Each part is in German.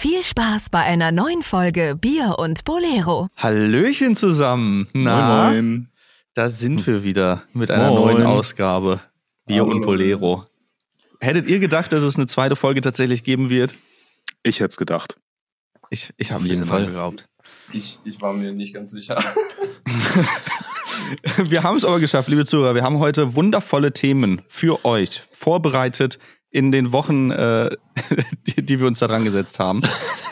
Viel Spaß bei einer neuen Folge Bier und Bolero. Hallöchen zusammen. Na, Moin, moin. da sind wir wieder mit einer Moin. neuen Ausgabe Bier Hallo. und Bolero. Hättet ihr gedacht, dass es eine zweite Folge tatsächlich geben wird? Ich hätte es gedacht. Ich, ich habe Auf jeden Fall. geglaubt. Ich, ich war mir nicht ganz sicher. Wir haben es aber geschafft, liebe Zuhörer. Wir haben heute wundervolle Themen für euch vorbereitet in den Wochen, äh, die, die wir uns da dran gesetzt haben.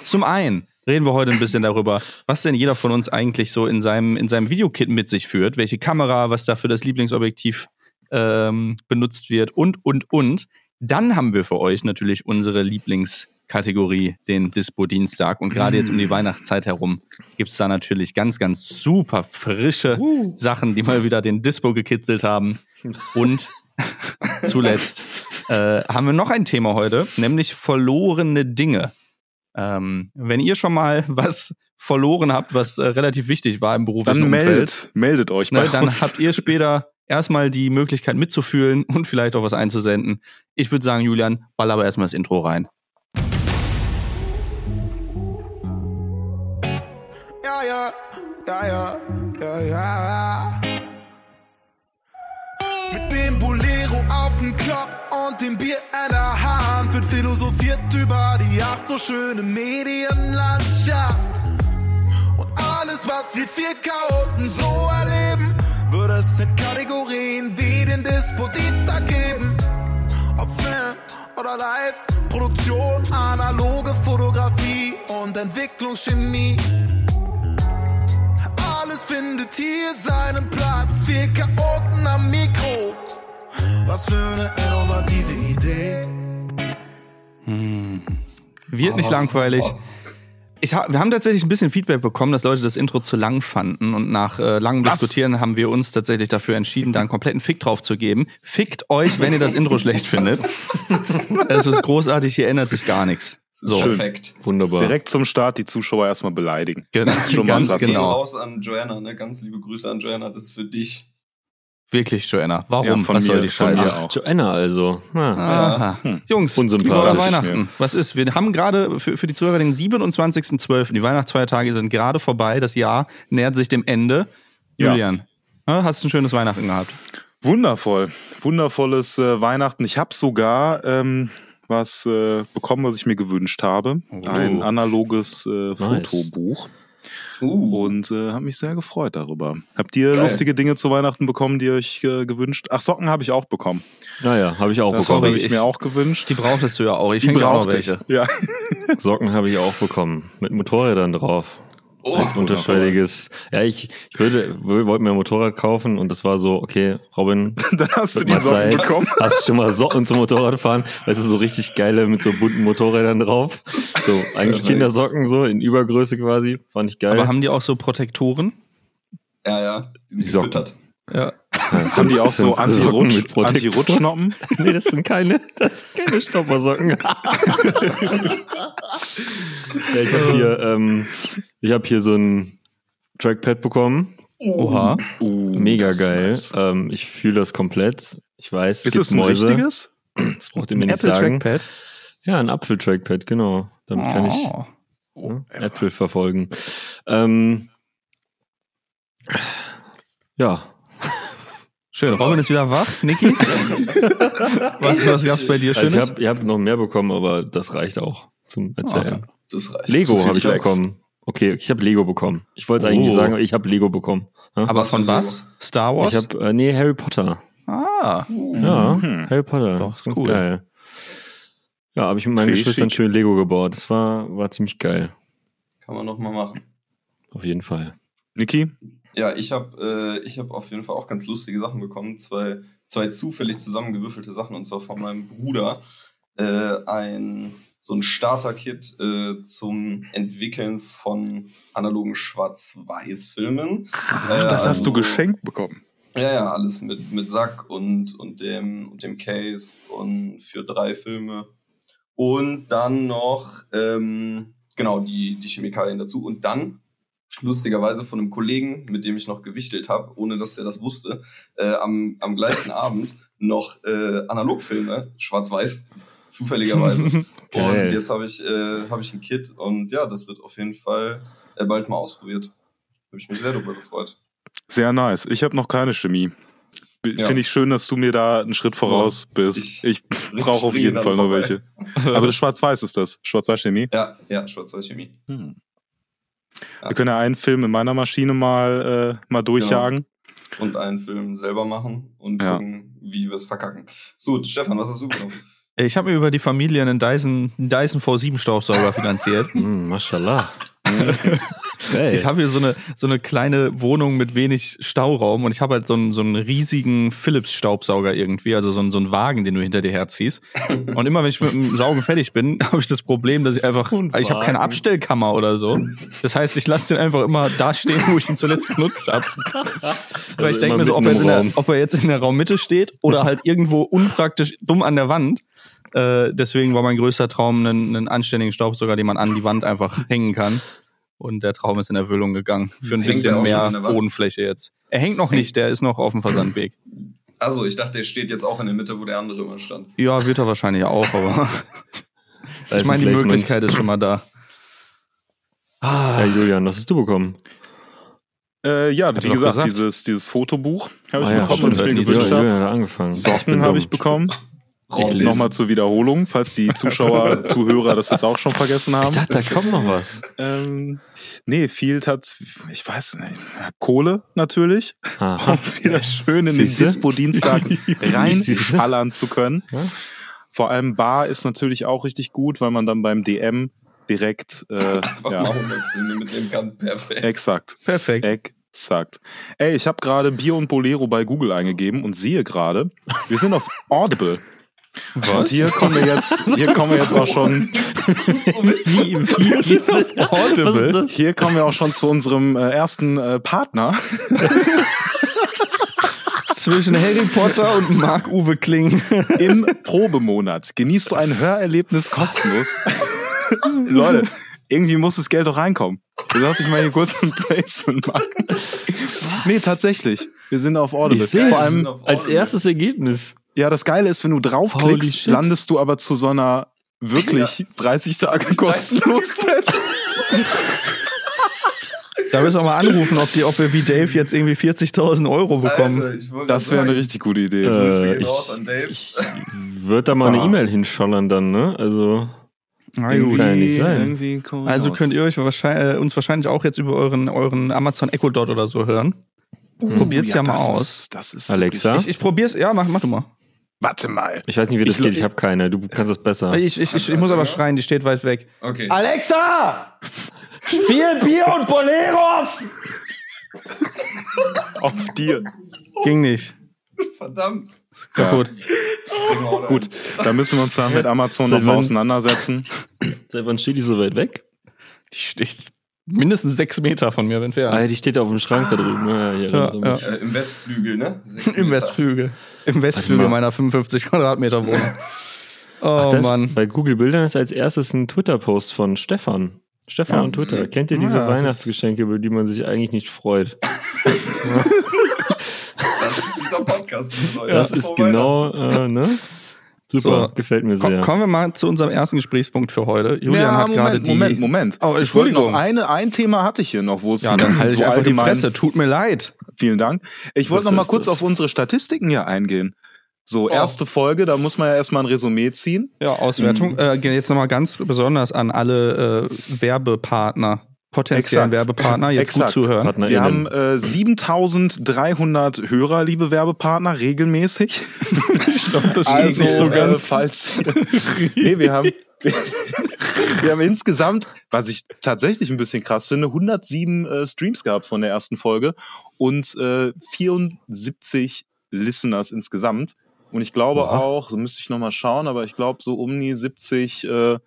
Zum einen reden wir heute ein bisschen darüber, was denn jeder von uns eigentlich so in seinem, in seinem Videokit mit sich führt, welche Kamera, was da für das Lieblingsobjektiv ähm, benutzt wird und, und, und. Dann haben wir für euch natürlich unsere Lieblingskategorie, den Dispo-Dienstag. Und gerade jetzt um die Weihnachtszeit herum gibt's da natürlich ganz, ganz super frische Sachen, die mal wieder den Dispo gekitzelt haben. Und zuletzt äh, haben wir noch ein Thema heute, nämlich verlorene Dinge. Ähm, wenn ihr schon mal was verloren habt, was äh, relativ wichtig war im beruflichen Dann Umfeld, meldet, meldet euch bei ne, dann uns. habt ihr später erstmal die Möglichkeit mitzufühlen und vielleicht auch was einzusenden. Ich würde sagen, Julian, ball aber erstmal das Intro rein. Ja, ja, ja, ja, ja, ja. Philosophiert über die ach so schöne Medienlandschaft. Und alles, was wir vier Chaoten so erleben, wird es in Kategorien wie den Dispo-Dienstag geben. Ob Film oder Live, Produktion, analoge Fotografie und Entwicklungschemie. Alles findet hier seinen Platz. Vier Chaoten am Mikro. Was für eine innovative Idee. Wird nicht langweilig. Ich ha wir haben tatsächlich ein bisschen Feedback bekommen, dass Leute das Intro zu lang fanden. Und nach äh, langem Was? Diskutieren haben wir uns tatsächlich dafür entschieden, da einen kompletten Fick drauf zu geben. Fickt euch, wenn ihr das Intro schlecht findet. Es ist großartig, hier ändert sich gar nichts. So, Schön. Perfekt. Wunderbar. Direkt zum Start die Zuschauer erstmal beleidigen. Genau, schon mal ganz. Gehen genau. raus an Joanna, ne? Ganz liebe Grüße an Joanna, das ist für dich. Wirklich, Joanna. Warum? Ja, von Was soll die Scheiße? auch. Joanna also. Ja. Hm. Jungs, Unsympathisch. Weihnachten. Was ist? Wir haben gerade für, für die Zuhörer den 27.12. Die Weihnachtsfeiertage sind gerade vorbei. Das Jahr nähert sich dem Ende. Julian, ja, hast du ein schönes Weihnachten gehabt? Wundervoll. Wundervolles äh, Weihnachten. Ich habe sogar ähm, was äh, bekommen, was ich mir gewünscht habe. Ein analoges äh, Fotobuch. Uh. Und äh, habe mich sehr gefreut darüber. Habt ihr Geil. lustige Dinge zu Weihnachten bekommen, die ihr euch äh, gewünscht? Ach, Socken habe ich auch bekommen. Naja, habe ich auch Das bekommen. habe ich, Ich- mir auch gewünscht. Die brauchtest du ja auch. Ich Die auch ich. welche. Ja. Socken habe ich auch bekommen. Mit Motorrädern drauf. Oh, Als unterschwelliges. Ja, ich, ich würde, wir wollten mir ein Motorrad kaufen und das war so, okay, Robin, Dann hast du die Socken Zeit. bekommen. Hast du schon mal Socken zum Motorradfahren? Weißt du, so richtig geile mit so bunten Motorrädern drauf. So, eigentlich Kindersocken so in Übergröße quasi. Fand ich geil. Aber haben die auch so Protektoren? Ja, ja. Die sind Die Socken. gefüttert. Ja. Ja, das Haben die auch so. Anti-Rutschnoppen? Nee, das sind keine, das sind keine Stoppersocken. ja, ich habe hier, ähm, ich habe hier so ein Trackpad bekommen. Oha. Uh, Mega geil. nice. Ähm, ich fühle das komplett. Ich weiß, es Ist gibt es ein Mäuse. richtiges? Das braucht ihr mir Ein nicht Apple sagen. Trackpad. Ja, ein Apfel-Trackpad, genau. Damit kann ich Oh. ne, Äpfel verfolgen. Ähm, ja, Schön. Robin ist wieder wach. Niki? was, was gab's bei dir also Schönes? ich habe hab noch mehr bekommen, aber das reicht auch zum Erzählen. Das reicht. Lego habe ich Flex. bekommen. Okay, ich habe Lego bekommen. Ich wollte Oh. eigentlich sagen, ich habe Lego bekommen. Ja? Aber Was von was? Star Wars? ich habe äh, nee Harry Potter. ah. Ja, Mhm. Harry Potter. Doch, das ist ganz cool. geil. Ja, habe ich mit meinen Geschwistern schön Lego gebaut. Das war war ziemlich geil. Kann man noch mal machen. Auf jeden Fall. Niki? Ja, ich habe äh, ich hab auf jeden Fall auch ganz lustige Sachen bekommen. Zwei, zwei zufällig zusammengewürfelte Sachen. Und zwar von meinem Bruder. Äh, ein, so ein Starter-Kit äh, zum Entwickeln von analogen Schwarz-Weiß-Filmen. Ach, das Äh, hast du also- geschenkt bekommen. Ja, ja, alles mit, mit Sack und, und, dem, und dem Case und für drei Filme. Und dann noch, ähm, genau, die, die Chemikalien dazu. Und dann, lustigerweise von einem Kollegen, mit dem ich noch gewichtelt habe, ohne dass der das wusste, äh, am, am gleichen Abend noch äh, Analogfilme, schwarz-weiß, Zufälligerweise. Geil. und jetzt habe ich, äh, hab ich ein Kit und ja, das wird auf jeden Fall äh, bald mal ausprobiert. Habe ich mich sehr darüber gefreut. Sehr nice. Ich habe noch keine Chemie. Ja. Finde ich schön, dass du mir da einen Schritt voraus bist. ich- Ich, brauche auf jeden Fall noch welche. Aber das Schwarz-Weiß ist das. Schwarz-Weiß-Chemie. Ja, ja, Schwarz-Weiß-Chemie. Hm. Ja. Wir können ja einen Film in meiner Maschine mal, äh, mal durchjagen. Und einen Film selber machen und Ja. gucken, wie wir es verkacken. So, Stefan, was hast du genommen? Ich habe mir über die Familie einen Dyson, einen Dyson V7 Staubsauger finanziert. Hm, Mashallah. Hey. Ich habe hier so eine, so eine kleine Wohnung mit wenig Stauraum und ich habe halt so einen, so einen riesigen Philips-Staubsauger irgendwie, also so einen, so einen Wagen, den du hinter dir herziehst. Und immer wenn ich mit dem Saugen fertig bin, habe ich das Problem, dass ich einfach, ein ich habe keine. Abstellkammer oder so. Das heißt, ich lasse den einfach immer da stehen, wo ich ihn zuletzt benutzt habe. Weil ich denke mir so, ob er, jetzt im in der, ob er jetzt in der Raummitte steht oder halt irgendwo unpraktisch dumm an der Wand. Äh, deswegen war mein größter Traum, einen, einen anständigen Staubsauger, den man an die Wand einfach hängen kann. Und der Traum ist in Erfüllung gegangen. Für ein Hängt bisschen mehr? Bodenfläche jetzt. Er hängt noch nicht, der ist noch auf dem Versandweg. Also, ich dachte, der steht jetzt auch in der Mitte, wo der andere immer stand. Ja, wird er wahrscheinlich auch, aber ich meine, ein die. Möglichkeit ist schon mal da. Ja, Julian, was hast du bekommen? Äh, ja, Hat wie doch gesagt, gesagt. dieses, dieses Fotobuch habe ich Ah ja, bekommen, was ich stimmt, mir gewünscht habe. Socken habe ich bekommen. Raumbild. Nochmal zur Wiederholung, falls die Zuschauer, Zuhörer das jetzt auch schon vergessen haben. Ich dachte, da kommt noch was. Ähm, nee, Field hat, ich weiß nicht, Kohle natürlich, Aha. um wieder schön in den Siehste? Dispo-Dienstag Siehste? reinschallern zu können. Ja. Vor allem Bar ist natürlich auch richtig gut, weil man dann beim DM direkt, äh, ja, mal 100 Filme mitnehmen kann. Perfekt. exakt, Perfekt. exakt. Ey, ich habe gerade Bier und Bolero bei Google eingegeben und sehe gerade, wir sind auf Audible. Und hier kommen wir jetzt, hier kommen wir jetzt auch schon, Wie, wie? Was das? hier kommen wir auch schon zu unserem äh, ersten äh, Partner. Zwischen Harry Potter und Marc-Uwe Kling. Im Probemonat genießt du ein Hörerlebnis kostenlos. Leute, irgendwie muss das Geld doch reinkommen. Du lass ich mal hier kurz ein Placement machen. Nee, tatsächlich. Wir sind auf Audible. Ich sehe Vor es allem, als erstes Ergebnis. Ja, das Geile ist, wenn du draufklickst, landest du aber zu so einer wirklich 30 Tage kostenlos. Da müssen wir mal anrufen, ob, die, ob wir wie Dave jetzt irgendwie 40.000 Euro bekommen. Alter, wollte Das wäre eine richtig gute Idee. Äh, ich-. Ich würde da mal eine Ah. E-Mail hinschallern dann, ne? Also, Na gut. Kann ja nicht sein. Also raus. könnt ihr euch wahrscheinlich, äh, uns wahrscheinlich auch jetzt über euren, euren Amazon Echo Dot oder so hören. Probiert's ja, mal das aus. Ist, das ist Alexa? Ich, ich probier's, ja, mach, mach du mal. Warte mal. ich weiß nicht, wie das Ich- geht. Ich habe keine. Du kannst das besser. Ich, ich, ich, ich muss aber schreien, die steht weit weg. Okay. Alexa! Spiel Bier und Bolero! Auf dir. Ging nicht. Verdammt. Kaputt. Gut, da müssen wir uns dann mit Amazon nochmal auseinandersetzen. Seit wann steht die so weit weg? Die steht mindestens sechs Meter von mir Ah, entfernt. die steht auf dem Schrank da drüben. Ja, hier Ja, mich. Äh, Im Westflügel, ne? Im. Westflügel. Im Westflügel meiner 55 Quadratmeter Wohnung. Oh Ach, Mann. Bei Google Bildern ist als erstes ein Twitter-Post von Stefan. Stefan Ja. und Twitter. Kennt ihr diese Ja, das- Weihnachtsgeschenke, über die man sich eigentlich nicht freut? Das ist dieser Podcast, Leute. Das ist genau, äh, ne? Super, So. gefällt mir Komm, sehr. kommen wir mal zu unserem ersten Gesprächspunkt für heute. Julian ja, hat gerade Moment, die. Moment, Moment. Oh, Ich wollte Entschuldigung. noch eine, ein Thema hatte ich hier noch, wo es Ja, dann halte ich so einfach die Fresse. Tut mir leid. Vielen Dank. Ich wollte noch mal kurz das? auf unsere Statistiken hier eingehen. So, erste Folge, da muss man ja erstmal ein Resümee ziehen. Ja, Auswertung. Mhm. Äh, jetzt nochmal ganz besonders an alle äh, Werbepartner, potenziellen Exakt. Werbepartner, jetzt Exakt. gut zuhören. Wir haben äh, 7300 Hörer, liebe Werbepartner, regelmäßig. Ich glaube, das Also, nicht so äh, ganz. falls. nee, wir haben, wir haben insgesamt, was ich tatsächlich ein bisschen krass finde, 107 äh, Streams gehabt von der ersten Folge und äh, 74 Listeners insgesamt. Und ich glaube Oha. auch, so müsste ich nochmal schauen, aber ich glaube so um die 70 äh,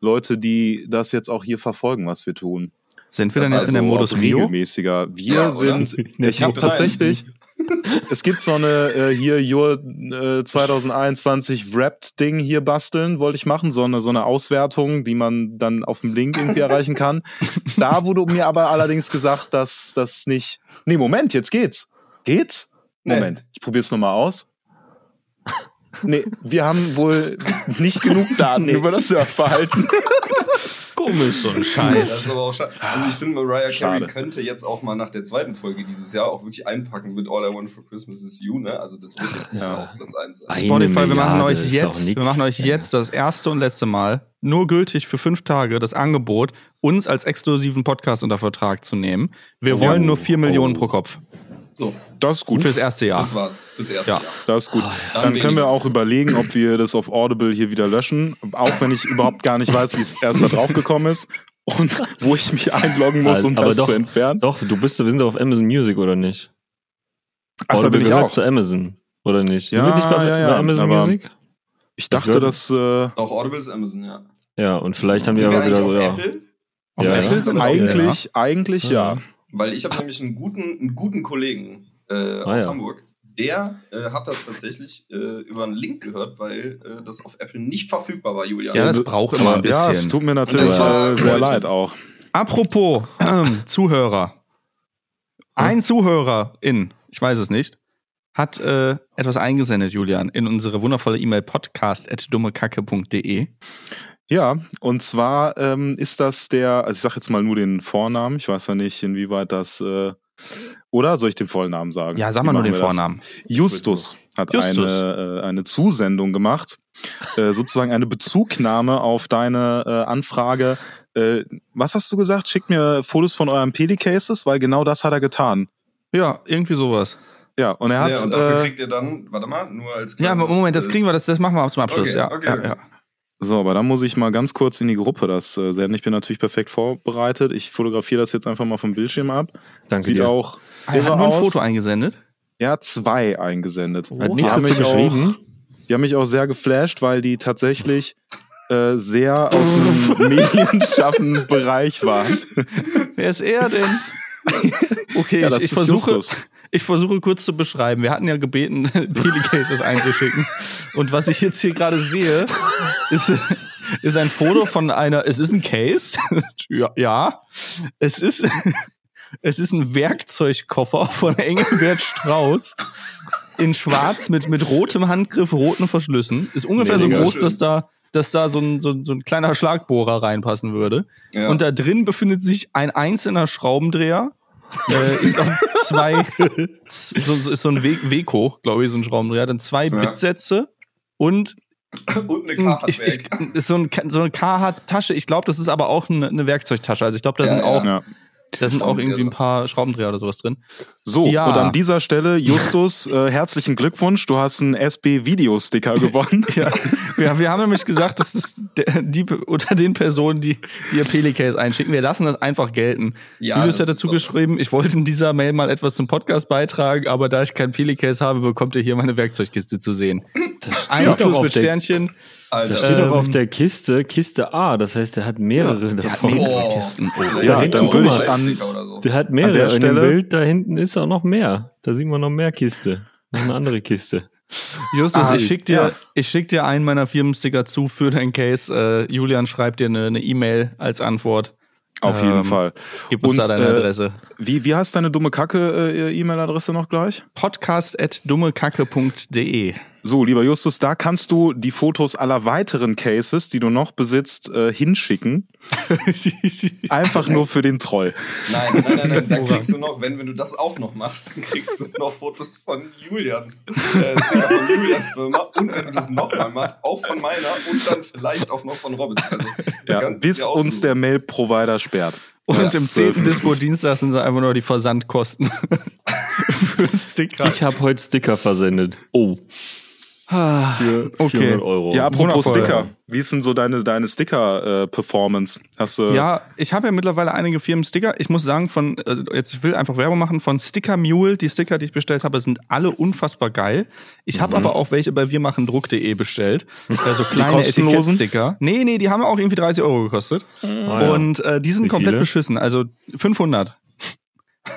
Leute, die das jetzt auch hier verfolgen, was wir tun. Sind wir Das denn jetzt in der also Modus Mio? regelmäßiger. Wir Ja, sind, ich habe tatsächlich, es gibt so eine äh, hier Your äh, 2021 Wrapped Ding hier basteln, wollte ich machen, so eine so eine Auswertung, die man dann auf dem Link irgendwie erreichen kann. Da wurde mir aber allerdings gesagt, dass das nicht. Nee, Moment, jetzt geht's. Geht's? Nee. Moment, ich probier's noch mal aus. Nee, wir haben wohl nicht genug Daten über das Surfverhalten. Komisch. So ein Das Scheiß. ist aber auch schade. Also ich finde, Mariah Carey Schade. könnte jetzt auch mal nach der zweiten Folge dieses Jahr auch wirklich einpacken mit All I Want for Christmas is You, ne? Also das wird jetzt nicht mehr auf Platz 1 sein. Eine Spotify, wir machen Milliarde euch jetzt, wir machen euch jetzt das erste und letzte Mal nur gültig für fünf Tage das Angebot, uns als exklusiven Podcast unter Vertrag zu nehmen. Wir wollen Ja. nur vier Millionen Oh. pro Kopf. So, Das ist gut. Fürs erste Jahr. das war's. Fürs erste Ja. Jahr. Das ist gut. Dann Dann können wir auch überlegen, ob wir das auf Audible hier wieder löschen. Auch wenn ich überhaupt gar nicht weiß, wie es erst da drauf gekommen ist. Und wo ich mich einloggen muss, um Aber das doch, zu entfernen. Doch, du bist, wir sind doch auf Amazon Music, oder nicht? Ach, da Audible bin ich gehört auch. zu Amazon, oder nicht? Ja, sind wir nicht bei, ja, ja, bei Amazon aber- Music? Ich dachte, dass äh, Auch Audible ist Amazon, ja. Ja, und vielleicht haben die Sind wir aber wieder so, auf ja. Apple? Auf Ja, Apple eigentlich, eigentlich ja. Weil ich habe nämlich einen guten, einen guten Kollegen äh, aus Ah, ja. Hamburg. Der äh, hat das tatsächlich äh, über einen Link gehört, weil äh, das auf Apple nicht verfügbar war, Julian. Ja, das braucht immer ein Aber ja, es bisschen. tut mir natürlich äh, sehr leid auch. Apropos Zuhörer. Ein Zuhörerin, ich weiß es nicht, hat äh, etwas eingesendet, Julian, in unsere wundervolle E-Mail podcast.dummekacke.de. Ja, und zwar ähm, ist das der, also ich sag jetzt mal nur den Vornamen, ich weiß ja nicht, inwieweit das, äh, oder soll ich den Vollnamen sagen? Ja, sag mal nur den wir das? Vornamen. Justus hat Justus. Eine, äh, eine Zusendung gemacht, äh, sozusagen eine Bezugnahme auf deine äh, Anfrage. Äh, was hast du gesagt? Schickt mir Fotos von euren Pedicases, weil genau das hat er getan. Ja, irgendwie sowas. Ja, und er hat. ja, und dafür äh, kriegt ihr dann, warte mal, nur als Ja, aber kleines, Moment, das äh, kriegen wir, das, das machen wir zum Abschluss. Okay, ja, okay, ja, okay. ja. So, aber dann muss ich mal ganz kurz in die Gruppe das äh, senden. Ich bin natürlich perfekt vorbereitet. Ich fotografiere das jetzt einfach mal vom Bildschirm ab. Danke Sieht dir. auch Er irre hat nur ein aus. Foto eingesendet. Hat zwei eingesendet. Hat Die nichts haben dazu mich geschrieben. Auch, die haben mich auch sehr geflasht, weil die tatsächlich äh, sehr aus dem medienschaffenden Bereich waren. Wer ist er denn? Okay, Ja, ich, das ich ist versuche, Justus. Ich versuche kurz zu beschreiben. Wir hatten ja gebeten, Pelicases einzuschicken. Und was ich jetzt hier gerade sehe, ist, ist ein Foto von einer, es ist ein Case. ja, ja. Es ist, es ist ein Werkzeugkoffer von Engelbert Strauß in schwarz mit, mit rotem Handgriff, roten Verschlüssen. Ist ungefähr so Mega groß, schön. dass da, dass da so ein, so, ein- so ein kleiner Schlagbohrer reinpassen würde. Ja. Und da drin befindet sich ein einzelner Schraubendreher. Äh, ich glaube, zwei, so, so ist so ein We Weco, glaube ich, so ein Schraubendreher. Dann zwei Ja. Bitsätze und und eine ein- ich, ich, so, ein, so eine Carhartt-Tasche. Ich glaube, das ist aber auch eine, eine Werkzeugtasche. Also ich glaube, da Ja, sind ja. auch, Ja. Da sind auch irgendwie ein drin. paar Schraubendreher oder sowas drin. So, Ja. und an dieser Stelle, Justus, äh, herzlichen Glückwunsch. Du hast einen SB-Video-Sticker gewonnen. Ja, wir, wir haben nämlich gesagt, dass das die unter den Personen, die, die ihr Pelicase einschicken, wir lassen das einfach gelten. Ja, Julius hat dazu geschrieben, ich wollte in dieser Mail mal etwas zum Podcast beitragen, aber da ich kein Pelicase habe, bekommt ihr hier meine Werkzeugkiste zu sehen. Eins plus mit Sternchen. Alter. Da steht Ähm, doch auf der Kiste, Kiste A, das heißt, der hat mehrere Der hat davon. mehrere Oh. Kisten. Oh. Ja, auch dann würde ich an- so. Der hat An mehrere. der In dem Stelle- Bild da hinten ist auch noch mehr. Da sieht man noch mehr Kiste. Noch eine andere Kiste. Justus, Ah, ich schick dir, ja. ich schick dir einen meiner Firmensticker zu für dein Case. Äh, Julian schreibt dir eine E-Mail als Antwort. Auf jeden Ähm, Fall. Gib uns Und, da deine äh, Adresse. Wie, wie heißt deine dumme Kacke äh, E-Mail-Adresse noch gleich? Podcast.dummekacke.de. So, lieber Justus, da kannst du die Fotos aller weiteren Cases, die du noch besitzt, äh, hinschicken. Einfach nur für den Troll. Nein, nein, nein, nein. Dann kriegst du noch, wenn, wenn du das auch noch machst, dann kriegst du noch Fotos von Julians, äh, von Julians Firma. Und wenn du das nochmal machst, auch von meiner und dann vielleicht auch noch von Robins. Also, Ja, bis uns der. Mail-Provider sperrt. Und Das, im äh, 10. Dispo-Dienstag sind einfach nur die Versandkosten für Sticker. Ich habe heute Sticker versendet. Oh. Für Okay. 400 Euro. Ja, apropos Wundervoll. Sticker. Wie ist denn so deine, deine Sticker-Performance? Hast du. Ja, ich habe ja mittlerweile einige Firmen Sticker. Ich muss sagen, von also jetzt ich will einfach Werbung machen von Sticker Mule. Die Sticker, die ich bestellt habe, sind alle unfassbar geil. Ich habe aber auch welche bei wirmachendruck.de bestellt. Also kleine? Etikettsticker. Nee, nee, die haben auch irgendwie 30 Euro gekostet. Ah, ja. Und äh, die sind Wie komplett viele? beschissen. Also 500.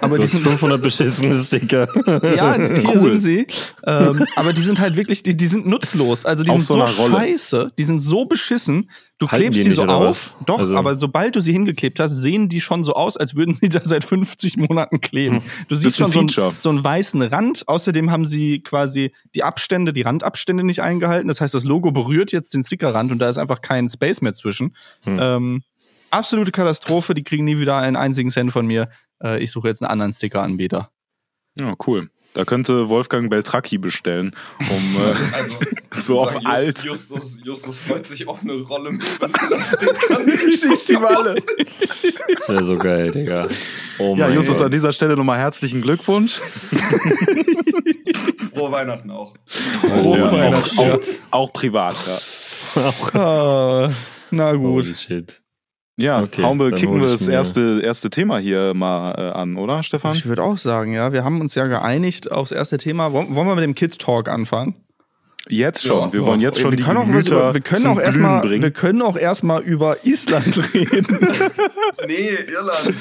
aber Du die sind 500 beschissene Sticker. Ja, hier Cool. sind sie. Ähm, aber die sind halt wirklich, die, die sind nutzlos. Also die Auf sind so so, Rolle. scheiße, die sind so beschissen. Du Halten klebst die die, so auf. was? Doch, Also- aber sobald du sie hingeklebt hast, sehen die schon so aus, als würden sie da seit 50 Monaten kleben. Du siehst ein schon so, ein, Feature. so einen weißen Rand. Außerdem haben sie quasi die Abstände, die Randabstände nicht eingehalten. Das heißt, das Logo berührt jetzt den Stickerrand und da ist einfach kein Space mehr zwischen. Hm. Ähm, absolute Katastrophe. Die kriegen nie wieder einen einzigen Cent von mir. Äh, ich suche jetzt einen anderen Stickeranbieter. Ja, cool. Da könnte Wolfgang Beltracchi bestellen, um äh, Also, so auf sagen, alt. Justus, Justus freut sich auf eine Rolle mit 500 Stickern. Schießt die mal alle. Das wäre so geil, Digga. Oh Ja, Justus, Gott. an dieser Stelle nochmal herzlichen Glückwunsch. Frohe Weihnachten auch. Frohe Ja, Weihnachten. auch, auch, auch privat, ja. Ah, na gut. Holy shit. Ja, Okay, hauen wir, kicken wir das erste, erste Thema hier mal äh, an, oder Stefan? Ich würde auch sagen, ja, wir haben uns ja geeinigt aufs erste Thema. Wollen, wollen wir mit dem Kid Talk anfangen? Jetzt schon. Ja, wir ja. wollen jetzt schon wir die können auch, Gemüter wir können auch erstmal, wir können auch erstmal über Island reden. Nee, Irland.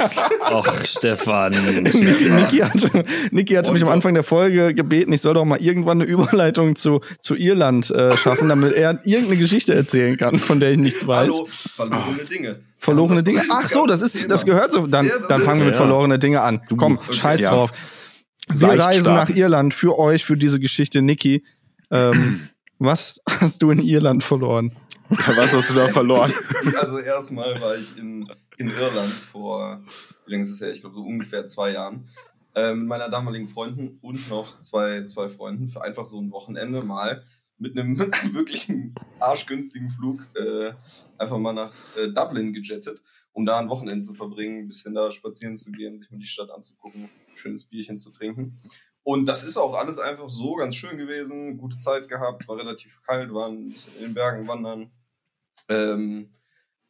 Ach, Stefan. Niki hatte, Niki hatte mich am Anfang der Folge gebeten, ich soll doch mal irgendwann eine Überleitung zu, zu Irland äh, schaffen, damit er irgendeine Geschichte erzählen kann, von der ich nichts weiß. Hallo, verlorene Dinge. Verlorene Das Dinge. Ach so, das ist, das gehört so. Dann, Ja, dann fangen wir mit ja. verlorene Dinge an. Komm, okay, scheiß ja. drauf. Wir reisen nach Irland für euch, für diese Geschichte. Niki, ähm, was hast du in Irland verloren? Ja, was hast du da verloren? Also erstmal war ich in, in Irland vor, wie lange ist es her? Ich glaube so ungefähr zwei Jahren. Äh, mit meiner damaligen Freundin und noch zwei, zwei Freunden für einfach so ein Wochenende mal mit einem wirklich arschgünstigen Flug äh, einfach mal nach äh, Dublin gejettet, um da ein Wochenende zu verbringen, ein bisschen da spazieren zu gehen, sich mal die Stadt anzugucken, schönes Bierchen zu trinken. Und das ist auch alles einfach so ganz schön gewesen, gute Zeit gehabt, war relativ kalt, waren ein bisschen in den Bergen wandern. Ähm,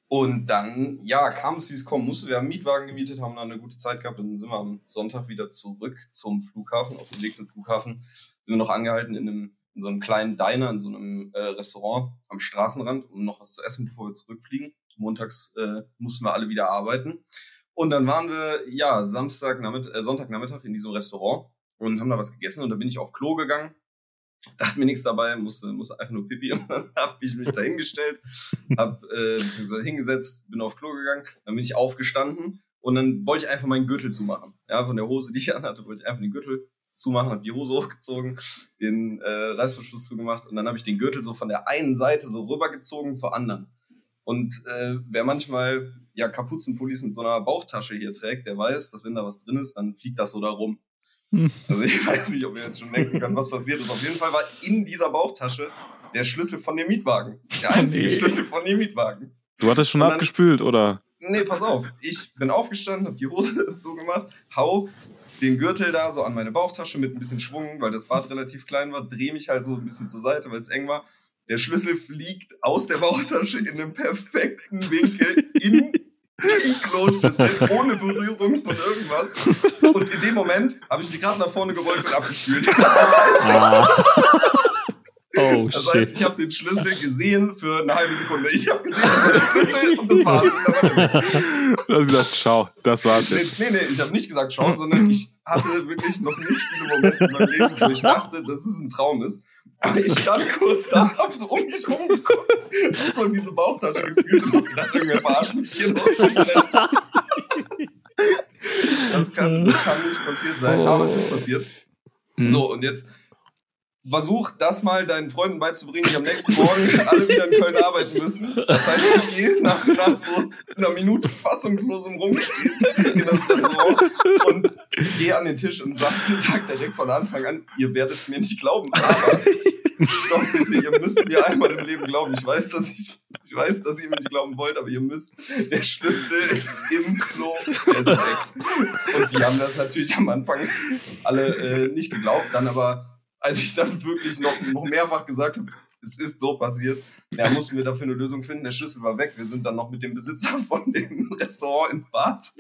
und dann, ja, kam es, wie es kommen musste. Wir haben einen Mietwagen gemietet, haben dann eine gute Zeit gehabt. Dann sind wir am Sonntag wieder zurück zum Flughafen. Auf dem Weg zum Flughafen sind wir noch angehalten in, einem, in so einem kleinen Diner, in so einem äh, Restaurant am Straßenrand, um noch was zu essen, bevor wir zurückfliegen. Montags äh, mussten wir alle wieder arbeiten. Und dann waren wir, ja, Samstag, äh, Sonntagnachmittag in diesem Restaurant und haben da was gegessen. Und dann bin ich auf Klo gegangen dachte mir nichts dabei, musste, musste einfach nur pipi und dann habe ich mich da hingestellt, hab, äh, beziehungsweise hingesetzt, bin auf Klo gegangen, dann bin ich aufgestanden und dann wollte ich einfach meinen Gürtel zumachen. Ja, von der Hose, die ich anhatte, wollte ich einfach den Gürtel zumachen, habe die Hose hochgezogen, den äh, Reißverschluss zugemacht und dann habe ich den Gürtel so von der einen Seite so rübergezogen zur anderen. Und äh, wer manchmal ja Kapuzenpullis mit so einer Bauchtasche hier trägt, der weiß, dass wenn da was drin ist, dann fliegt das so da rum. Also ich weiß nicht, ob ihr jetzt schon denken könnt, was passiert ist. Auf jeden Fall war in dieser Bauchtasche der Schlüssel von dem Mietwagen. Der einzige Nee. Schlüssel von dem Mietwagen. Du hattest schon dann- abgespült, oder? Nee, pass auf. Ich bin aufgestanden, habe die Hose zugemacht, hau den Gürtel da so an meine Bauchtasche mit ein bisschen Schwung, weil das Bad relativ klein war, drehe mich halt so ein bisschen zur Seite, weil es eng war. Der Schlüssel fliegt aus der Bauchtasche in einem perfekten Winkel in die Kloschüssel, ohne Berührung von irgendwas. Und in dem Moment habe ich mich gerade nach vorne gebeugt und abgespült. Das heißt, Oh, das shit. heißt, ich habe den Schlüssel gesehen für eine halbe Sekunde. Ich habe gesehen, das war der Schlüssel und das war's. Du hast gesagt, schau, das war's Nee, jetzt. nee, nee, ich habe nicht gesagt schau, sondern ich hatte wirklich noch nicht viele Momente in meinem Leben, wo ich dachte, dass es ein Traum ist. Aber ich stand kurz da, hab so um mich rumgeguckt, hab so in diese Bauchtasche gefühlt und hab gedacht, irgendwer verarscht mich hier noch. Das kann, das kann nicht passiert sein, aber es ist passiert. So, und jetzt versuch das mal deinen Freunden beizubringen, die am nächsten Morgen alle wieder in Köln arbeiten müssen. Das heißt, ich gehe nach, nach so einer Minute fassungslosem Rumstehen in das Restaurant und gehe an den Tisch und sag, sag direkt von Anfang an, ihr werdet es mir nicht glauben, aber stopp bitte, ihr müsst mir einmal im Leben glauben. Ich weiß, dass ich, ich weiß, dass ihr mir nicht glauben wollt, aber ihr müsst, der Schlüssel ist im Klo, der ist weg. Und die haben das natürlich am Anfang alle äh, nicht geglaubt, dann aber als ich dann wirklich noch, noch mehrfach gesagt habe, es ist so passiert, ja, mussten wir dafür eine Lösung finden. Der Schlüssel war weg. Wir sind dann noch mit dem Besitzer von dem Restaurant ins Bad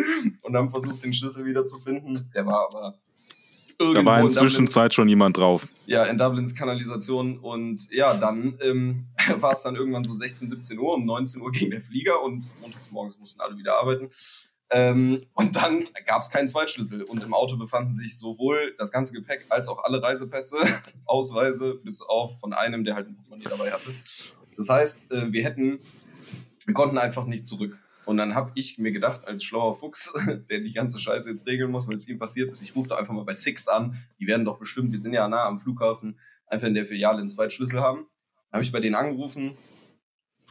und haben versucht, den Schlüssel wieder zu finden. Der war aber Da irgendwo war in inzwischen Dublins- Zeit schon jemand drauf. ja, in Dublins Kanalisation. Und ja, dann ähm, war es dann irgendwann so 16, 17 Uhr. Um 19 Uhr ging der Flieger und montags morgens mussten alle wieder arbeiten. Ähm, und dann gab es keinen Zweitschlüssel. Und im Auto befanden sich sowohl das ganze Gepäck als auch alle Reisepässe, Ausweise, bis auf von einem, der halt ein Portemonnaie dabei hatte. Das heißt, äh, wir hätten, wir konnten einfach nicht zurück. Und dann habe ich mir gedacht, als schlauer Fuchs, der die ganze Scheiße jetzt regeln muss, weil es ihm passiert ist, ich rufe da einfach mal bei Six an. Die werden doch bestimmt, wir sind ja nah am Flughafen, einfach in der Filiale einen Zweitschlüssel haben. Habe ich bei denen angerufen,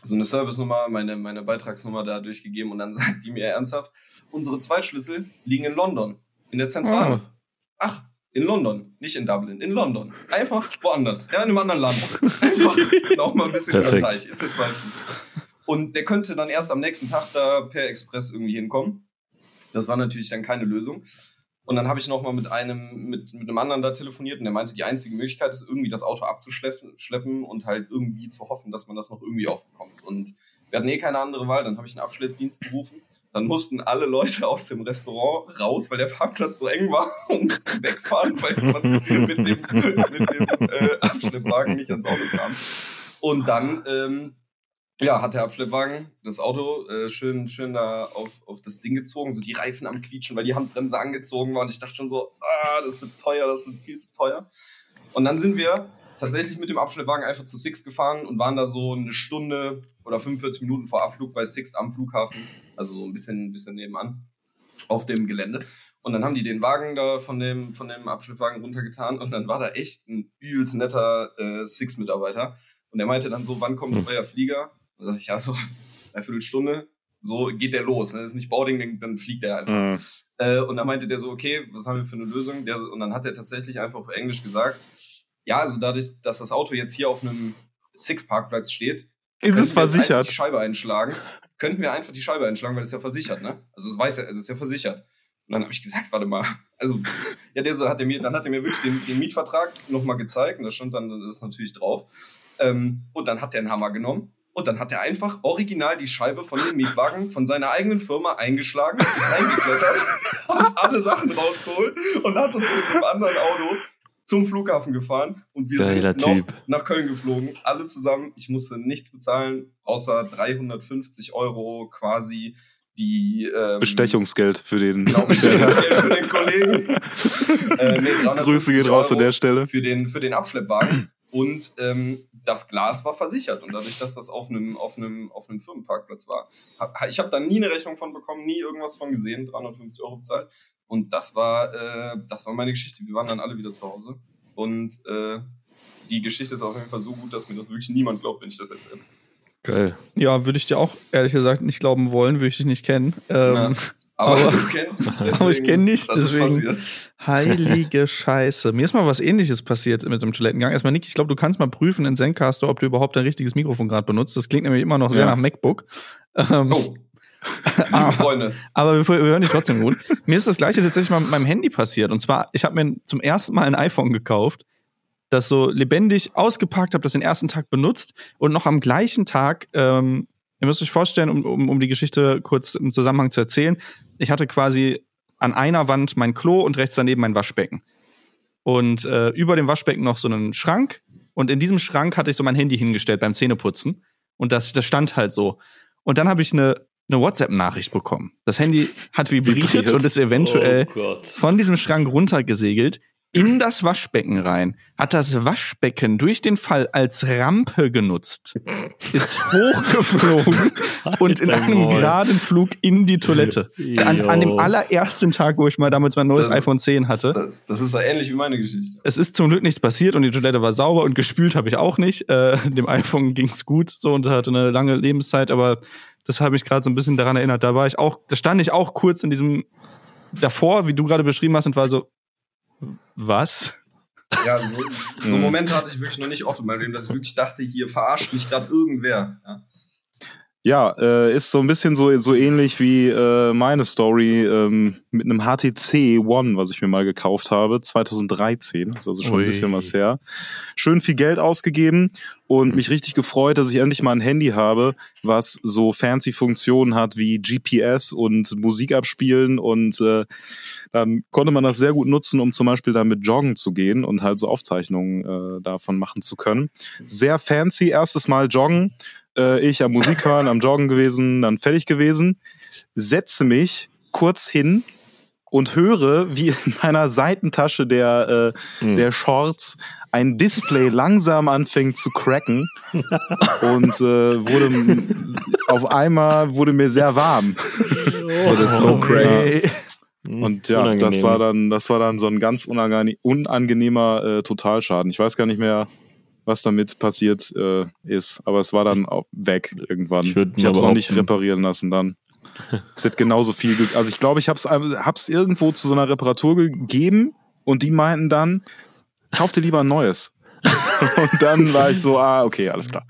so eine Service-Nummer, meine, meine Beitragsnummer da durchgegeben und dann sagt die mir ernsthaft, unsere Zweitschlüssel liegen in London, in der Zentrale. Ah. Ach, in London, nicht in Dublin, in London. Einfach woanders, ja, in einem anderen Land. Einfach noch mal ein bisschen. Teich, ist der Zweitschlüssel. Und der könnte dann erst am nächsten Tag da per Express irgendwie hinkommen. Das war natürlich dann keine Lösung. Und dann habe ich nochmal mit einem, mit, mit einem anderen da telefoniert und der meinte, die einzige Möglichkeit ist, irgendwie das Auto abzuschleppen schleppen und halt irgendwie zu hoffen, dass man das noch irgendwie aufbekommt. Und wir hatten eh keine andere Wahl, dann habe ich einen Abschleppdienst gerufen. Dann mussten alle Leute aus dem Restaurant raus, weil der Parkplatz so eng war und mussten wegfahren, weil man mit dem, mit dem äh, Abschleppwagen nicht ans Auto kam. Und dann ähm, ja, hat der Abschleppwagen das Auto äh, schön, schön da auf, auf das Ding gezogen, so die Reifen am Quietschen, weil die Handbremse angezogen war. Und ich dachte schon so, ah, das wird teuer, das wird viel zu teuer. Und dann sind wir tatsächlich mit dem Abschleppwagen einfach zu Six gefahren und waren da so eine Stunde oder 45 Minuten vor Abflug bei Six am Flughafen, also so ein bisschen, ein bisschen nebenan auf dem Gelände. Und dann haben die den Wagen da von dem, von dem Abschleppwagen runtergetan und dann war da echt ein übelst netter äh, Six-Mitarbeiter. Und der meinte dann so, wann kommt Hm. euer Flieger? Und da sag ich, ja, so eine Viertelstunde. So geht der los. Ne? Das ist nicht Boarding, dann- fliegt der einfach. Mhm. Äh, und dann meinte der so, okay, was haben wir für eine Lösung? Der, und dann hat er tatsächlich einfach auf Englisch gesagt, ja, also dadurch, dass das Auto jetzt hier auf einem Six-Parkplatz steht, Ist es versichert? die Scheibe einschlagen. Könnten wir einfach die Scheibe einschlagen, weil das ist ja versichert, ne? Also es weiß ja, es ist ja versichert. Und dann habe ich gesagt, warte mal, also ja, der so hat er mir, dann hat er mir wirklich den, den Mietvertrag nochmal gezeigt und da stand dann das natürlich drauf. Ähm, und dann hat er einen Hammer genommen und dann hat er einfach original die Scheibe von dem Mietwagen von seiner eigenen Firma eingeschlagen, ist reingeklettert, hat alle Sachen rausgeholt und hat uns mit dem anderen Auto zum Flughafen gefahren und wir Geiler sind noch Typ. nach Köln geflogen. Alles zusammen. Ich musste nichts bezahlen, außer 350 Euro quasi die ähm, Bestechungsgeld für den Genau, Bestechungsgeld für den Kollegen. äh, nee, 350 Grüße geht raus an der Stelle. Für den, für den Abschleppwagen. Und ähm, das Glas war versichert. Und dadurch, dass das auf einem, auf einem, auf einem Firmenparkplatz war, hab, ich habe da nie eine Rechnung von bekommen, nie irgendwas von gesehen, 350 Euro bezahlt. Und das war, äh, das war meine Geschichte. Wir waren dann alle wieder zu Hause. Und äh, die Geschichte ist auf jeden Fall so gut, dass mir das wirklich niemand glaubt, wenn ich das erzähle. Geil. Ja, würde ich dir auch ehrlich gesagt nicht glauben wollen, würde ich dich nicht kennen. Ja. Ähm, Aber, Aber- du kennst mich deswegen. aber ich kenn dich, deswegen. passiert. Heilige Scheiße. Mir ist mal was ähnliches passiert mit dem Toilettengang. Erstmal, Nick, ich glaube, du kannst mal prüfen in Zencaster, ob du überhaupt ein richtiges Mikrofon gerade benutzt. Das klingt nämlich immer noch sehr Ja. nach MacBook. Ähm, Oh. Aber, Freunde, aber wir, wir hören dich trotzdem gut. mir ist das gleiche tatsächlich mal mit meinem Handy passiert. Und zwar, ich habe mir zum ersten Mal ein iPhone gekauft, das so lebendig ausgepackt habe, das den ersten Tag benutzt und noch am gleichen Tag, ähm, ihr müsst euch vorstellen, um, um, um die Geschichte kurz im Zusammenhang zu erzählen, ich hatte quasi an einer Wand mein Klo und rechts daneben mein Waschbecken. Und äh, über dem Waschbecken noch so einen Schrank. Und in diesem Schrank hatte ich so mein Handy hingestellt beim Zähneputzen. Und das, das stand halt so. Und dann habe ich eine, eine WhatsApp-Nachricht bekommen. Das Handy hat vibriert, Vibriert. und ist eventuell Oh von diesem Schrank runtergesegelt in das Waschbecken rein, hat das Waschbecken durch den Fall als Rampe genutzt, ist hochgeflogen und in einem Maul. geraden Flug in die Toilette. An, an dem allerersten Tag, wo ich mal damals mein neues Das- iPhone 10 hatte. das- ist so ähnlich wie meine Geschichte. Es ist zum Glück nichts passiert und die Toilette war sauber und gespült habe ich auch nicht. Äh, dem iPhone ging's gut so und hatte eine lange Lebenszeit, aber das habe mich gerade so ein bisschen daran erinnert. Da war ich auch, da stand ich auch kurz in diesem davor, wie du gerade beschrieben hast, und war so, was? Ja, so, so Momente hatte ich wirklich noch nicht Leben, dass ich wirklich dachte, hier verarscht mich gerade irgendwer. Ja. Ja, äh, ist so ein bisschen so, so ähnlich wie äh, meine Story ähm, mit einem HTC One, was ich mir mal gekauft habe, 2013. Das ist also schon Ui. ein bisschen was her. Schön viel Geld ausgegeben und mich richtig gefreut, dass ich endlich mal ein Handy habe, was so fancy Funktionen hat wie GPS und Musik abspielen und äh, dann konnte man das sehr gut nutzen, um zum Beispiel damit joggen zu gehen und halt so Aufzeichnungen äh, davon machen zu können. Sehr fancy, erstes Mal joggen äh, ich am Musik hören, am Joggen gewesen, dann fertig gewesen, setze mich kurz hin und höre, wie in meiner Seitentasche der, äh, Mhm. der Shorts ein Display langsam anfängt zu cracken und äh, wurde auf einmal wurde mir sehr warm. So der Slow Crack. Ey. Mhm. Und ja, Unangenehm. das war dann, das war dann so ein ganz unangene unangenehmer äh, Totalschaden. Ich weiß gar nicht mehr, was damit passiert äh, ist, aber es war dann auch weg irgendwann. Ich Ich, habe es auch nicht reparieren lassen dann. Es hat genauso viel, also ich glaube, ich habe es hab's irgendwo zu so einer Reparatur gegeben und die meinten dann, kauf dir lieber ein neues. und dann war ich so, ah, okay, alles klar.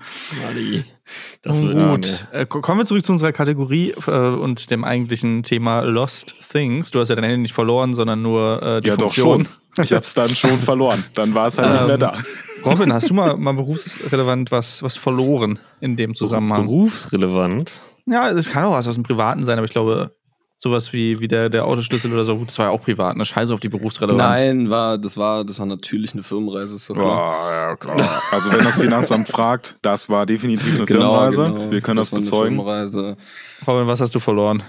Das wird gut. Äh, ko- kommen wir zurück zu unserer Kategorie äh, und dem eigentlichen Thema Lost Things. Du hast ja dein Handy nicht verloren, sondern nur äh, die ja, doch Funktion. schon. Ich habe es dann schon verloren. Dann war es halt nicht Ähm, mehr da. Robin, hast du mal, mal berufsrelevant was, was verloren in dem. Zusammenhang? Berufsrelevant. Ja, es kann auch was aus dem Privaten sein, aber ich glaube, sowas wie, wie der, der Autoschlüssel oder so, gut, das war ja auch privat, ne? Scheiße auf die Berufsrelevanz. Nein, war, das war, das war natürlich eine Firmenreise, doch klar. ja, klar. Also wenn das Finanzamt fragt, das war definitiv eine Genau, Firmenreise. genau. Wir können das, eine bezeugen. Firmenreise. Robin, was hast du verloren?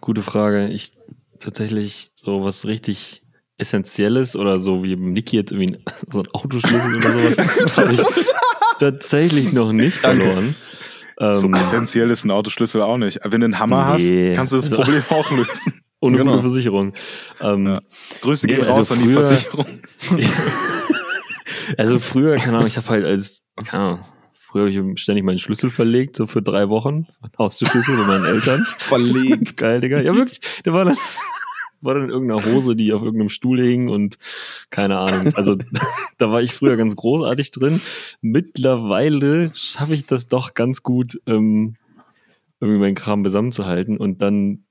Gute Frage. Ich tatsächlich so was richtig Essentielles oder so wie Niki jetzt irgendwie so ein Autoschlüssel oder sowas. habe ich tatsächlich noch nicht verloren. So Ähm, essentiell ist ein Autoschlüssel auch nicht. Wenn du einen Hammer Nee. hast, kannst du das Also- Problem auch lösen. ohne Genau. gute Versicherung. Ähm, Ja. Grüße Nee, gehen also raus an die Versicherung. also früher, keine Ahnung, ich habe halt als, keine Ahnung, früher habe ich ständig meinen Schlüssel verlegt, so für drei Wochen. Haustürschlüssel mit meinen Eltern. Verlegt. Geil, Digga. Ja, wirklich. Der war dann, war dann in irgendeiner Hose, die auf irgendeinem Stuhl hing und keine Ahnung. Also da war ich früher ganz großartig drin. Mittlerweile schaffe ich das doch ganz gut, ähm, irgendwie meinen Kram zusammenzuhalten und dann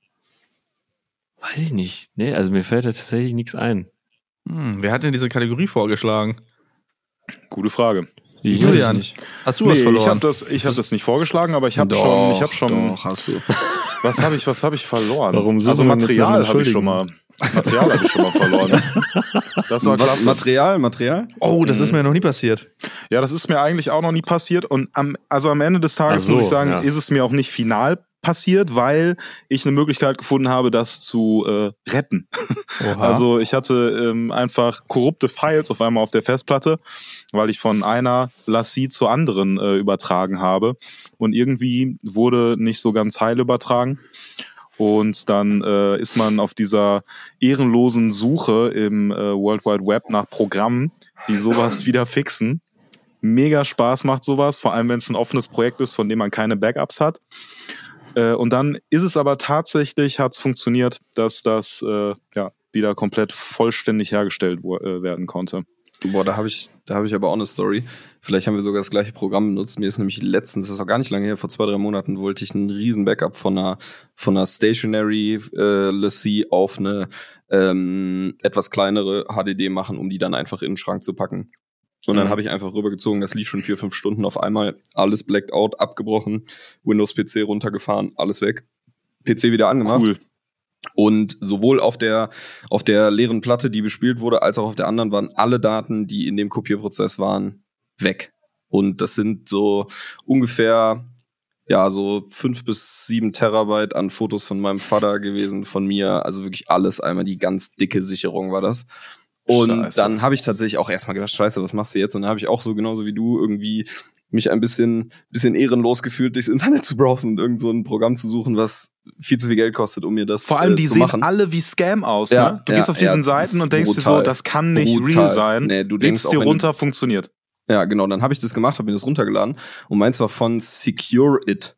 weiß ich nicht. Nee, also mir fällt da tatsächlich nichts ein. Hm, wer hat denn diese Kategorie vorgeschlagen? Gute Frage. Wie Julian, hast du was Nee, ich habe verloren? das, ich hab das nicht vorgeschlagen, aber ich habe schon, ich habe schon, Doch, hast du. Was habe ich, was habe ich verloren? Warum also Material habe ich schon mal, Material habe ich schon mal verloren. Das war Was, klasse. Material, Material? oh, das ist mir noch nie passiert. Ja, das ist mir eigentlich auch noch nie passiert und am, also am Ende des Tages so, muss ich sagen, ja. ist es mir auch nicht final passiert, weil ich eine Möglichkeit gefunden habe, das zu äh, retten. Oha. Also ich hatte ähm, einfach korrupte Files auf einmal auf der Festplatte, weil ich von einer Lassie zur anderen äh, übertragen habe und irgendwie wurde nicht so ganz heil übertragen. Und dann äh, ist man auf dieser ehrenlosen Suche im äh, World Wide Web nach Programmen, die sowas wieder fixen. Mega Spaß macht sowas, vor allem wenn es ein offenes Projekt ist, von dem man keine Backups hat. Äh, und dann ist es aber tatsächlich, hat es funktioniert, dass das äh, ja, wieder komplett vollständig hergestellt äh, werden konnte. Boah, da habe ich, da ich aber auch eine Story. Vielleicht haben wir sogar das gleiche Programm benutzt. Mir ist nämlich letztens, das ist auch gar nicht lange her, vor zwei, drei Monaten wollte ich einen riesen Backup von einer, von einer Stationary äh, Lassie auf eine ähm, etwas kleinere HDD machen, um die dann einfach in den Schrank zu packen. Und dann Mhm. habe ich einfach rübergezogen, das lief schon vier, fünf Stunden auf einmal, alles blacked out, abgebrochen, Windows-PC runtergefahren, alles weg, PC wieder angemacht. Cool. Und sowohl auf der, auf der leeren Platte, die bespielt wurde, als auch auf der anderen waren alle Daten, die in dem Kopierprozess waren, weg. Und das sind so ungefähr, ja, so fünf bis sieben Terabyte an Fotos von meinem Vater gewesen, von mir. Also wirklich alles einmal, die ganz dicke Sicherung war das. Und Scheiße. dann habe ich tatsächlich auch erstmal gedacht, scheiße, was machst du jetzt? Und dann habe ich auch so genauso wie du irgendwie mich ein bisschen, bisschen ehrenlos gefühlt, durchs Internet zu browsen und irgend so ein Programm zu suchen, was viel zu viel Geld kostet, um mir das Vor allem, äh, die sehen machen. alle wie Scam aus. Ja, ne? Du ja, gehst auf ja, diesen das Seiten und denkst dir so, brutal. das kann nicht Brutal. real sein. Nee, du denkst auch, dir runter, funktioniert. Ja, genau. Dann habe ich das gemacht, habe mir das runtergeladen und meins war von Secure It.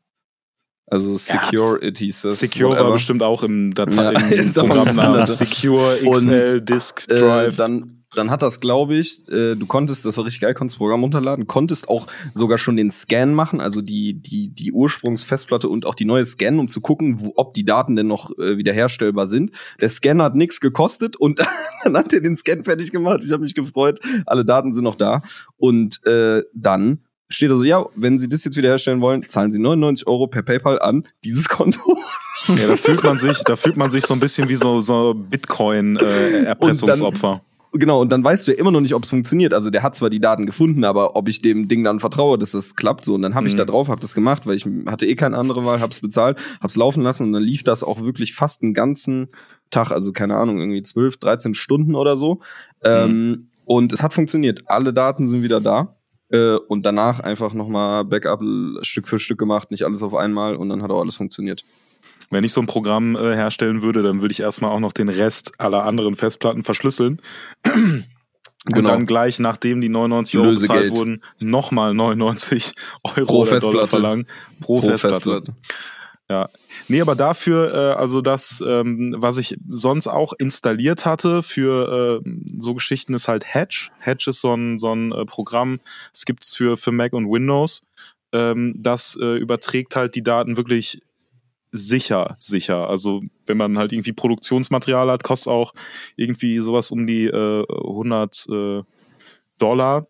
Also Secure It hieß das. Secure war whatever. bestimmt auch im Datei Ja, Programmnamen. Secure Und, XL Disk Äh, Drive. dann, dann hat das, glaube ich, äh, du konntest, das war richtig geil, konntest das Programm runterladen, konntest auch sogar schon den Scan machen, also die, die, die Ursprungsfestplatte und auch die neue scannen, um zu gucken, wo, ob die Daten denn noch äh, wiederherstellbar sind. Der Scan hat nichts gekostet und dann hat er den Scan fertig gemacht. Ich habe mich gefreut, alle Daten sind noch da. Und äh, dann steht da so, ja, wenn Sie das jetzt wiederherstellen wollen, zahlen Sie 99 Euro per PayPal an dieses Konto. ja, da fühlt man sich, da fühlt man sich so ein bisschen wie so, so Bitcoin äh, Erpressungsopfer. genau, und dann weißt du ja immer noch nicht, ob es funktioniert. Also der hat zwar die Daten gefunden, aber ob ich dem Ding dann vertraue, dass das klappt, so. Und dann habe ich Mhm. da drauf, habe das gemacht, weil ich hatte eh keine andere Wahl, hab's bezahlt, hab's laufen lassen und dann lief das auch wirklich fast einen ganzen Tag, also keine Ahnung, irgendwie 12, 13 Stunden oder so. Ähm, und es hat funktioniert. Alle Daten sind wieder da. Äh, und danach einfach nochmal Backup Stück für Stück gemacht, nicht alles auf einmal und dann hat auch alles funktioniert. Wenn ich so ein Programm äh, herstellen würde, dann würde ich erstmal auch noch den Rest aller anderen Festplatten verschlüsseln. Und Genau. dann gleich, nachdem die 99 Euro bezahlt Lösegeld. wurden, nochmal 99 Euro Pro Festplatte. verlangen. Pro, Pro Festplatte. Festplatte. Ja. Nee, aber dafür, äh, also das, ähm, was ich sonst auch installiert hatte für äh, so Geschichten, ist halt Hedge. Hedge ist so ein, so ein äh, Programm, es gibt's für, für Mac und Windows. Ähm, das äh, überträgt halt die Daten wirklich sicher, sicher. Also wenn man halt irgendwie Produktionsmaterial hat, kostet auch irgendwie sowas um die äh, 100 äh, Dollar.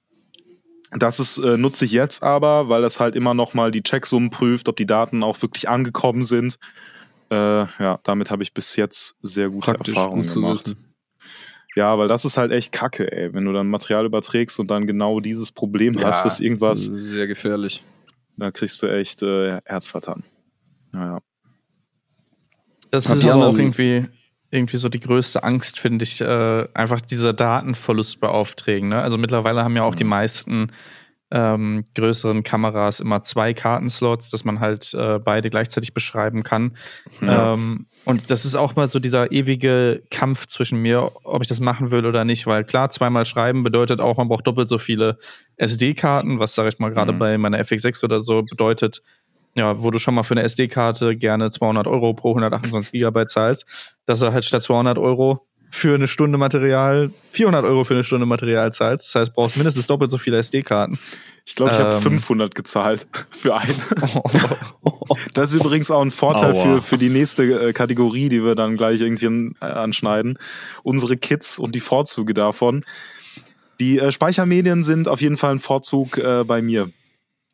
Das ist, äh, nutze ich jetzt aber, weil das halt immer noch mal die Checksummen prüft, ob die Daten auch wirklich angekommen sind. Äh, ja, damit habe ich bis jetzt sehr gute Praktisch, Erfahrungen gut gemacht. Ja, weil das ist halt echt kacke, ey. Wenn du dann Material überträgst und dann genau dieses Problem hast, dass irgendwas, Sehr gefährlich. da kriegst du echt äh, Herzvertan. Naja. Das Hab ist aber auch irgendwie, irgendwie so die größte Angst, finde ich, äh, einfach dieser Datenverlust bei Aufträgen. Ne? Also mittlerweile haben ja auch die meisten ähm, größeren Kameras immer zwei Kartenslots, dass man halt äh, beide gleichzeitig beschreiben kann. Ja. Ähm, und das ist auch mal so dieser ewige Kampf zwischen mir, ob ich das machen will oder nicht, weil klar, zweimal schreiben bedeutet auch, man braucht doppelt so viele SD-Karten, was sage ich mal gerade Mhm. bei meiner FX6 oder so bedeutet, ja, wo du schon mal für eine SD-Karte gerne 200 Euro pro 128 Gigabyte zahlst, dass du halt statt 200 Euro für eine Stunde Material 400 Euro für eine Stunde Material zahlst. Das heißt, brauchst mindestens doppelt so viele SD-Karten. Ich glaube, ich habe Ähm. 500 gezahlt für eine. Das ist übrigens auch ein Vorteil Aua. für, für die nächste äh, Kategorie, die wir dann gleich irgendwie äh, anschneiden. Unsere Kits und die Vorzüge davon. Die äh, Speichermedien sind auf jeden Fall ein Vorzug äh, bei mir.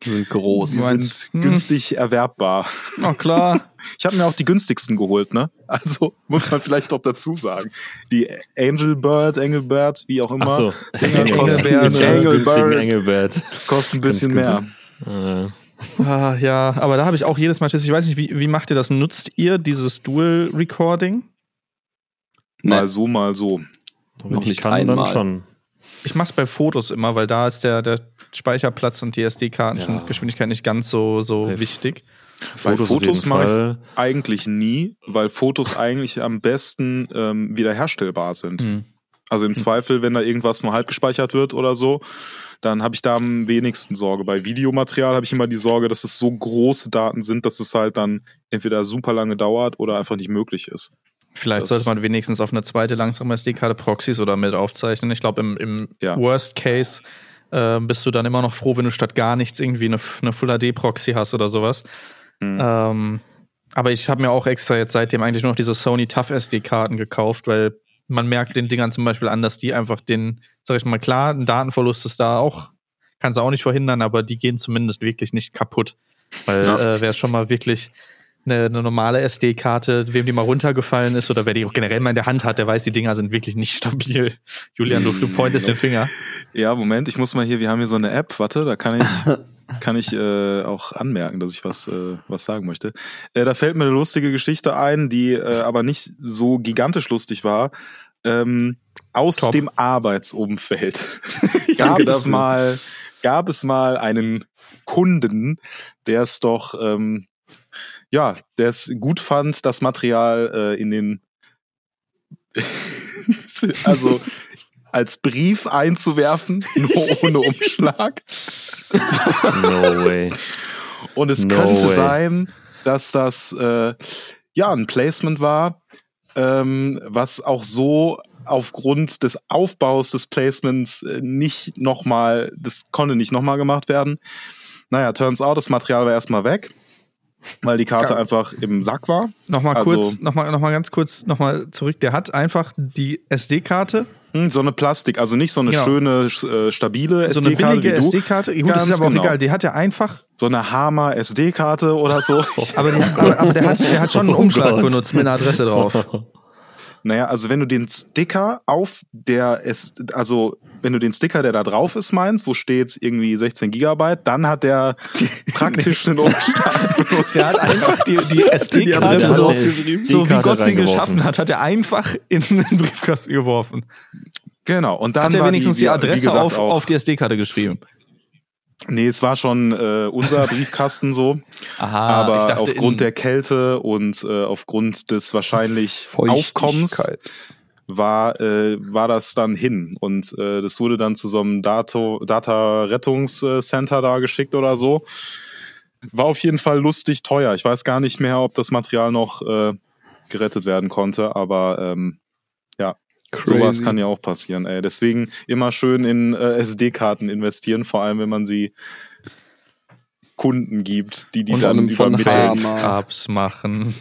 Sind groß. Die sind hm. günstig erwerbbar. Na klar. Ich habe mir auch die günstigsten geholt, ne? Also muss man vielleicht auch dazu sagen. Die Angelbird, Engelbert, wie auch immer, Ach so. Engelbert, Engelbert, Engelbert. kosten ein bisschen mehr. Äh, Ah, ja, aber da habe ich auch jedes Mal Schiss. Ich weiß nicht, wie, wie macht ihr das? Nutzt ihr dieses Dual Recording? Mal Nee. so, mal so. wenn Noch ich nicht kann, einmal. dann schon. Ich mache es bei Fotos immer, weil da ist der, der Speicherplatz und die SD-Kartengeschwindigkeit nicht ganz so, so Bei wichtig. Bei auf Fotos jeden mache ich eigentlich nie, weil Fotos eigentlich am besten ähm, wiederherstellbar sind. Hm. Also im Zweifel, wenn da irgendwas nur halb gespeichert wird oder so, dann habe ich da am wenigsten Sorge. Bei Videomaterial habe ich immer die Sorge, dass es so große Daten sind, dass es halt dann entweder super lange dauert oder einfach nicht möglich ist. Vielleicht Das- sollte man wenigstens auf eine zweite langsame SD-Karte Proxys oder mit aufzeichnen. Ich glaube, im, im Ja. Worst Case äh, bist du dann immer noch froh, wenn du statt gar nichts irgendwie eine, eine Full HD-Proxy hast oder sowas. Hm. Ähm, aber ich habe mir auch extra jetzt seitdem eigentlich nur noch diese Sony Tough SD-Karten gekauft, weil man merkt den Dingern zum Beispiel an, dass die einfach den, sag ich mal, klar, ein Datenverlust ist da auch, kannst du auch nicht verhindern, aber die gehen zumindest wirklich nicht kaputt. Weil Ja. äh, wer schon mal wirklich eine, eine normale SD-Karte, wem die mal runtergefallen ist oder wer die auch generell mal in der Hand hat, der weiß, die Dinger sind wirklich nicht stabil. Julian, du, du pointest den Finger. Ja, Moment, ich muss mal hier, wir haben hier so eine App, warte, da kann ich, kann ich äh, auch anmerken, dass ich was, äh, was sagen möchte. Äh, da fällt mir eine lustige Geschichte ein, die äh, aber nicht so gigantisch lustig war. Ähm, aus Top. dem Arbeitsumfeld gab es dafür. mal, gab es mal einen Kunden, der es doch, ähm, ja, der es gut fand, das Material äh, in den, also als Brief einzuwerfen, nur ohne Umschlag. No way. Und es No könnte way. sein, dass das äh, ja ein Placement war, ähm, was auch so aufgrund des Aufbaus des Placements äh, nicht nochmal, das konnte nicht nochmal gemacht werden. Naja, turns out, das Material war erstmal weg, weil die Karte Ja. einfach im Sack war. Nochmal Also- kurz, nochmal noch mal ganz kurz nochmal zurück. Der hat einfach die SD-Karte, Hm, so eine Plastik, also nicht so eine Ja. schöne, äh, stabile so eine SD-Karte billige wie du, SD-Karte. Gut, das ist Ganz aber auch genau. egal. Die hat er einfach, so eine Hammer SD-Karte oder so. aber, die, aber, aber der, hat, der hat schon einen Oh Umschlag Gott. benutzt mit einer Adresse drauf. Naja, also wenn du den Sticker auf der es, also wenn du den Sticker, der da drauf ist, meinst, wo steht irgendwie 16 Gigabyte, dann hat der praktisch einen Umschlag benutzt. Der hat einfach die, die Die SD-Karte so, so wie Gott sie geschaffen hat, hat er einfach in den Briefkasten geworfen. Genau. Und dann Hat er wenigstens die, wie Adresse gesagt, auf, auf die SD-Karte geschrieben. Nee, es war schon äh, unser Briefkasten so. Aha, aber aufgrund der Kälte und äh, aufgrund des wahrscheinlich Aufkommens war, äh, war das dann hin. Und äh, das wurde dann zu so einem Data-Rettungscenter da geschickt oder so. War auf jeden Fall lustig teuer. Ich weiß gar nicht mehr, ob das Material noch äh, gerettet werden konnte, aber ähm, ja, sowas kann ja auch passieren. Ey. Deswegen immer schön in äh, SD-Karten investieren, vor allem wenn man sie Kunden gibt, die die Und dann übermitteln. Backups machen.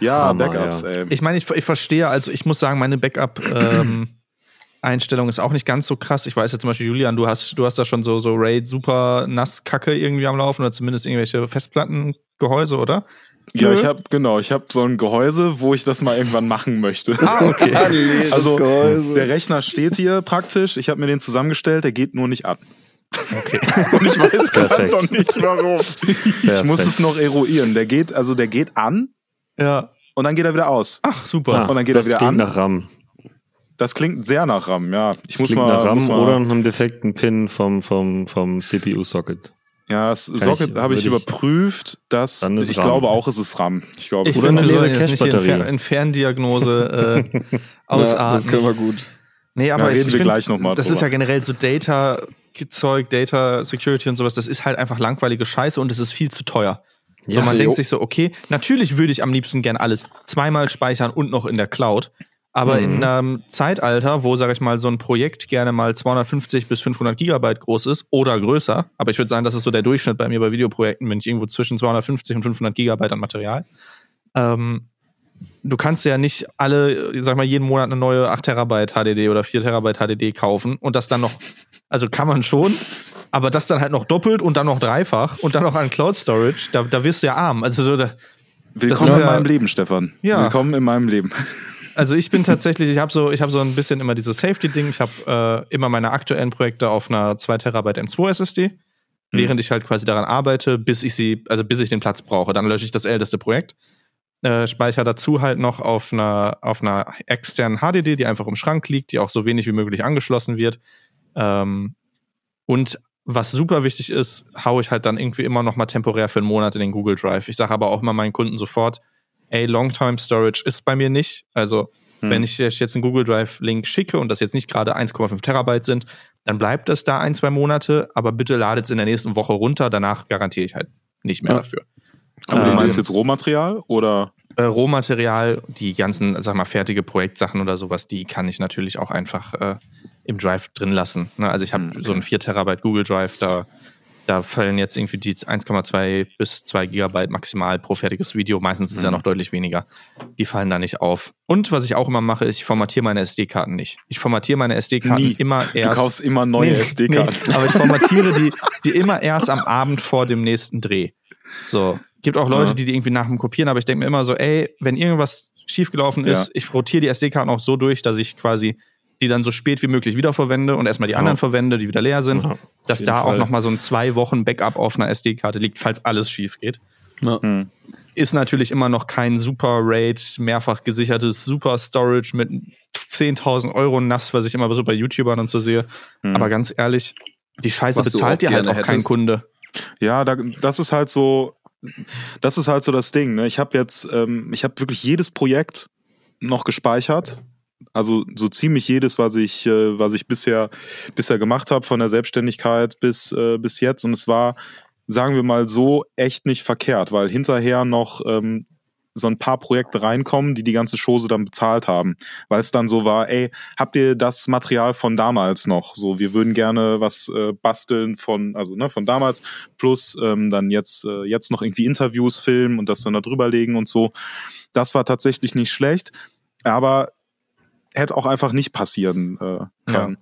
Ja, Hammer, Backups, ja. ey. Ich meine, ich, ich verstehe, also ich muss sagen, meine Backup-Einstellung ist auch nicht ganz so krass. Ich weiß ja zum Beispiel, Julian, du hast, du hast da schon so, so RAID super nass Kacke irgendwie am Laufen oder zumindest irgendwelche Festplattengehäuse, oder? Ja, ich habe genau, ich habe so ein Gehäuse, wo ich das mal irgendwann machen möchte. Ah, okay. Also Gehäuse. der Rechner steht hier praktisch. Ich habe mir den zusammengestellt, der geht nur nicht an. okay. Und ich weiß gerade Perfekt. noch nicht warum. Ich muss es noch eruieren. Der geht, also der geht an Ja. und dann geht er wieder aus. Ach, super. Ah, Und dann geht er das wieder klingt an. nach RAM. Das klingt sehr nach RAM, ja. Ich muss klingt mal, nach RAM muss mal oder nach einem defekten Pin vom, vom, vom CPU-Socket. Ja, das ich- Socket habe ich überprüft, dass Dann ist ich RAM. glaube auch, es ist RAM. Ich glaube, Ich Oder eine leere Cache-Batterie. In Ferndiagnose äh, Ja, ausarten. das können wir gut. Nee, aber Ja, ich, reden ich wir find, gleich noch mal Das drüber. ist ja generell so Data-Zeug, Data Security und sowas, das ist halt einfach langweilige Scheiße und es ist viel zu teuer. so, man jo. denkt sich so, okay, natürlich würde ich am liebsten gern alles zweimal speichern und noch in der Cloud. Aber Mhm. in einem Zeitalter, wo, sage ich mal, so ein Projekt gerne mal 250 bis 500 Gigabyte groß ist oder größer, aber ich würde sagen, das ist so der Durchschnitt bei mir bei Videoprojekten, bin ich irgendwo zwischen 250 und 500 Gigabyte an Material. Ähm, du kannst ja nicht alle, ich sag mal, jeden Monat eine neue 8 Terabyte HDD oder 4 Terabyte HDD kaufen und das dann noch, also kann man schon, aber das dann halt noch doppelt und dann noch dreifach und dann noch an Cloud Storage, da, da wirst du ja arm. Also, so, da, Willkommen ist in ja- meinem Leben, Stefan. Ja. Willkommen in meinem Leben. Also ich bin tatsächlich, ich habe so, ich habe so ein bisschen immer dieses Safety-Ding. Ich habe äh, immer meine aktuellen Projekte auf einer 2 Terabyte M2 SSD, während ich halt quasi daran arbeite, bis ich sie, also bis ich den Platz brauche. Dann lösche ich das älteste Projekt. Äh, speicher dazu halt noch auf einer, auf einer externen HDD, die einfach im Schrank liegt, die auch so wenig wie möglich angeschlossen wird. Ähm, und was super wichtig ist, haue ich halt dann irgendwie immer noch mal temporär für einen Monat in den Google Drive. Ich sage aber auch immer meinen Kunden sofort, ey, Long-Time Storage ist bei mir nicht. Also, Hm. wenn ich jetzt einen Google Drive-Link schicke und das jetzt nicht gerade 1,5 Terabyte sind, dann bleibt das da ein, zwei Monate, aber bitte ladet es in der nächsten Woche runter. Danach garantiere ich halt nicht mehr Ja. dafür. Aber du Ähm, meinst jetzt Rohmaterial oder? äh, Rohmaterial, die ganzen, sag mal, fertige Projektsachen oder sowas, die kann ich natürlich auch einfach äh, im Drive drin lassen. Ne? Also ich habe Hm, okay. so einen 4 Terabyte Google Drive, da, da fallen jetzt irgendwie die 1,2 bis 2 Gigabyte maximal pro fertiges Video. Meistens ist es ja noch deutlich weniger. Die fallen da nicht auf. Und was ich auch immer mache, ist, ich formatiere meine SD-Karten nicht. Ich formatiere meine SD-Karten Nie. immer Du erst. kaufst immer neue Nee, SD-Karten. Nee, aber ich formatiere die, die immer erst am Abend vor dem nächsten Dreh. So. Gibt auch Leute, Ja. die die irgendwie nach dem Kopieren, aber ich denke mir immer so, ey, wenn irgendwas schiefgelaufen ist, Ja. ich rotiere die SD-Karten auch so durch, dass ich quasi die dann so spät wie möglich wiederverwende und erstmal die anderen verwende, die wieder leer sind, Ja, dass da auch Fall. nochmal so ein zwei Wochen Backup auf einer SD-Karte liegt, falls alles schief geht. Hm. Ist natürlich immer noch kein super RAID, mehrfach gesichertes Super Storage mit 10.000 Euro nass, was ich immer so bei YouTubern und so sehe. Hm. Aber ganz ehrlich, die Scheiße Was bezahlt auch dir halt auch gerne kein hättest. Kunde. Ja, da, das ist halt so, das ist halt so das Ding. Ne? Ich habe jetzt, ähm, ich habe wirklich jedes Projekt noch gespeichert. Also so ziemlich jedes, was ich, äh, was ich bisher, bisher gemacht habe, von der Selbstständigkeit bis, äh, bis jetzt. Und es war, sagen wir mal so, echt nicht verkehrt, weil hinterher noch ähm, so ein paar Projekte reinkommen, die die ganze Chose dann bezahlt haben. Weil es dann so war, ey, habt ihr das Material von damals noch? So, wir würden gerne was äh, basteln von, also ne, von damals, plus ähm, dann jetzt, äh, jetzt noch irgendwie Interviews filmen und das dann da drüber legen und so. Das war tatsächlich nicht schlecht, aber hätte auch einfach nicht passieren äh, können.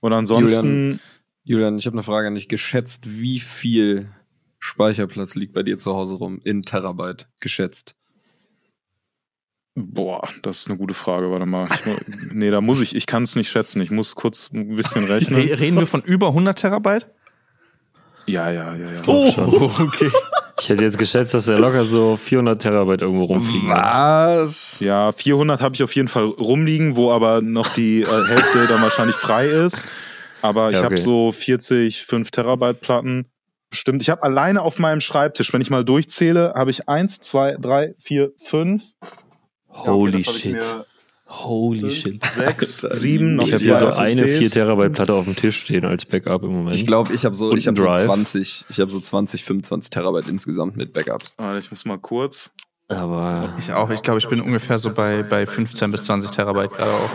Und ansonsten, Julian, ich habe eine Frage an dich. Geschätzt, wie viel Speicherplatz liegt bei dir zu Hause rum in Terabyte? Geschätzt. Boah, das ist eine gute Frage. Warte mal. Ich, nee, da muss ich, ich kann es nicht schätzen. Ich muss kurz ein bisschen rechnen. Re reden wir von über 100 Terabyte? Ja, ja, ja, ja. Oh, okay. Ich hätte jetzt geschätzt, dass er locker so 400 Terabyte irgendwo rumfliegen. Was? Ja, 400 habe ich auf jeden Fall rumliegen, wo aber noch die äh, Hälfte dann wahrscheinlich frei ist. Aber ich Ja, habe okay. so 40, 5 Terabyte Platten. Bestimmt. Ich habe alleine auf meinem Schreibtisch, wenn ich mal durchzähle, habe ich 1, 2, 3, 4, 5. Holy shit. Holy shit. 6, Alter, 7, noch Ich habe hier so eine SSDs. 4 Terabyte Platte auf dem Tisch stehen als Backup im Moment. Ich glaube, ich habe so, Und ich habe ein so Drive. 20, ich habe so 20, 25 Terabyte insgesamt mit Backups. Ah, ich muss mal kurz. Aber Ich auch. Ich glaube, ich bin ungefähr so bei, bei 15 bis 20 Terabyte gerade auch.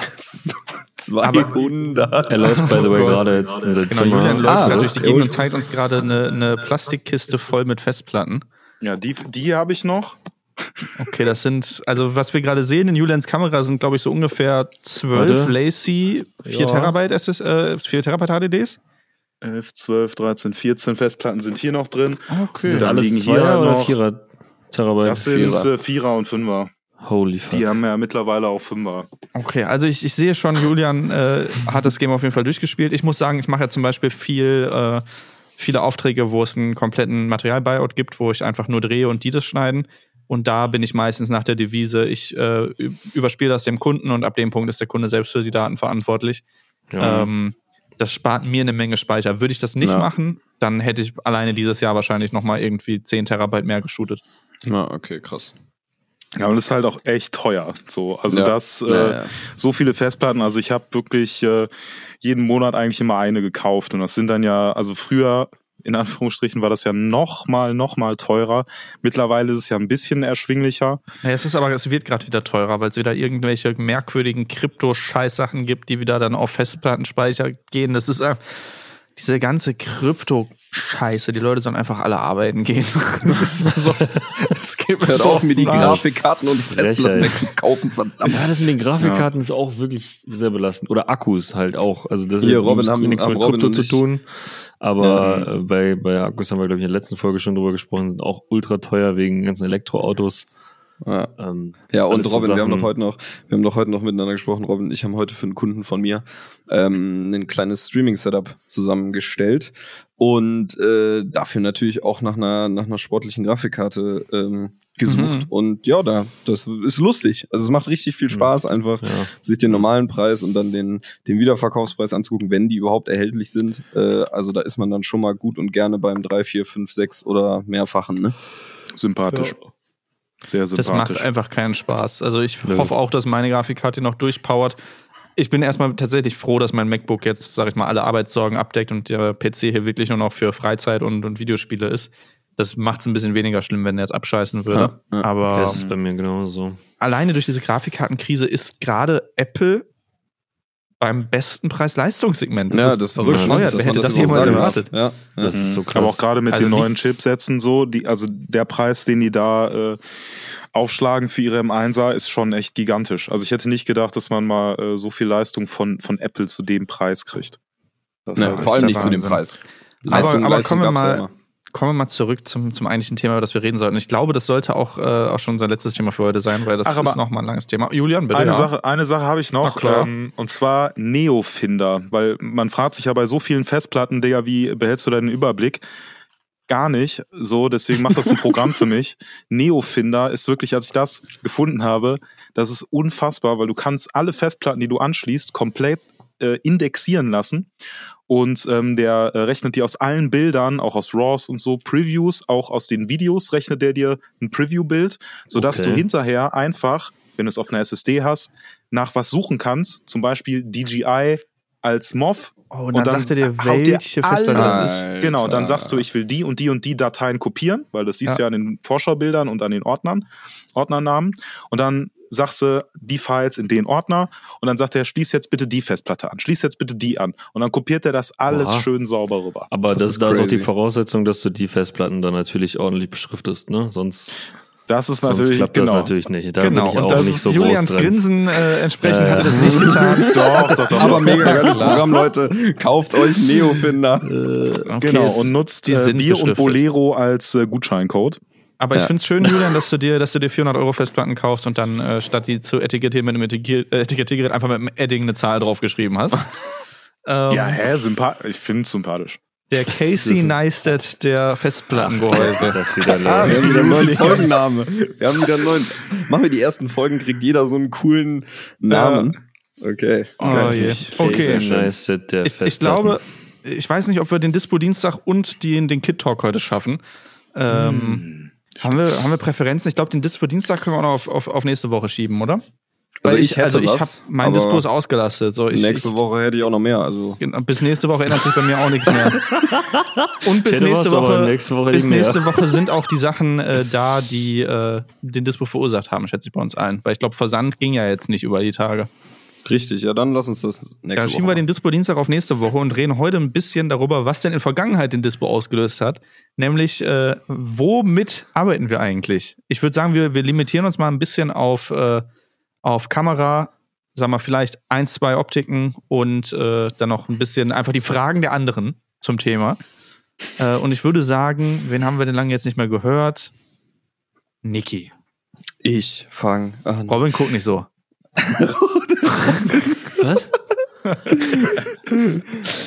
200. er läuft, by the way, Oh gerade jetzt in sein Genau, Julian Zimmer. läuft Ah, gerade durch die. Gegend und zeigt uns gerade eine, eine Plastikkiste voll mit Festplatten. Ja, die, die habe ich noch. Okay, das sind, also was wir gerade sehen in Julians Kamera sind, glaube ich, so ungefähr 12 Warte. Lacy 4 Ja. Terabyte SS, äh, 4 Terabyte HDDs. 11, 12, 13, 14 Festplatten sind hier noch drin. Okay. Sind Dann alles liegen Zweier hier oder noch- Vierer Terabyte? Das sind Vierer. äh, Vierer und Fünfer. Holy fuck. Die haben ja mittlerweile auch Fünfer. Okay, also ich, ich sehe schon, Julian äh, hat das Game auf jeden Fall durchgespielt. Ich muss sagen, ich mache ja zum Beispiel viel, äh, viele Aufträge, wo es einen kompletten Material-Buyout gibt, wo ich einfach nur drehe und die das schneiden. Und da bin ich meistens nach der Devise, ich äh, überspiele das dem Kunden und ab dem Punkt ist der Kunde selbst für die Daten verantwortlich. Ja. Ähm, das spart mir eine Menge Speicher. Würde ich das nicht Ja. machen, dann hätte ich alleine dieses Jahr wahrscheinlich nochmal irgendwie 10 Terabyte mehr geshootet. Ja, okay, krass. Ja, und das ist halt auch echt teuer. So, also Ja. das, äh, Ja, ja. so viele Festplatten. Also ich habe wirklich äh, jeden Monat eigentlich immer eine gekauft. Und das sind dann ja, also früher in Anführungsstrichen war das ja noch mal, noch mal teurer. Mittlerweile ist es ja ein bisschen erschwinglicher. Ja, es ist aber, es wird gerade wieder teurer, weil es wieder irgendwelche merkwürdigen Krypto-Scheißsachen gibt, die wieder dann auf Festplattenspeicher gehen. Das ist äh, diese ganze Krypto-Scheiße. Die Leute sollen einfach alle arbeiten gehen. Das ist immer so. Es geht mir Hört so auf, mir die. Grafikkarten und Festplatten wegzukaufen, verdammt. Ja, das mit den Grafikkarten ist auch wirklich sehr belastend. Oder Akkus halt auch. Also das Hier, Robin, nichts haben- nichts haben mit Robin Krypto zu ich- tun. Aber Ja. äh, bei, bei Akkus haben wir, glaube ich, in der letzten Folge schon drüber gesprochen, sind auch ultra teuer wegen ganzen Elektroautos. Ja. Ähm, Ja, und Robin, wir haben Sachen. doch heute noch, wir haben doch heute noch miteinander gesprochen. Robin und ich haben heute für einen Kunden von mir ähm, ein kleines Streaming-Setup zusammengestellt und äh, dafür natürlich auch nach einer nach einer sportlichen Grafikkarte ähm, gesucht. Mhm. Und ja, da das ist lustig. Also es macht richtig viel Spaß, einfach ja. sich den normalen Preis und dann den den Wiederverkaufspreis anzugucken, wenn die überhaupt erhältlich sind. Äh, also da ist man dann schon mal gut und gerne beim 3, 4, 5, 6 oder mehrfachen. Ne? Sympathisch. Sehr Das macht sympathisch. einfach keinen Spaß. Also ich Nö. hoffe auch, dass meine Grafikkarte noch durchpowert. Ich bin erstmal tatsächlich froh, dass mein MacBook jetzt, sag ich mal, alle Arbeitssorgen abdeckt und der PC hier wirklich nur noch für Freizeit und, und Videospiele ist. Das macht es ein bisschen weniger schlimm, wenn er jetzt abscheißen würde. Ja, ja. Aber Das ist bei mir genauso. alleine durch diese Grafikkartenkrise ist gerade Apple beim besten Preis-Leistungssegment. Ja, das ist verrückt. Ja, bescheuert. Wer hätte das überhaupt jemals erwartet? Ja, ja. Das ist so krass. Aber auch gerade mit Also den die- neuen Chipsätzen so, die, also der Preis, den die da äh, aufschlagen für ihre M1er, ist schon echt gigantisch. Also ich hätte nicht gedacht, dass man mal äh, so viel Leistung von, von Apple zu dem Preis kriegt. Das Ja, vor allem nicht zu dem. Preis. Aber- aber kommen wir mal-. Kommen wir mal zurück zum, zum eigentlichen Thema, über das wir reden sollten. Ich glaube, das sollte auch, äh, auch schon unser letztes Thema für heute sein, weil das Ach, ist nochmal ein langes Thema. Julian, bitte. Eine ja. Sache, eine Sache habe ich noch, ähm, und zwar Neofinder, weil man fragt sich ja bei so vielen Festplatten, Digga, wie behältst du deinen Überblick? Gar nicht, so, deswegen macht das ein Programm für mich. Neofinder ist wirklich, als ich das gefunden habe, das ist unfassbar, weil du kannst alle Festplatten, die du anschließt, komplett äh, indexieren lassen. Und ähm, der äh, rechnet dir aus allen Bildern, auch aus RAWs und so, Previews, auch aus den Videos rechnet der dir ein Preview-Bild, sodass Okay. du hinterher einfach, wenn du es auf einer SSD hast, nach was suchen kannst, zum Beispiel DJI als MOV. Oh, und dann, dann sagt er dir, welche Festplatte das ist. Genau, dann sagst du, ich will die und die und die Dateien kopieren, weil das siehst du ja an den Vorschaubildern und an den Ordnern, Ordnernamen. Und dann sagst du die Files in den Ordner und dann sagt er, schließ jetzt bitte die Festplatte an, schließ jetzt bitte die an. Und dann kopiert er das alles Oha. schön sauber rüber. Aber Das das, ist da ist auch die Voraussetzung, dass du die Festplatten dann natürlich ordentlich beschriftest, ne? Sonst, Das ist sonst natürlich, klappt genau. das natürlich nicht. Da Genau, bin ich und auch das nicht ist so Julians groß drin. Grinsen äh, entsprechend Äh. hat er das nicht getan. Doch, doch, doch. Aber mega geiles Programm, Leute. Kauft euch Neofinder. Okay, Genau, und nutzt die äh, Bier und. Bolero als äh, Gutscheincode. Aber ich Ja. finde es schön, Julian, dass du dir, dass du dir 400 Euro Festplatten kaufst und dann äh, statt die zu etikettieren mit einem Etikett- äh, Etikettiergerät einfach mit einem Edding eine Zahl draufgeschrieben hast. ähm, Ja, hä, sympath ich finde es sympathisch. Der Casey Neistat der Festplattengehäuse. Das wieder Ah, wir haben wieder einen neuen Folgenname. Wir haben wieder einen neuen. Machen wir die ersten Folgen, kriegt jeder so einen coolen Namen. Okay. Oh. Okay. Casey Neistat, der Ich, ich glaube, ich weiß nicht, ob wir den Dispo-Dienstag und den, den Kid-Talk heute schaffen. Ähm, haben, wir, haben wir Präferenzen? Ich glaube, den Dispo-Dienstag können wir auch noch auf, auf, auf nächste Woche schieben, oder? Also ich hätte also ich habe mein Dispo ist ausgelastet. So, ich, Nächste Woche hätte ich auch noch mehr. Also ich, bis nächste Woche ändert sich bei mir auch nichts mehr. Und bis nächste Woche, nächste Woche bis nächste Woche sind auch die Sachen äh, da, die äh, den Dispo verursacht haben, schätze ich bei uns allen. Weil ich glaube, Versand ging ja jetzt nicht über die Tage. richtig, ja, dann lass uns das nächste Ja, schieben Woche. wir den Dispo Dienstag auf nächste Woche und reden heute ein bisschen darüber, was denn in Vergangenheit den Dispo ausgelöst hat. Nämlich, äh, womit arbeiten wir eigentlich? Ich würde sagen, wir, wir limitieren uns mal ein bisschen auf, äh, auf Kamera, sagen wir vielleicht ein, zwei Optiken und äh, dann noch ein bisschen einfach die Fragen der anderen zum Thema. Äh, und ich würde sagen, wen haben wir denn lange jetzt nicht mehr gehört? Niki. ich fang an. Robin, guck nicht so. Was?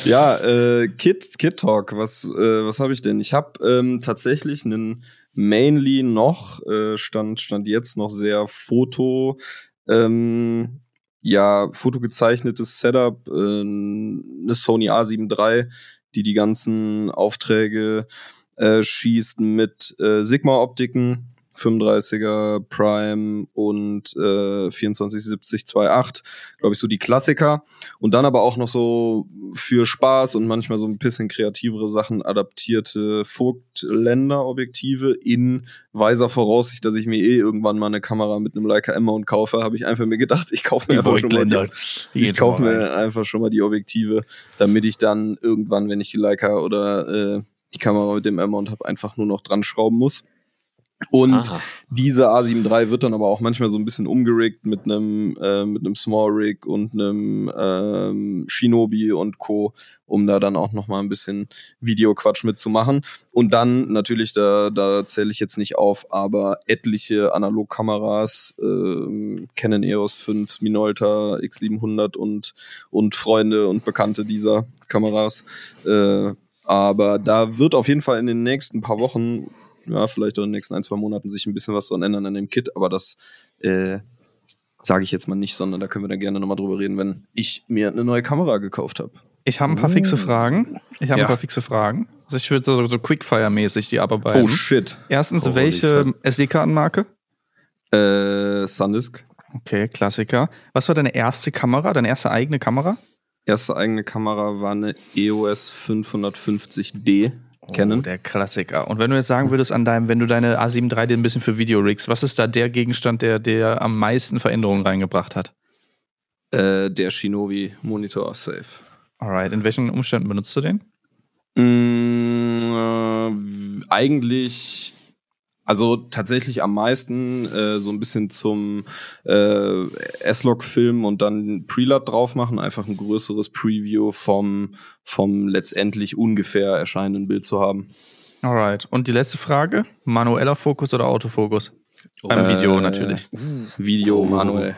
Ja, äh, Kid, Kid Talk, was, äh, was habe ich denn? Ich habe ähm, tatsächlich einen mainly noch, äh, stand, stand jetzt noch sehr Foto, ähm, ja, fotogezeichnetes Setup, äh, eine Sony A7 III, die die ganzen Aufträge äh, schießt mit äh, Sigma-Optiken, 35er Prime und äh, 2470 2.8, glaube ich, so die Klassiker. Und dann aber auch noch so für Spaß und manchmal so ein bisschen kreativere Sachen adaptierte Vogtländer-Objektive in weiser Voraussicht, dass ich mir eh irgendwann mal eine Kamera mit einem Leica M-Mount kaufe, habe ich einfach mir gedacht, ich kaufe mir einfach schon mal die, ich kaufe mir einfach schon mal die Objektive, damit ich dann irgendwann, wenn ich die Leica oder äh, die Kamera mit dem M-Mount habe, einfach nur noch dran schrauben muss. Und Aha. diese A7 III wird dann aber auch manchmal so ein bisschen umgerickt mit einem äh, mit einem Small Rig und einem ähm, Shinobi und Co, um da dann auch noch mal ein bisschen Videoquatsch mitzumachen. Und dann natürlich da da zähle ich jetzt nicht auf, aber etliche Analogkameras, ähm, Canon EOS 5, Minolta X700 und und Freunde und Bekannte dieser Kameras. Äh, aber da wird auf jeden Fall in den nächsten paar Wochen ja, vielleicht auch in den nächsten ein, zwei Monaten sich ein bisschen was dran ändern an dem Kit, aber das äh, sage ich jetzt mal nicht, sondern da können wir dann gerne nochmal drüber reden, wenn ich mir eine neue Kamera gekauft habe. Ich habe ein paar fixe Fragen. Ich habe Ja. ein paar fixe Fragen. Also ich würde so, so Quickfire-mäßig die abarbeiten. Oh shit. Erstens, Holy welche. SD-Kartenmarke? Äh, Sandisk. Okay, Klassiker. Was war deine erste Kamera, deine erste eigene Kamera? Erste eigene Kamera war eine EOS 550D. Canon. Oh, der Klassiker. Und wenn du jetzt sagen würdest an deinem, wenn du deine A7 III ein bisschen für Video riggst, was ist da der Gegenstand, der, der am meisten Veränderungen reingebracht hat? Äh, der Shinobi Monitor Safe. Alright, in welchen Umständen benutzt du den? Mm, äh, eigentlich, also tatsächlich am meisten äh, so ein bisschen zum äh, S-Log-Film und dann Preload drauf machen, einfach ein größeres Preview vom, vom letztendlich ungefähr erscheinenden Bild zu haben. Alright. Und die letzte Frage: Manueller Fokus oder Autofokus? Beim Äh, Video natürlich. Video Oh. manuell.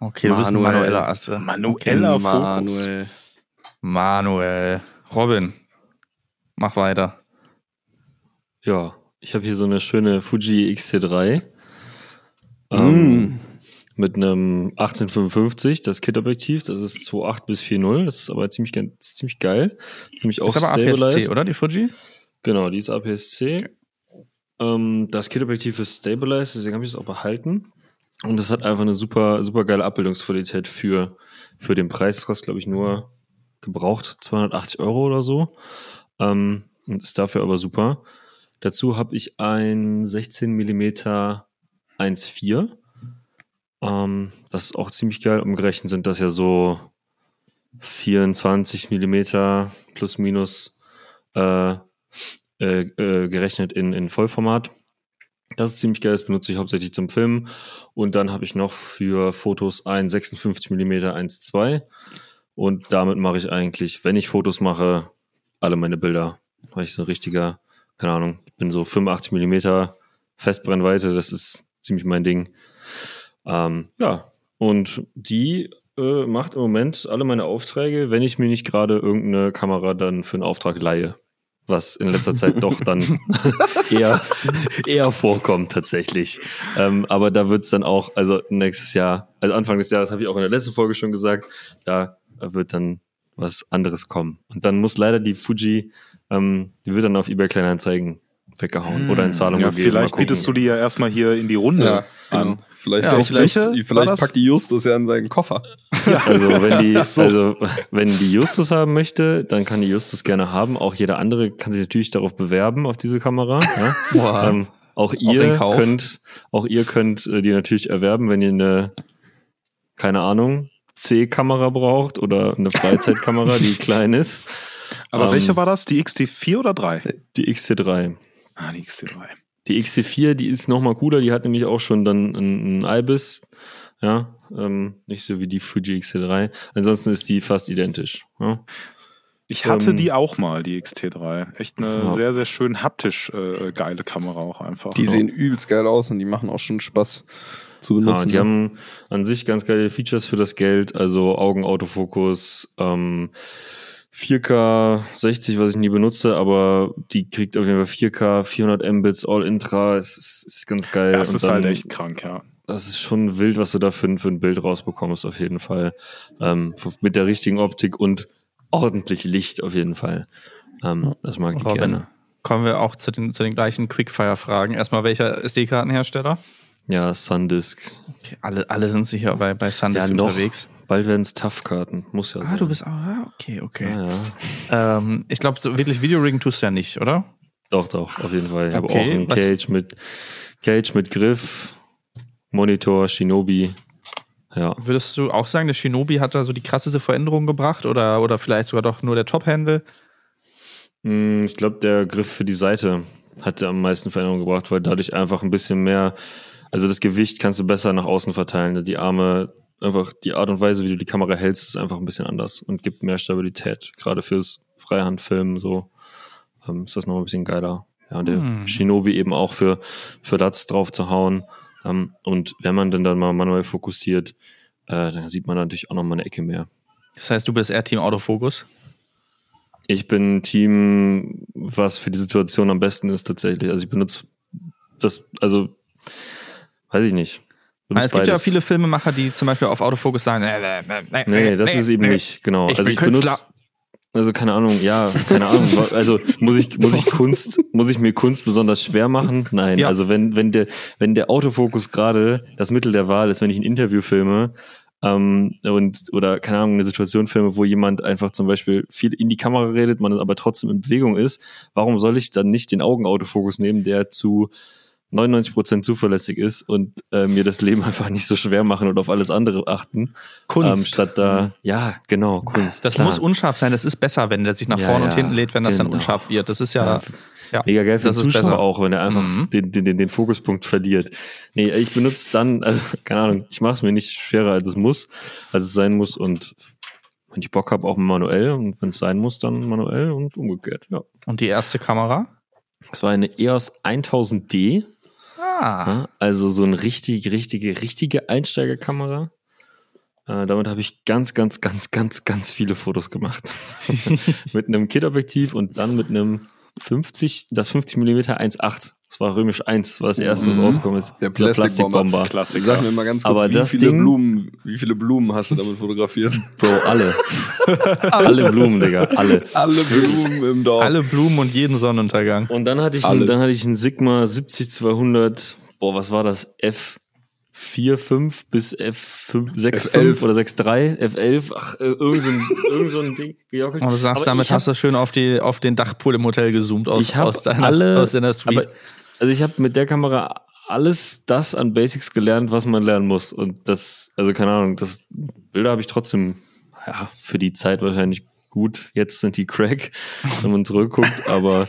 Okay, du bist ein Manuel. manueller Asse. Manueller Fokus. Manuell. Manuel. Robin, mach weiter. Ja, ich habe hier so eine schöne Fuji XT3 Mm. ähm, mit einem 1855, das Kit-Objektiv. Das ist 2.8 bis 4.0. Das ist aber ziemlich, ziemlich geil. Ziemlich auch ist aber. APS-C, oder? Die Fuji? Genau, die ist APS-C. Ähm, das Kit-Objektiv ist stabilized, deswegen habe ich es auch behalten. Und das hat einfach eine super, super geile Abbildungsqualität für, für den Preis. Das kostet, glaube ich, nur gebraucht 280 Euro oder so. Ähm, und ist dafür aber super. Dazu habe ich ein 16 mm 1.4. Ähm, das ist auch ziemlich geil. Umgerechnet sind das ja so 24 mm plus minus äh, äh, äh, gerechnet in, in Vollformat. Das ist ziemlich geil, das benutze ich hauptsächlich zum Filmen. Und dann habe ich noch für Fotos ein 56 mm 1.2. Und damit mache ich eigentlich, wenn ich Fotos mache, alle meine Bilder. Weil ich so ein richtiger, keine Ahnung, ich bin so 85 mm Festbrennweite, das ist ziemlich mein Ding. Ähm, ja, und die äh, macht im Moment alle meine Aufträge, wenn ich mir nicht gerade irgendeine Kamera dann für einen Auftrag leihe. Was in letzter Zeit doch dann eher, eher vorkommt tatsächlich. Ähm, aber da wird's dann auch, also nächstes Jahr, also Anfang des Jahres habe ich auch in der letzten Folge schon gesagt, da wird dann was anderes kommen. Und dann muss leider die Fuji, ähm, die wird dann auf eBay Kleinanzeigen weggehauen oder in Zahlung Ja, gegeben. vielleicht bietest du die ja erstmal hier in die Runde Ja, an. genau. Vielleicht, Ja, vielleicht das? packt die Justus ja in seinen Koffer. Also wenn die, also wenn die Justus haben möchte, dann kann die Justus gerne haben. Auch jeder andere kann sich natürlich darauf bewerben auf diese Kamera. Ja? Boah. Ähm, auch ihr könnt, auch ihr könnt äh, die natürlich erwerben, wenn ihr eine, keine Ahnung, C-Kamera braucht oder eine Freizeitkamera, die klein ist. Aber Ähm, welche war das? Die XT4 oder 3? Die XT3. Ah, die XT3. Die XT4, die ist noch mal cooler, die hat nämlich auch schon dann ein, ein IBIS. Ja, ähm, nicht so wie die Fuji XT3. Ansonsten ist die fast identisch. Ja. Ich hatte Ähm, die auch mal, die XT3. Echt eine Ja. sehr, sehr schön haptisch äh, geile Kamera auch einfach. Die sehen übelst geil aus und die machen auch schon Spaß zu Ja, benutzen. die ne? haben an sich ganz geile Features für das Geld, also Augenautofokus, ähm, 4K 60, was ich nie benutze, aber die kriegt auf jeden Fall 4K, 400 Mbits, All-Intra, es ist, ist ganz geil. das Und ist halt dann- echt krank, ja. das ist schon wild, was du da für, ein- für ein Bild rausbekommst, auf jeden Fall. Ähm, mit der richtigen Optik und ordentlich Licht, auf jeden Fall. Ähm, das mag ich Robin, gerne. kommen wir auch zu den, zu den gleichen Quickfire-Fragen. Erstmal, welcher SD-Kartenhersteller? Ja, Sundisk. Okay, alle, alle sind sicher bei, bei Sandisk Ja, noch. unterwegs. Bald werden es Tough-Karten. Muss ja Ah, sein. du bist auch, ah, okay, okay. Ja, ja. Ähm, ich glaube, so wirklich Videoringen tust du ja nicht, oder? Doch, doch, auf jeden Fall. Ich habe Okay, auch einen was- Cage mit, Cage mit Griff, Monitor, Shinobi. Ja. Würdest du auch sagen, der Shinobi hat da so die krasseste Veränderung gebracht oder, oder vielleicht sogar doch nur der Top-Handle? Hm, Ich glaube, der Griff für die Seite hat am meisten Veränderung gebracht, weil dadurch einfach ein bisschen mehr, also das Gewicht kannst du besser nach außen verteilen. Die Arme, einfach die Art und Weise, wie du die Kamera hältst, ist einfach ein bisschen anders und gibt mehr Stabilität. Gerade fürs Freihandfilmen so ähm, ist das noch ein bisschen geiler. Ja, und der Hm. Shinobi eben auch für, für Lats drauf zu hauen. Ähm, und wenn man denn dann mal manuell fokussiert, äh, dann sieht man natürlich auch noch mal eine Ecke mehr. Das heißt, du bist eher Team Autofokus. Ich bin Team, was für die Situation am besten ist tatsächlich. Also ich benutze das, also weiß ich nicht. Es gibt ja viele Filmemacher, die zum Beispiel auf Autofokus sagen, nee, nee, nee, Nee, nee, das ist eben nee. nicht, genau. Ich also ich benutze, also keine Ahnung, ja, keine Ahnung. Also muss ich, muss ich Kunst, muss ich mir Kunst besonders schwer machen? Nein, Ja. also wenn, wenn der, wenn der Autofokus gerade das Mittel der Wahl ist, wenn ich ein Interview filme, ähm, und oder keine Ahnung, eine Situation filme, wo jemand einfach zum Beispiel viel in die Kamera redet, man aber trotzdem in Bewegung ist, warum soll ich dann nicht den Augenautofokus nehmen, der zu 99% zuverlässig ist und äh, mir das Leben einfach nicht so schwer machen und auf alles andere achten. Kunst. Ähm, statt da, ja, genau, Kunst. Das klar. muss unscharf sein. Das ist besser, wenn der sich nach Ja, vorne und ja, hinten lädt, wenn das dann genau. unscharf wird. Das ist ja, ja, Mega geil für das den Zuschauer besser. auch, wenn er einfach Mhm. den, den, den, den Fokuspunkt verliert. Nee, ich benutze dann, also keine Ahnung, ich mache es mir nicht schwerer, als es muss, als es sein muss und wenn ich Bock habe, auch manuell und wenn es sein muss, dann manuell und umgekehrt, ja. Und die erste Kamera? Es war eine EOS 1000D, Ah. also so eine richtig, richtige, richtige Einsteigerkamera. Äh, damit habe ich ganz, ganz, ganz, ganz, ganz viele Fotos gemacht. mit einem Kit-Objektiv und dann mit einem 50, das 50 mm 1.8. Das war römisch 1, war das erste, was Mhm. rausgekommen ist. Der Plastikbomber. Klassiker. Sag mir mal ganz kurz, Aber wie, das viele Ding- Blumen, wie viele Blumen hast du damit fotografiert? Bro, alle. alle Blumen, Digga, alle. Alle Blumen im Dorf. Alle Blumen und jeden Sonnenuntergang. Und dann hatte ich, einen, dann hatte ich einen Sigma 70200, boah, was war das? F45 bis F65 F11. oder 6.3, F11, ach, äh, irgend so ein, irgend so ein Ding gejockelt. Und du sagst, Aber damit hab- hast du schön auf, die, auf den Dachpool im Hotel gezoomt aus, ich habe aus, deiner, alle, aus deiner Suite. aber, also ich habe mit der Kamera alles das an Basics gelernt, was man lernen muss. Und das, also keine Ahnung, das Bilder habe ich trotzdem, ja, für die Zeit wahrscheinlich gut. Jetzt sind die Crack, wenn man zurückguckt, aber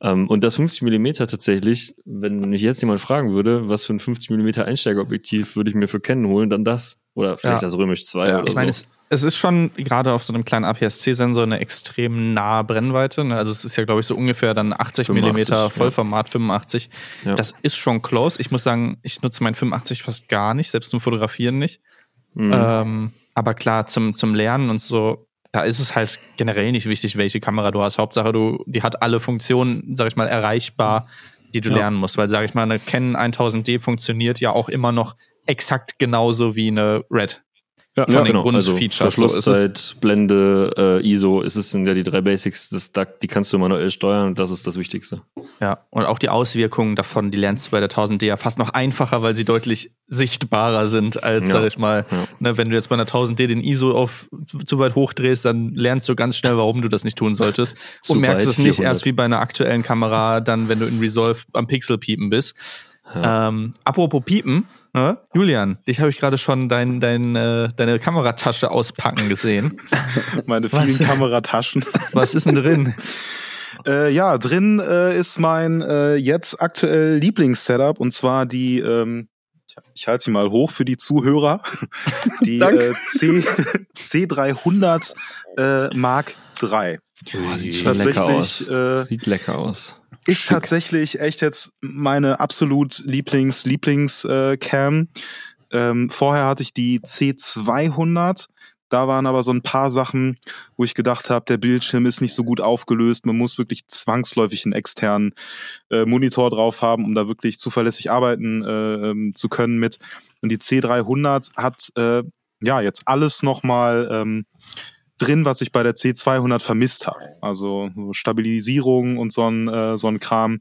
ähm, und das 50 mm tatsächlich, wenn mich jetzt jemand fragen würde, was für ein 50 mm Einsteigerobjektiv würde ich mir für Canon holen, dann das. Oder vielleicht Ja. das Römisch 2 Ja, oder ich meine, so. es, es ist schon gerade auf so einem kleinen APS-C-Sensor eine extrem nahe Brennweite. ne? Also es ist ja, glaube ich, so ungefähr dann 80 85, Millimeter ja. Vollformat, 85. Ja. Das ist schon close. Ich muss sagen, ich nutze mein 85 fast gar nicht, selbst zum Fotografieren nicht. Mhm. Ähm, aber klar, zum, zum Lernen und so, da ist es halt generell nicht wichtig, welche Kamera du hast. Hauptsache, du, die hat alle Funktionen, sag ich mal, erreichbar, die du Ja. lernen musst. Weil, sag ich mal, eine Canon 1000D funktioniert ja auch immer noch exakt genauso wie eine Red. Ja, von den genau. Also Grundfeatures. So, es Verschlusszeit, Blende, äh, ISO, es sind ja die drei Basics, das, da, die kannst du manuell steuern und das ist das Wichtigste. Ja, und auch die Auswirkungen davon, die lernst du bei der 1000D ja fast noch einfacher, weil sie deutlich sichtbarer sind, als, Ja. sag ich mal, Ja. ne, wenn du jetzt bei einer 1000D den ISO auf zu, zu weit hochdrehst, dann lernst du ganz schnell, warum du das nicht tun solltest. Und merkst es nicht 400. erst wie bei einer aktuellen Kamera, dann, wenn du in Resolve am Pixel piepen bist. Ja. Ähm, apropos piepen, ne? Julian, dich habe ich gerade schon dein, dein, äh, deine Kameratasche auspacken gesehen. Meine Was? vielen Kamerataschen. Was ist denn drin? Äh, ja, drin äh, ist mein äh, jetzt aktuell Lieblingssetup und zwar die, ähm, ich, halte sie mal hoch für die Zuhörer, die äh, C, C300 äh, Mark III. Boah, sieht schon lecker tatsächlich, aus. äh, sieht lecker aus. Ist tatsächlich echt jetzt meine absolut Lieblings Lieblings äh, Cam. Ähm, vorher hatte ich die C200. Da waren aber so ein paar Sachen, wo ich gedacht habe, der Bildschirm ist nicht so gut aufgelöst. Man muss wirklich zwangsläufig einen externen äh, Monitor drauf haben, um da wirklich zuverlässig arbeiten äh, ähm, zu können mit. Und die C300 hat äh, ja jetzt alles nochmal ähm, drin, was ich bei der C200 vermisst habe. Also so Stabilisierung und so ein, äh, so ein Kram.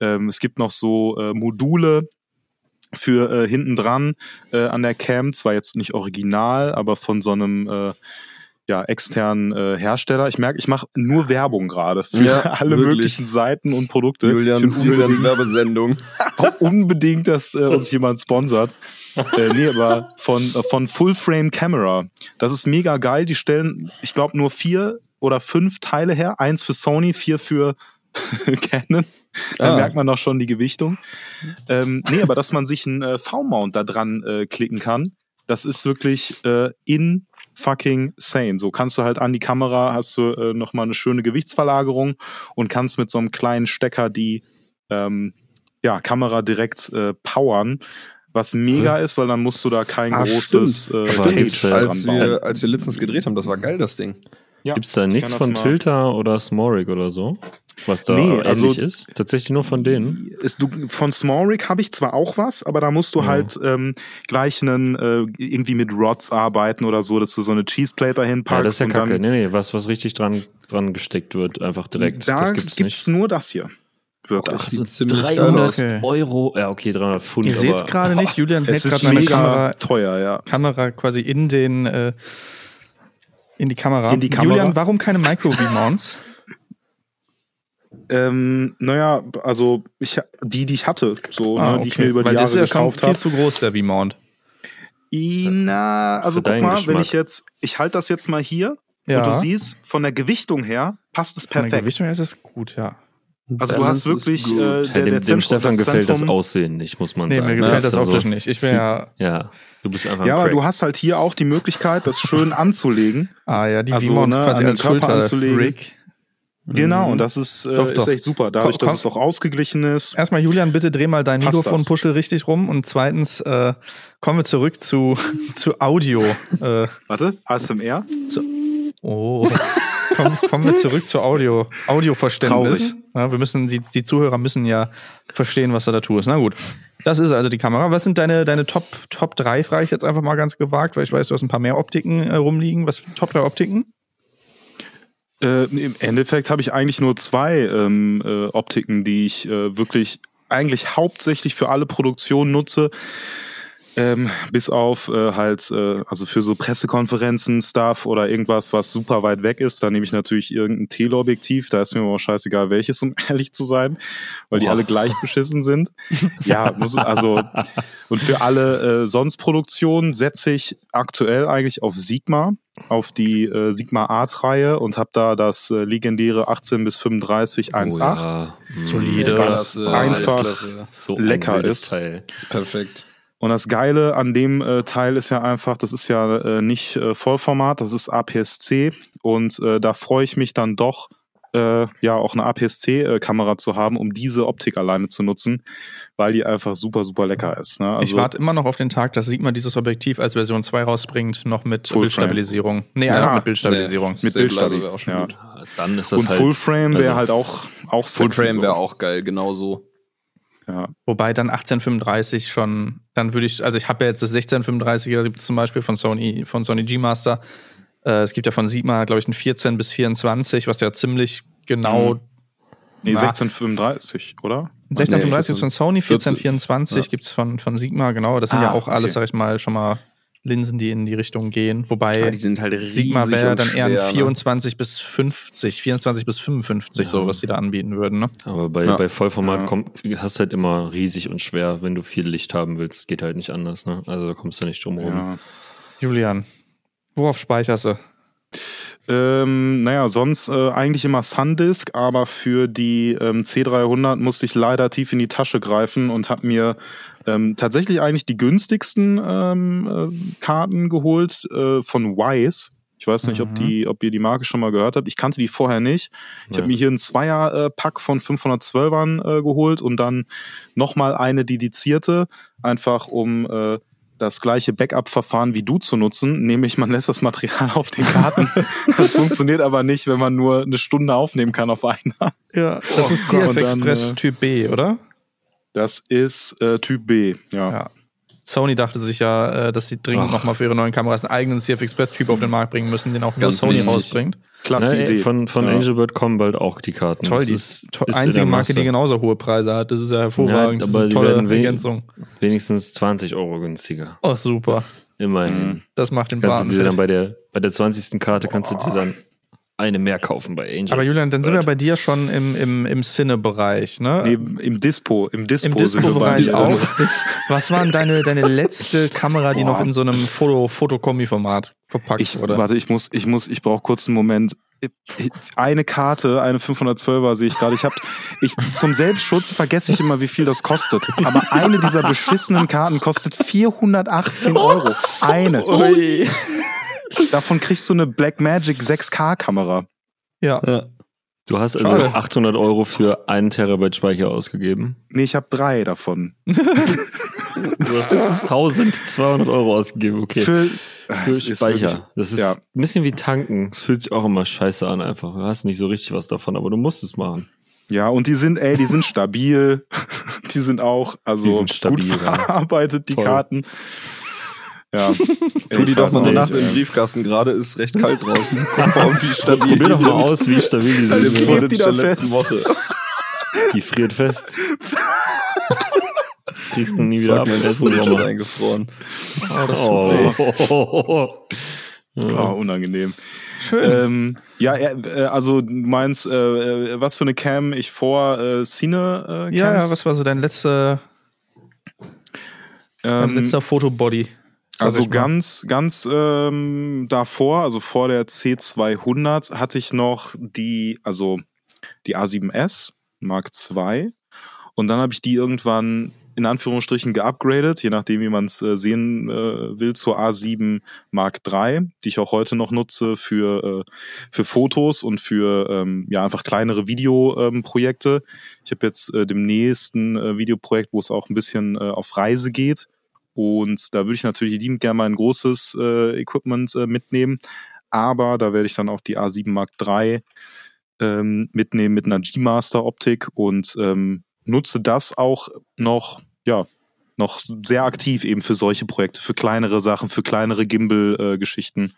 Ähm, es gibt noch so äh, Module für äh, hinten dran äh, an der Cam, zwar jetzt nicht original, aber von so einem äh, ja, externen äh, Hersteller. Ich merke, ich mache nur Werbung gerade für Ja, alle wirklich. möglichen Seiten und Produkte. Julians, Julians Werbesendung. unbedingt, dass äh, uns jemand sponsert. äh, nee, aber von, äh, von Full Frame Camera. Das ist mega geil. Die stellen, ich glaube, nur vier oder fünf Teile her. Eins für Sony, vier für Canon. Da Ah. merkt man doch schon die Gewichtung. Ähm, nee, aber dass man sich einen äh, V-Mount da dran äh, klicken kann, das ist wirklich äh, in fucking sane. So kannst du halt an die Kamera, hast du äh, nochmal eine schöne Gewichtsverlagerung und kannst mit so einem kleinen Stecker die ähm, ja, Kamera direkt äh, powern. Was mega ist, weil dann musst du da kein Ah, großes äh, gibt's, äh, als, dran bauen. wir, als wir letztens gedreht haben, das war geil, das Ding. Ja, Gibt's da nichts von Tilter oder Smoric oder so? Was da Nee, ähnlich also- ist? Tatsächlich nur von denen? Ist du, von Smallrig habe ich zwar auch was, aber da musst du Ja. halt ähm, gleich einen äh, irgendwie mit Rods arbeiten oder so, dass du so eine Cheeseplate dahin packst. Ja, das ist ja und kacke. Dann, Nee, nee, was, was richtig dran, dran gesteckt wird, einfach direkt. da das gibt's, gibt's, nicht. nur das hier. Wirklich. Ach, Also sieht ziemlich geil 300 aus. Okay. Euro. Ja, okay, 300 Pfund. Ihr seht es gerade nicht. Julian hält es ist gerade meine mega Kamera, teuer, ja. Kamera quasi in den äh, in die Kamera. In die Kamera. Julian, warum keine Micro-V-Mounts? Ähm, naja, also ich, die, die ich hatte, so, Ah, ne, die ich mir über die Weil Jahre das ist ja gekauft viel habe. zu groß, der V-Mount. Na, also guck mal, wenn Geschmack. ich jetzt, ich halte das jetzt mal hier Ja. und du siehst, von der Gewichtung her passt es Von der perfekt. Gewichtung her ist es gut, ja. Also du hast ist wirklich äh, Ja, der, dem, der dem Zentrum, Stefan gefällt das Zentrum, Aussehen nicht, muss man Nee, sagen. mir gefällt das Also, optisch nicht. Ich bin ja. Ja, du bist einfach ein Ja, aber Crack. du hast halt hier auch die Möglichkeit, das schön anzulegen. Ah ja, die Also, ne, quasi an den als Körper Schulter anzulegen. Rig. Genau, und das ist, äh, Doch, ist doch. echt super. Dadurch, Komm, dass es auch ausgeglichen ist. Erstmal, Julian, bitte dreh mal dein Mikrofonpuschel richtig rum. Und zweitens äh, kommen wir zurück zu, zu Audio. Äh, Warte, ASMR? Oh. Komm, kommen wir zurück zu Audio. Audioverständnis. Ja, wir müssen, die, die Zuhörer müssen ja verstehen, was du da tust. Na gut. Das ist also die Kamera. Was sind deine, deine Top, Top 3, frage ich jetzt einfach mal ganz gewagt, weil ich weiß, du hast ein paar mehr Optiken äh, rumliegen. Was Top 3 Optiken? Äh, Im Endeffekt habe ich eigentlich nur zwei ähm, äh, Optiken, die ich äh, wirklich eigentlich hauptsächlich für alle Produktionen nutze. Ähm, bis auf äh, halt, äh, also für so Pressekonferenzen, Stuff oder irgendwas, was super weit weg ist, da nehme ich natürlich irgendein Teleobjektiv, da ist mir aber auch scheißegal welches, um ehrlich zu sein, weil die Boah. alle gleich beschissen sind. Ja, muss, also und für alle äh, sonst Produktionen setze ich aktuell eigentlich auf Sigma, auf die äh, Sigma Art-Reihe und habe da das äh, legendäre 18 bis 35 1.8. Oh, ja. Solide. Was Das, äh, einfach. So lecker ist. Teil. ist perfekt. Und das Geile an dem äh, Teil ist ja einfach, das ist ja äh, nicht äh, Vollformat, das ist APS-C und äh, da freue ich mich dann doch, äh, ja auch eine APS-C-Kamera zu haben, um diese Optik alleine zu nutzen, weil die einfach super, super lecker ist. Ne? ich warte immer noch auf den Tag, dass Sigma dieses Objektiv als Version 2 rausbringt, noch mit Full Bildstabilisierung. Nee, Ja, einfach mit Bildstabilisierung. mit Stabilizer Bildstabi. wäre auch schon Ja. Dann ist das Und halt. Full-Frame wäre also- halt auch, auch Full Frame so. wäre auch geil, genau so. Ja. Wobei dann 1835 schon, dann würde ich, also ich habe ja jetzt das 1635er gibt es zum Beispiel von Sony, von Sony G-Master. Äh, es gibt ja von Sigma, glaube ich, ein 14 bis 24, was ja ziemlich genau. Mhm. Nee, Na. 1635, oder? 1635 gibt es von Sony, 14, 1424 ja. gibt es von, von Sigma, genau. Das sind ja Ah, auch alles, okay. sag ich mal, schon mal Linsen, die in die Richtung gehen. Wobei Ja, die sind halt riesig Sigma wäre dann eher schwer, ein ne? 24 bis 50, 24 bis 55, so Ja. was die da anbieten würden. Ne? Aber bei, Ja. bei Vollformat Ja. kommt, hast du halt immer riesig und schwer, wenn du viel Licht haben willst. Geht halt nicht anders, ne? Also da kommst du nicht drum rum. Ja. Julian, worauf speicherst du? Ähm, naja, sonst äh, eigentlich immer Sundisk, aber für die ähm, C300 musste ich leider tief in die Tasche greifen und habe mir ähm, tatsächlich eigentlich die günstigsten ähm, äh, Karten geholt äh, von Wise. Ich weiß nicht, ob, Mhm. die, ob ihr die Marke schon mal gehört habt. Ich kannte die vorher nicht. Ich Ja. habe mir hier einen Zweier-Pack von 512ern äh, geholt und dann nochmal eine dedizierte, einfach um äh, das gleiche Backup-Verfahren wie du zu nutzen, nämlich man lässt das Material auf den Karten. Das funktioniert aber nicht, wenn man nur eine Stunde aufnehmen kann auf einer. Ja, das Oh ist CF Express äh, Typ B, oder? Das ist äh, Typ B. Ja. Ja. Sony dachte sich ja, äh, dass sie dringend nochmal für ihre neuen Kameras einen eigenen CF Express Typ auf den Markt bringen müssen, den auch nur Ganz Sony rausbringt. Klasse Ne, Idee. Von, von Ja. Angelbird kommen bald auch die Karten. Toll, Das die ist- to ist in einzige der Marke, die genauso hohe Preise hat. Das ist ja hervorragend. Ja, das aber ist die eine tolle wen- Ergänzung. Wenigstens 20 Euro günstiger. Oh, super. Immerhin. Das macht den Kannst Braten du dir dann bei der, bei der 20. Karte kannst du dir dann eine mehr kaufen bei Angel. Aber Julian, dann sind wir bei dir schon im, im, im Sinne-Bereich, ne? Nee, im Dispo, im Dispo, Im sind wir bei Dispo-Bereich auch. Was war denn deine, deine letzte Kamera, die Boah. noch in so einem Foto, Fotokombi-Format verpackt Ich, wurde? warte, ich muss, ich muss, ich brauche kurz einen Moment. Eine Karte, eine 512er sehe ich gerade. Ich habe, ich zum Selbstschutz vergesse ich immer, wie viel das kostet. Aber eine dieser beschissenen Karten kostet 418 Euro. Eine. Davon kriegst du eine Blackmagic 6K Kamera. Ja. du hast also Schade. 800 Euro für einen Terabyte Speicher ausgegeben. Nee, ich habe drei davon. Du hast 1200 Euro ausgegeben, okay. Für, Für Speicher. wirklich- das ist ja. ein bisschen wie tanken. Es fühlt sich auch immer scheiße an einfach. Du hast nicht so richtig was davon, aber du musst es machen. Ja, und die sind, ey, die sind stabil. Die sind auch, also Die sind stabil, gut ja. verarbeitet, die Toll. Karten. Ja. Tu die doch mal eine Nacht nicht, im. Briefkasten. Gerade ist recht kalt draußen. Guck mal, wie stabil Probier die doch mal sind. aus, wie stabil die sind. Klebt Footage die der da letzten fest? Woche. Die friert fest. Kriegst du nie wieder Fuck, ab. mein Essen ist eingefroren. Oh, das tut weh. Oh. Ja, Ja. unangenehm. Schön. Ähm, ja, äh, äh, also du meinst, äh, äh, was für eine Cam ich vor äh, Cine äh, ja, Cams? ja, was war so dein letzter, dein ähm, letzter Fotobody? Also mal. ganz, ganz ähm, davor, also vor der C200 hatte ich noch die, also die A7S Mark II und dann habe ich die irgendwann in Anführungsstrichen geupgradet, je nachdem wie man es äh, sehen äh, will, zur A7 Mark III, die ich auch heute noch nutze für, äh, für Fotos und für ähm, ja einfach kleinere Videoprojekte. Ähm, ich habe jetzt äh, demnächst ein äh, Videoprojekt, wo es auch ein bisschen äh, auf Reise geht. Und da würde ich natürlich liebend gerne mal ein großes äh, Equipment äh, mitnehmen. Aber da werde ich dann auch die A7 Mark III ähm, mitnehmen mit einer G-Master-Optik und ähm, nutze das auch noch, ja, noch sehr aktiv eben für solche Projekte, für kleinere Sachen, für kleinere Gimbal-Geschichten.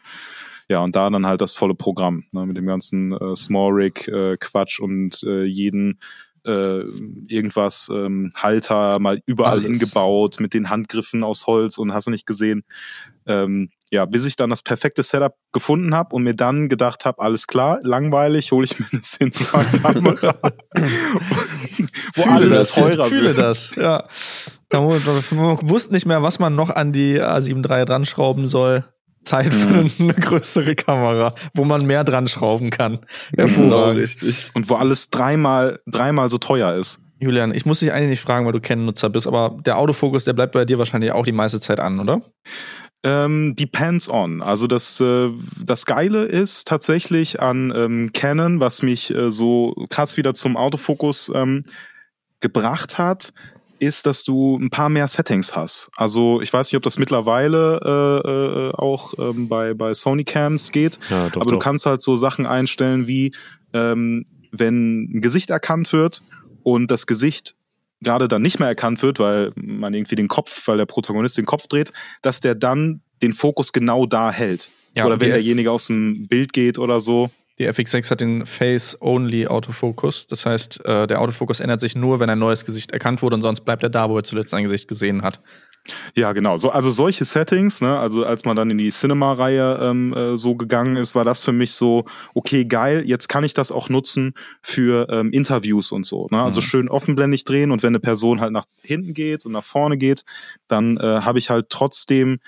ja, und da dann halt das volle Programm ne, mit dem ganzen äh, Small Rig äh, und äh, jeden äh, irgendwas ähm, Halter mal überall Alles. hingebaut mit den Handgriffen aus Holz und hast du nicht gesehen. Ähm, ja, bis ich dann das perfekte Setup gefunden habe und mir dann gedacht habe, alles klar, langweilig, hole ich mir eine Cinema-Kamera, wo Fühle alles das, teurer fühle wird. das, ja. Man wusste nicht mehr, was man noch an die A7 III dran schrauben soll. Zeit für eine größere Kamera, wo man mehr dran schrauben kann. Genau, richtig. Und wo alles dreimal, dreimal so teuer ist. Julian, ich muss dich eigentlich nicht fragen, weil du Canon-Nutzer bist, aber der Autofokus, der bleibt bei dir wahrscheinlich auch die meiste Zeit an, oder? Ähm, depends on. Also das, äh, das Geile ist tatsächlich an ähm, Canon, was mich äh, so krass wieder zum Autofokus ähm, gebracht hat, ist, dass du ein paar mehr Settings hast. Also ich weiß nicht, ob das mittlerweile äh, äh, auch ähm, bei, bei Sony Cams geht, Ja, doch, aber du doch. kannst halt so Sachen einstellen wie, ähm, wenn ein Gesicht erkannt wird und das Gesicht gerade dann nicht mehr erkannt wird, weil man irgendwie den Kopf, weil der Protagonist den Kopf dreht, dass der dann den Fokus genau da hält. Ja, oder wenn derjenige aus dem Bild geht oder so. Die FX6 hat den Face-Only-Autofokus. Das heißt, äh, der Autofokus ändert sich nur, wenn ein neues Gesicht erkannt wurde und sonst bleibt er da, wo er zuletzt ein Gesicht gesehen hat. Ja, genau. So, also solche Settings, ne, also als man dann in die Cinema-Reihe ähm, äh, so gegangen ist, war das für mich so, okay, geil, jetzt kann ich das auch nutzen für ähm, Interviews und so. Ne? Also Mhm. schön offenblendig drehen und wenn eine Person halt nach hinten geht und nach vorne geht, dann äh, habe ich halt trotzdem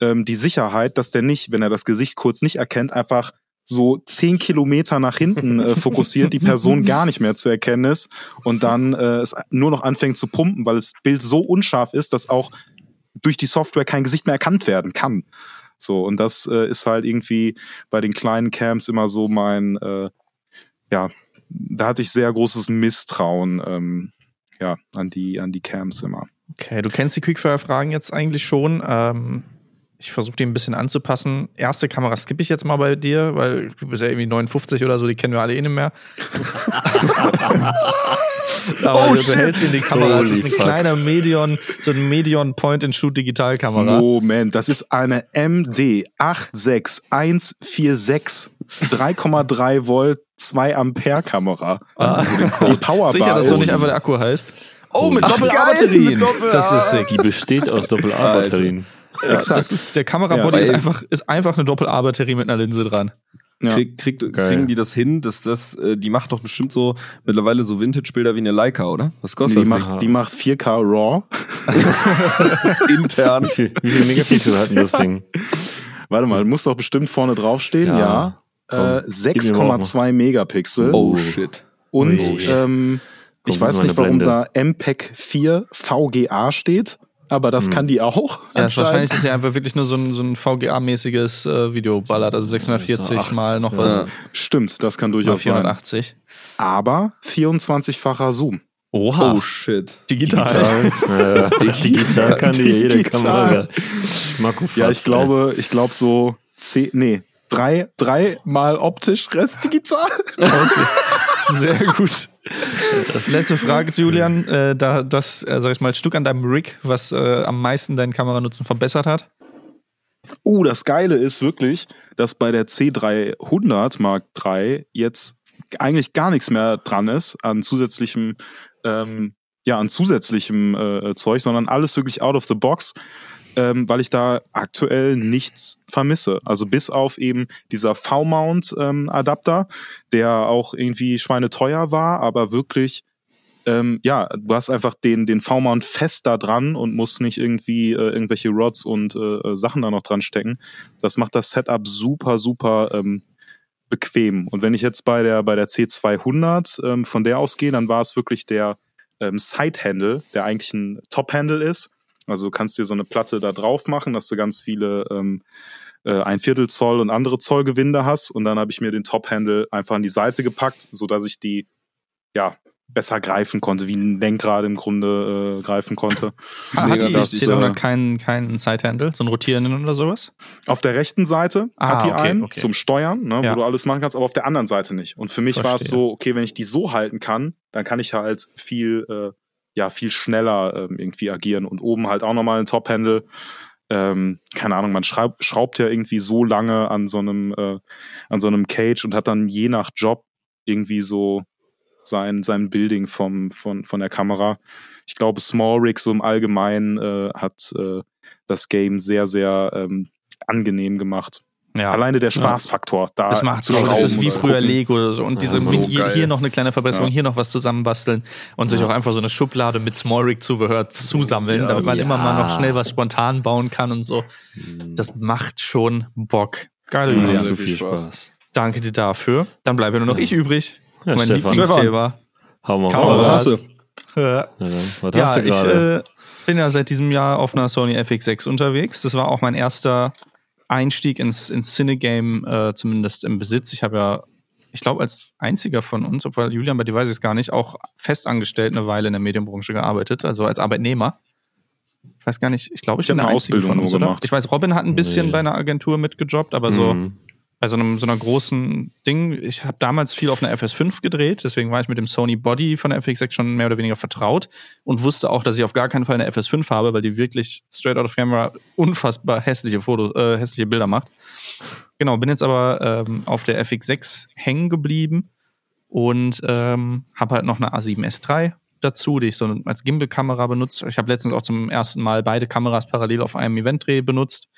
ähm, die Sicherheit, dass der nicht, wenn er das Gesicht kurz nicht erkennt, einfach so zehn Kilometer nach hinten äh, fokussiert, die Person gar nicht mehr zu erkennen ist und dann äh, es nur noch anfängt zu pumpen, weil das Bild so unscharf ist, dass auch durch die Software kein Gesicht mehr erkannt werden kann. So, und das äh, ist halt irgendwie bei den kleinen Cams immer so mein, äh, ja, da hatte ich sehr großes Misstrauen ähm, ja, an die, an die Cams immer. Okay, du kennst die Quickfire-Fragen jetzt eigentlich schon. Ähm, ich versuche die ein bisschen anzupassen. Erste Kamera skippe ich jetzt mal bei dir, weil du bist ja irgendwie 59 oder so, die kennen wir alle eh nicht mehr. Aber Oh, du shit. hältst in die Kamera. Es ist Holy eine fuck. kleine Medion, so ein Medion Point-and-Shoot-Digitalkamera. Moment, das ist eine MD 86146 3,3 Volt 2 Ampere Kamera. Ah. Die Powerbar Sicher, dass so ist nicht einfach der Akku heißt. Oh, mit Doppel-A-Batterien. Das ist sick. Die besteht aus Doppel-A-Batterien. Ja, Exakt. das ist, der Kamerabody Ja, ist, einfach, ist einfach eine Doppel-A-Batterie mit einer Linse dran. Ja. Krieg, kriegt, Geil. kriegen die das hin, dass das, äh, die macht doch bestimmt so mittlerweile so Vintage-Bilder wie eine Leica, oder? Was kostet Die das macht, die macht 4K RAW. Intern? Wie viel, wie viel Megapixel hat denn das Ding? Warte mal, muss doch bestimmt vorne draufstehen. Ja, Ja. Äh, gib mir mal 6,2 Megapixel. Oh shit. Und Ui. ähm, ich weiß nicht, warum Blende. da MPEG 4 VGA steht, aber das Hm. kann die auch. Ja, das wahrscheinlich ist ja einfach wirklich nur so ein, so ein VGA-mäßiges äh, Video ballert, also 640 ach, mal noch ja. was. Ja. Stimmt, das kann durchaus sein. 480. Aber 24-facher Zoom. Oha. Oh shit. digital. Digital. Äh, digital kann die jede Digital. Kamera. Marco Ja, Fatz, ich glaube, ich glaube so zehn, nee, drei, drei mal optisch, Rest digital. Sehr gut. Letzte Frage, Julian. Äh, da das, äh, sag ich mal, Stück an deinem Rig, was äh, am meisten deinen Kameranutzen verbessert hat. Oh, das Geile ist wirklich, dass bei der C300 Mark III jetzt eigentlich gar nichts mehr dran ist an zusätzlichem, ähm, ja, an zusätzlichem äh, Zeug, sondern alles wirklich out of the box, ähm, weil ich da aktuell nichts vermisse. Also bis auf eben dieser V-Mount-Adapter, der auch irgendwie schweineteuer war, aber wirklich ähm, ja, du hast einfach den, den V-Mount fest da dran und musst nicht irgendwie äh, irgendwelche Rods und äh, Sachen da noch dran stecken. Das macht das Setup super, super ähm, bequem. Und wenn ich jetzt bei der, bei der C200 ähm, von der ausgehe, dann war es wirklich der ähm, Side-Handle, der eigentlich ein Top-Handle ist. Also du kannst dir so eine Platte da drauf machen, dass du ganz viele ähm, äh, ein Viertel Zoll und andere Zollgewinde hast. Und dann habe ich mir den Top-Handle einfach an die Seite gepackt, so dass ich die ja besser greifen konnte, wie ein Lenkrad im Grunde äh, greifen konnte. Ha- Hat die das, C300 äh, keinen, keinen Side-Handle, so einen rotierenden oder sowas? Auf der rechten Seite Ah, hat die okay, einen okay. zum Steuern, ne, Ja. wo du alles machen kannst, aber auf der anderen Seite nicht. Und für mich war es so, okay, wenn ich die so halten kann, dann kann ich halt viel, äh, ja, viel schneller ähm, irgendwie agieren. Und oben halt auch nochmal ein Top-Handle. Ähm, keine Ahnung, man schraub, schraubt ja irgendwie so lange an so einem, äh, an so einem Cage und hat dann je nach Job irgendwie so sein, sein Building vom, von, von der Kamera. Ich glaube, Small Rig so im Allgemeinen äh, hat äh, das Game sehr, sehr ähm, angenehm gemacht. Ja. Alleine der Spaßfaktor. Da Das macht so, das ist wie früher gucken. Lego oder so. Und diese Ja, so hier, hier noch eine kleine Verbesserung, Ja. hier noch was zusammenbasteln und sich Ja. auch einfach so eine Schublade mit Small Rig Zubehör zusammeln, Ja, damit man ja. immer mal noch schnell was spontan bauen kann und so. Das macht schon Bock. Geil, Ja, Julian. sehr zu viel Spaß. Spaß. Danke dir dafür. Dann bleibe nur noch ich übrig. Ja, mein Stefan. Lieblingsthema. Hau mal raus. Ja, ja, ich äh, bin ja seit diesem Jahr auf einer Sony FX6 unterwegs. Das war auch mein erster Einstieg ins, ins Cinegame, äh, zumindest im Besitz. Ich habe ja, ich glaube, als einziger von uns, obwohl Julian, bei dir weiß ich es gar nicht, auch festangestellt eine Weile in der Medienbranche gearbeitet, also als Arbeitnehmer. Ich weiß gar nicht, ich glaube, ich, Ich bin hab der eine Ausbildung von uns, gemacht. Ich weiß, Robin hat ein bisschen Nee. bei einer Agentur mitgejobbt, aber so Mhm. Bei so, einem, so einer großen Ding. Ich habe damals viel auf einer FS5 gedreht, deswegen war ich mit dem Sony Body von der FX6 schon mehr oder weniger vertraut und wusste auch, dass ich auf gar keinen Fall eine FS5 habe, weil die wirklich straight out of camera unfassbar hässliche Fotos, äh, hässliche Bilder macht. Genau, bin jetzt aber ähm, auf der FX6 hängen geblieben und ähm, habe halt noch eine A7S III dazu, die ich so als Gimbal-Kamera benutze. Ich habe letztens auch zum ersten Mal beide Kameras parallel auf einem Eventdreh benutzt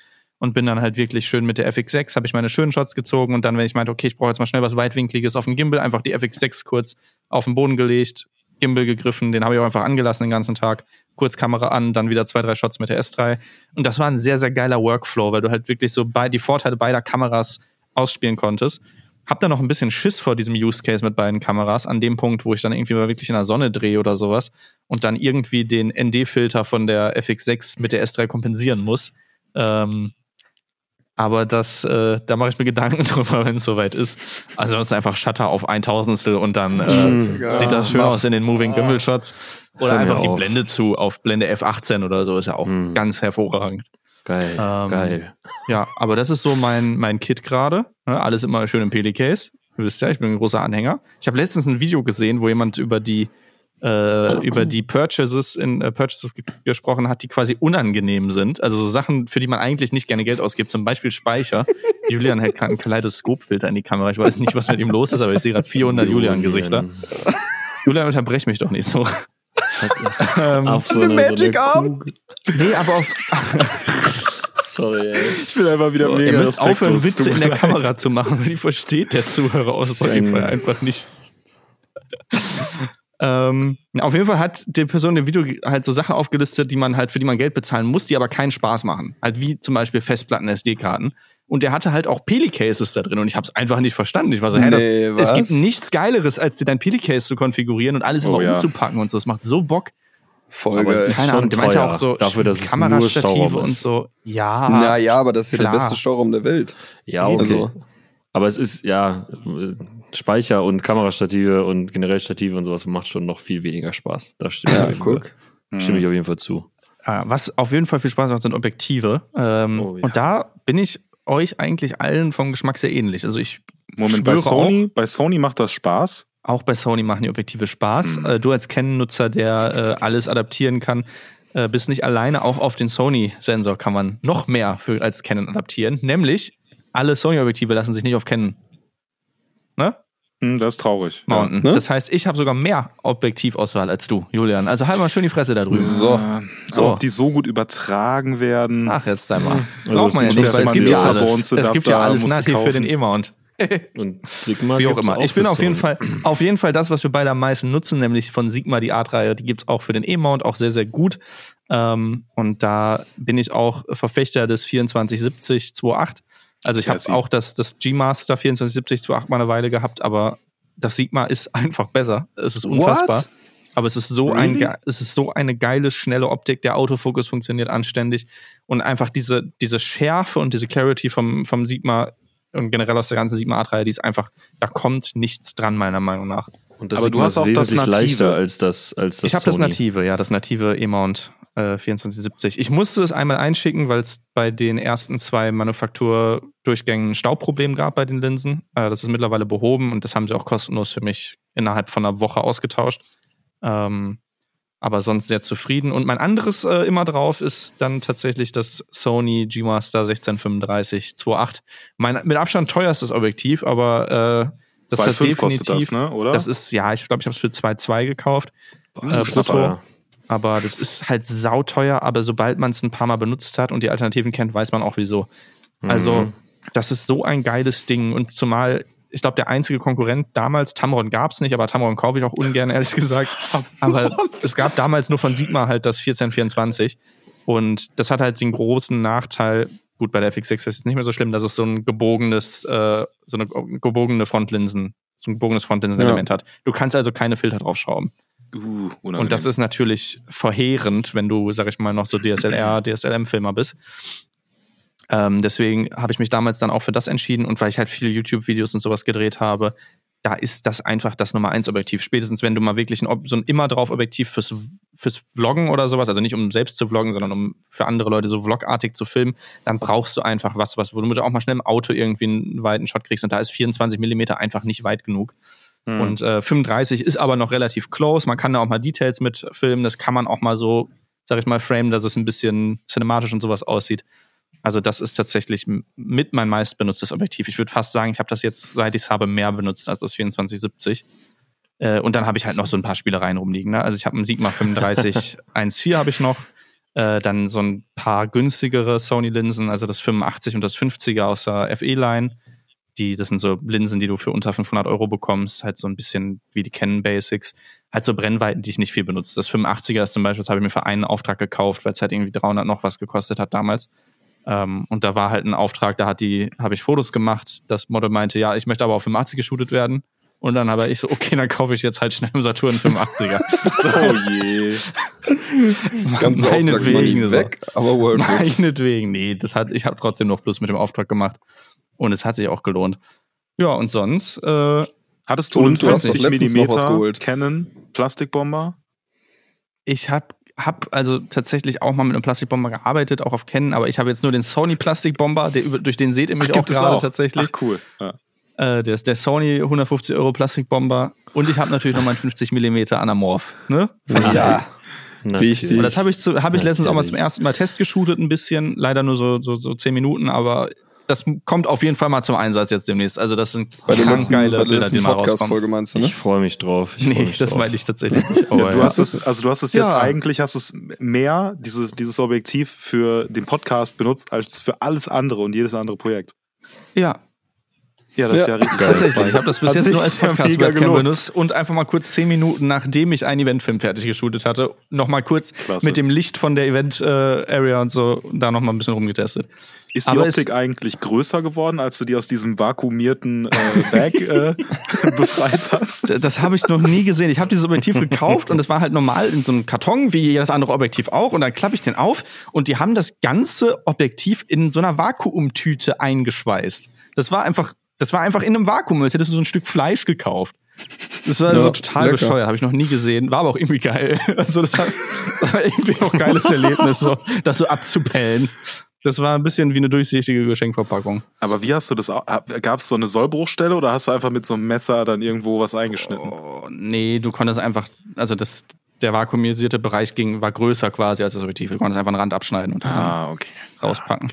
und bin dann halt wirklich schön mit der FX6, habe ich meine schönen Shots gezogen und dann, wenn ich meinte, okay, ich brauche jetzt mal schnell was weitwinkliges auf dem Gimbal, einfach die FX6 kurz auf den Boden gelegt, Gimbal gegriffen, den habe ich auch einfach angelassen den ganzen Tag, kurz Kamera an, dann wieder zwei, drei Shots mit der S3 und das war ein sehr, sehr geiler Workflow, weil du halt wirklich so bei, die Vorteile beider Kameras ausspielen konntest. Hab da noch ein bisschen Schiss vor diesem Use Case mit beiden Kameras, an dem Punkt, wo ich dann irgendwie mal wirklich in der Sonne drehe oder sowas und dann irgendwie den ND-Filter von der FX6 mit der S3 kompensieren muss. Ähm, aber das, äh, da mache ich mir Gedanken drüber, wenn es soweit ist. Also sonst einfach Shutter auf ein Tausendstel und dann äh, Mhm. sieht das schön mach. aus in den Moving Gimbal Shots. Oder einfach die. Blende zu auf Blende F18 oder so ist ja auch Mhm. ganz hervorragend. Geil, Ähm, geil. Ja, aber das ist so mein, mein Kit gerade. Ne, alles immer schön im Peli-Case. Ihr wisst ja, ich bin ein großer Anhänger. Ich habe letztens ein Video gesehen, wo jemand über die äh, über die Purchases in äh, Purchases ge gesprochen hat, die quasi unangenehm sind. Also so Sachen, für die man eigentlich nicht gerne Geld ausgibt, zum Beispiel Speicher. Julian hält gerade einen Kaleidoskopfilter in die Kamera. Ich weiß nicht, was mit ihm los ist, aber ich sehe gerade 400 Julian-Gesichter. Julian, unterbrech mich doch nicht so. ähm, Auf so eine, Magic so Arm. Nee, aber auf, Sorry, ey. Ich bin einfach wieder Ihr mega müsst aufhören. Witze in der leid. Kamera zu machen, weil die versteht der Zuhörer aus Spotify einfach nicht. Ähm, auf jeden Fall hat die Person im Video halt so Sachen aufgelistet, die man halt, für die man Geld bezahlen muss, die aber keinen Spaß machen. Halt wie zum Beispiel Festplatten, SD-Karten. Und der hatte halt auch Peli-Cases da drin und ich habe es einfach nicht verstanden. Ich war so, hä, Nee, das, es gibt nichts Geileres, als dir dein Peli-Case zu konfigurieren und alles Oh, immer ja. umzupacken und so. Das macht so Bock. Voll Aber es geil. ist Keine Ahnung, der meinte auch so dafür, dass Kamerastative und so. Ja. Naja, aber das ist ja klar. der beste Stauraum der Welt. Ja, okay. Also- Aber es ist, ja, Speicher und Kamerastative und generell Stative und sowas macht schon noch viel weniger Spaß. Da stimme, ich, Ja, auf jeden guck. Fall- stimme ich auf jeden Fall zu. Ah, Was auf jeden Fall viel Spaß macht, sind Objektive. Ähm, Oh, ja. Und da bin ich euch eigentlich allen vom Geschmack sehr ähnlich. Also ich Moment, bei Sony, bei Sony macht das Spaß. auch, auch bei Sony machen die Objektive Spaß. Mhm. Äh, du als Canon-Nutzer, der äh, alles adaptieren kann, äh, bist nicht alleine. Auch auf den Sony-Sensor kann man noch mehr für, als Canon adaptieren. Nämlich alle Sony-Objektive lassen sich nicht auf Canon? Hm, das ist traurig. Ja. mounten. ne? Das heißt, ich habe sogar mehr Objektivauswahl als du, Julian. Also halt mal schön die Fresse da drüben. So. So. Ob die so gut übertragen werden. Ach, jetzt einmal. Also Braucht man ja es nicht, muss weil ja es gibt ja mal alles. Es gibt ja alles nativ für den. E-Mount. Und Sigma Wie auch immer. Ich bin auf jeden. Fall, auf jeden Fall das, was wir beide am meisten nutzen, nämlich von Sigma die Art-Reihe. Die gibt's auch für den E-Mount, auch sehr, sehr gut. Ähm, und da bin ich auch Verfechter des 2470 2.8. Also ich habe auch das, das G-Master 2470 2.8 mal eine Weile gehabt, aber das Sigma ist einfach besser. Es ist unfassbar. What? Aber es ist so ein, Really? ge- es ist so eine geile, schnelle Optik. Der Autofokus funktioniert anständig und einfach diese, diese Schärfe und diese Clarity vom, vom Sigma und generell aus der ganzen Sigma Art-Reihe, die ist einfach, da kommt nichts dran, meiner Meinung nach. Und das Aber du Sigma hast ist auch das wesentlich Native. leichter als das, als das ich habe das native, ja, das native E-Mount äh, 2470. Ich musste es einmal einschicken, weil es bei den ersten zwei Manufakturdurchgängen ein Staubproblem gab bei den Linsen. Äh, das ist mittlerweile behoben und das haben sie auch kostenlos für mich innerhalb von einer Woche ausgetauscht. Ähm, aber sonst sehr zufrieden. Und mein anderes äh, immer drauf ist dann tatsächlich das Sony G-Master 1635 2.8. Mein mit Abstand teuerstes Objektiv, aber äh, das hat 2,5 kostet das, ne? Oder? Das ist, ja, ich glaube, ich habe es für 2,2 gekauft. Äh, ist brutto. teuer. Aber das ist halt sauteuer, aber sobald man es ein paar Mal benutzt hat und die Alternativen kennt, weiß man auch wieso. Also, Mhm. das ist so ein geiles Ding. Und zumal, ich glaube, der einzige Konkurrent damals, Tamron gab es nicht, aber Tamron kaufe ich auch ungern, ehrlich gesagt. aber es gab damals nur von Sigma halt das 1424. Und das hat halt den großen Nachteil, gut, bei der FX6 ist es nicht mehr so schlimm, dass es so ein gebogenes, äh, so eine gebogene Frontlinsen, so ein gebogenes Frontlinsenelement hat. Du kannst also keine Filter draufschrauben. Uh. Und das ist natürlich verheerend, wenn du, sag ich mal, noch so DSLR, DSLM-Filmer bist. Ähm, deswegen habe ich mich damals dann auch für das entschieden und weil ich halt viele YouTube-Videos und sowas gedreht habe, da ist das einfach das Nummer eins Objektiv. Spätestens wenn du mal wirklich ein, so ein immer drauf Objektiv fürs, fürs Vloggen oder sowas, also nicht um selbst zu vloggen, sondern um für andere Leute so vlogartig zu filmen, dann brauchst du einfach was, was, wo du auch mal schnell im Auto irgendwie einen weiten Shot kriegst und da ist 24 Millimeter einfach nicht weit genug. Hm. Und äh, 35 ist aber noch relativ close. Man kann da auch mal Details mit filmen. Das kann man auch mal so, sag ich mal, framen, dass es ein bisschen cinematisch und sowas aussieht. Also das ist tatsächlich mit mein meist benutztes Objektiv. Ich würde fast sagen, ich habe das jetzt, seit ich es habe, mehr benutzt als das 2470. Äh, und dann habe ich halt noch so ein paar Spielereien rumliegen. Ne? Also ich habe einen Sigma 35 1.4 habe ich noch. Äh, dann so ein paar günstigere Sony-Linsen, also das 85 und das 50er aus der FE-Line. Die, das sind so Linsen, die du für unter 500 Euro bekommst, halt so ein bisschen wie die Canon Basics. Halt so Brennweiten, die ich nicht viel benutze. Das 85er ist zum Beispiel, das habe ich mir für einen Auftrag gekauft, weil es halt irgendwie 300 noch was gekostet hat damals. Ähm, und da war halt ein Auftrag, da hat die, habe ich Fotos gemacht. Das Model meinte, ja, ich möchte aber auf 85 geshootet werden. Und dann habe ich so, okay, dann kaufe ich jetzt halt schnell im Saturn 85er. oh je. Ganze Meinetwegen Auftragsmoney so. weg, aber. Meinetwegen, nee, das hat, ich habe trotzdem noch Plus mit dem Auftrag gemacht. Und es hat sich auch gelohnt. Ja, und sonst, äh, Hattest du Und einen du hast doch 50 letztens noch was mm geholt. Canon Plastikbomber? ich habe hab also tatsächlich auch mal mit einem Plastikbomber gearbeitet, auch auf Canon, aber ich habe jetzt nur den Sony Plastikbomber, der, über- durch den seht ihr mich auch gerade tatsächlich. Ach cool. Ja. Äh, der ist der Sony 150 Euro Plastikbomber. Und ich habe natürlich noch meinen 50 Millimeter Anamorph. Ne? Ja, Wichtig. Und das habe ich, zu- hab ich letztens auch mal zum ersten Mal testgeshootet, ein bisschen. Leider nur so, so, so 10 Minuten, aber das kommt auf jeden Fall mal zum Einsatz jetzt demnächst. Also, das sind bei letzten, geile bei der Bilder, die mal rauskommen. Podcast-Folge meinst du, ne? Ich freue mich drauf. Ich Nee, mich das drauf. meine ich tatsächlich nicht. Aber Du ja. hast es, also du hast es jetzt Ja. eigentlich, hast es mehr, dieses, dieses Objektiv für den Podcast benutzt, als für alles andere und jedes andere Projekt. ja, Ja, das ist Ja. ja richtig. tatsächlich. Ich habe das bis Hat jetzt nur als Podcast-Webcam benutzt und einfach mal kurz 10 Minuten, nachdem ich einen Eventfilm fertig geshootet hatte, nochmal kurz Klasse. mit dem Licht von der Event-Area und so da nochmal ein bisschen rumgetestet. Ist die Aber Optik eigentlich größer geworden, als du die aus diesem vakuumierten äh, Bag äh, befreit hast? D- Das habe ich noch nie gesehen. Ich habe dieses Objektiv gekauft und es war halt normal in so einem Karton, wie jedes andere Objektiv auch. Und dann klappe ich den auf und die haben das ganze Objektiv in so einer Vakuumtüte eingeschweißt. Das war einfach, das war einfach in einem Vakuum, als hättest du so ein Stück Fleisch gekauft. Das war Ja, so total lecker. bescheuert, habe ich noch nie gesehen. War aber auch irgendwie geil. Also das, hat, das war irgendwie auch ein geiles Erlebnis, so, das so abzupellen. Das war ein bisschen wie eine durchsichtige Geschenkverpackung. Aber wie hast du das? Gab es so eine Sollbruchstelle oder hast du einfach mit so einem Messer dann irgendwo was eingeschnitten? Oh, nee, du konntest einfach, also das, der vakuumisierte Bereich ging, war größer quasi als das Objektiv. Du konntest einfach einen Rand abschneiden und das Ah, okay. dann rauspacken.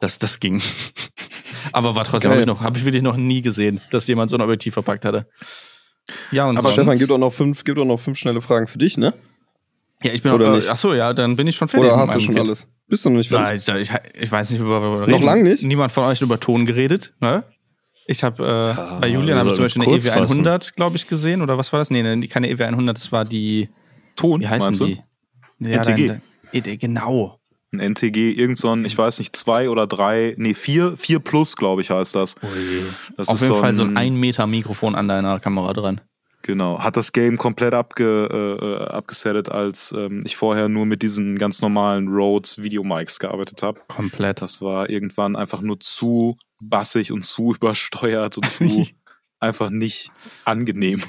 Das, das ging. Aber war trotzdem, habe ich, noch- hab ich wirklich noch nie gesehen, dass jemand so ein Objektiv verpackt hatte. Ja, und Aber sonst, Stefan, gibt auch noch fünf, gibt auch noch fünf schnelle Fragen für dich, ne? ja, ich bin oder auch, nicht? Ach so, ja, dann bin ich schon fertig. Oder hast du schon Kit. alles? Bist du noch nicht fertig? Nein, ich, ich, ich weiß nicht, über wir Noch reden. lang nicht? Niemand von euch über Ton geredet. Ne? Ich habe äh, bei Julian habe ich zum Beispiel eine uns kurz EW100, glaube ich, gesehen. Oder was war das? Nee, nee keine EW100, das war die. Ton, Wie heißen meinst du? die? Ja, NTG. dein- ED, genau. Ein NTG, irgend so ein, ich weiß nicht, zwei oder drei, nee, vier, vier plus, glaube ich, heißt das. Das Auf ist jeden Fall so ein 1 Meter Mikrofon an deiner Kamera dran. Genau, hat das Game komplett abge, äh, abgesettet, als ähm, ich vorher nur mit diesen ganz normalen Rhodes Videomics gearbeitet habe. Komplett. Das war irgendwann einfach nur zu bassig und zu übersteuert und zu einfach nicht angenehm.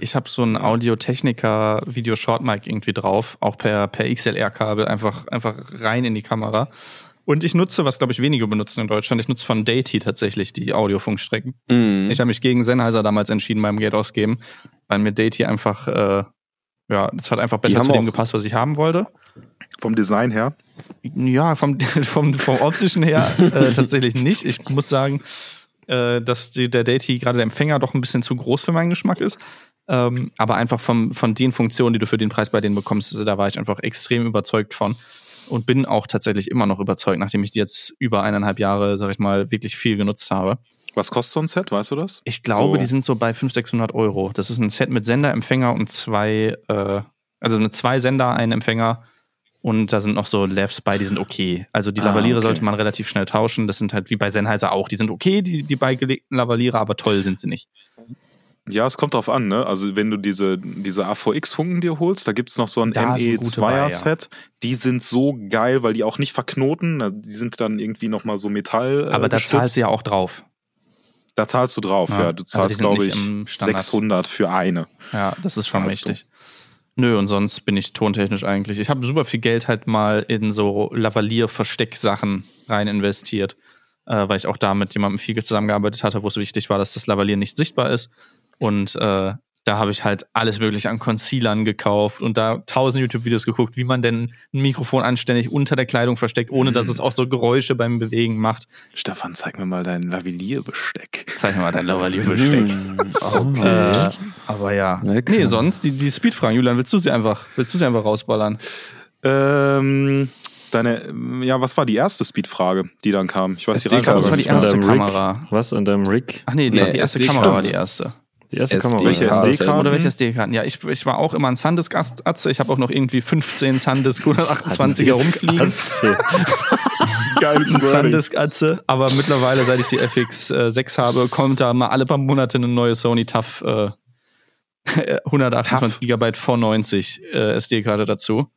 Ich habe so ein Audio-Technica Video Short Mic irgendwie drauf, auch per, per XLR-Kabel, einfach, einfach rein in die Kamera. Und ich nutze, was glaube ich wenige benutzen in Deutschland, ich nutze von Deity tatsächlich die Audiofunkstrecken. Mhm. Ich habe mich gegen Sennheiser damals entschieden beim Geld ausgeben, weil mir Deity einfach, äh, ja, das hat einfach besser zu dem gepasst, was ich haben wollte. Vom Design her. Ja, vom, vom, vom optischen her äh, tatsächlich nicht. Ich muss sagen, äh, dass die, der Deity, gerade der Empfänger, doch ein bisschen zu groß für meinen Geschmack ist. Ähm, aber einfach vom, von den Funktionen, die du für den Preis bei denen bekommst, da war ich einfach extrem überzeugt von. Und bin auch tatsächlich immer noch überzeugt, nachdem ich die jetzt über eineinhalb Jahre, sag ich mal, wirklich viel genutzt habe. Was kostet so ein Set, weißt du das? Ich glaube, So. die sind so bei 500, 600 Euro. Das ist ein Set mit Sender, Empfänger und zwei, äh, also eine zwei Sender, ein Empfänger. Und da sind noch so Levs bei, die sind okay. Also die Ah, Lavaliere okay. sollte man relativ schnell tauschen. Das sind halt wie bei Sennheiser auch. Die sind okay, die, die beigelegten Lavaliere, aber toll sind sie nicht. Ja, es kommt drauf an, ne? Also wenn du diese, diese AVX-Funken dir holst, da gibt's noch so ein Da sind gute bei, ja. ME2er-Set. Die sind so geil, weil die auch nicht verknoten. Also Die sind dann irgendwie nochmal so Metall. Äh, Aber da geschützt. zahlst du ja auch drauf. Da zahlst du drauf, Ja, ja. Du also zahlst, sind glaube ich, im Standard. 600 für eine. Ja, das ist schon richtig. Nö, und sonst bin ich tontechnisch eigentlich. Ich habe super viel Geld halt mal in so Lavalier-Verstecksachen rein investiert, äh, weil ich auch da mit jemandem viel zusammengearbeitet hatte, wo es wichtig war, dass das Lavalier nicht sichtbar ist. Und äh, da habe ich halt alles mögliche an Concealern gekauft und da tausend YouTube-Videos geguckt, wie man denn ein Mikrofon anständig unter der Kleidung versteckt, ohne dass es auch so Geräusche beim Bewegen macht. Stefan, zeig mir mal dein Lavalier-Besteck. Zeig mir mal dein Lavalier-Besteck. Äh, aber ja. Lecker. Nee, sonst die, die Speedfragen. Julian, willst du sie einfach, willst du sie einfach rausballern? Ähm, deine, ja, was war die erste Speed-Frage, die dann kam? Ich weiß die SD-Karte. Das war die erste? Kamera. Was an deinem Rig? Ach nee, die, Nee, die erste SD Kamera stimmt. war die erste. Die erste SD Kamera. Welche Karte. SD-Karten? Oder welche SD-Karten? Ja, ich, ich war auch immer ein Sandisk-Atze. Ich habe auch noch irgendwie 15 Sandisk 128er rumfliegen. Wording. Sandisk-Atze. Aber mittlerweile, seit ich die FX6 habe, kommt da mal alle paar Monate eine neue Sony TAF äh, 128 GB V90 äh, SD-Karte dazu.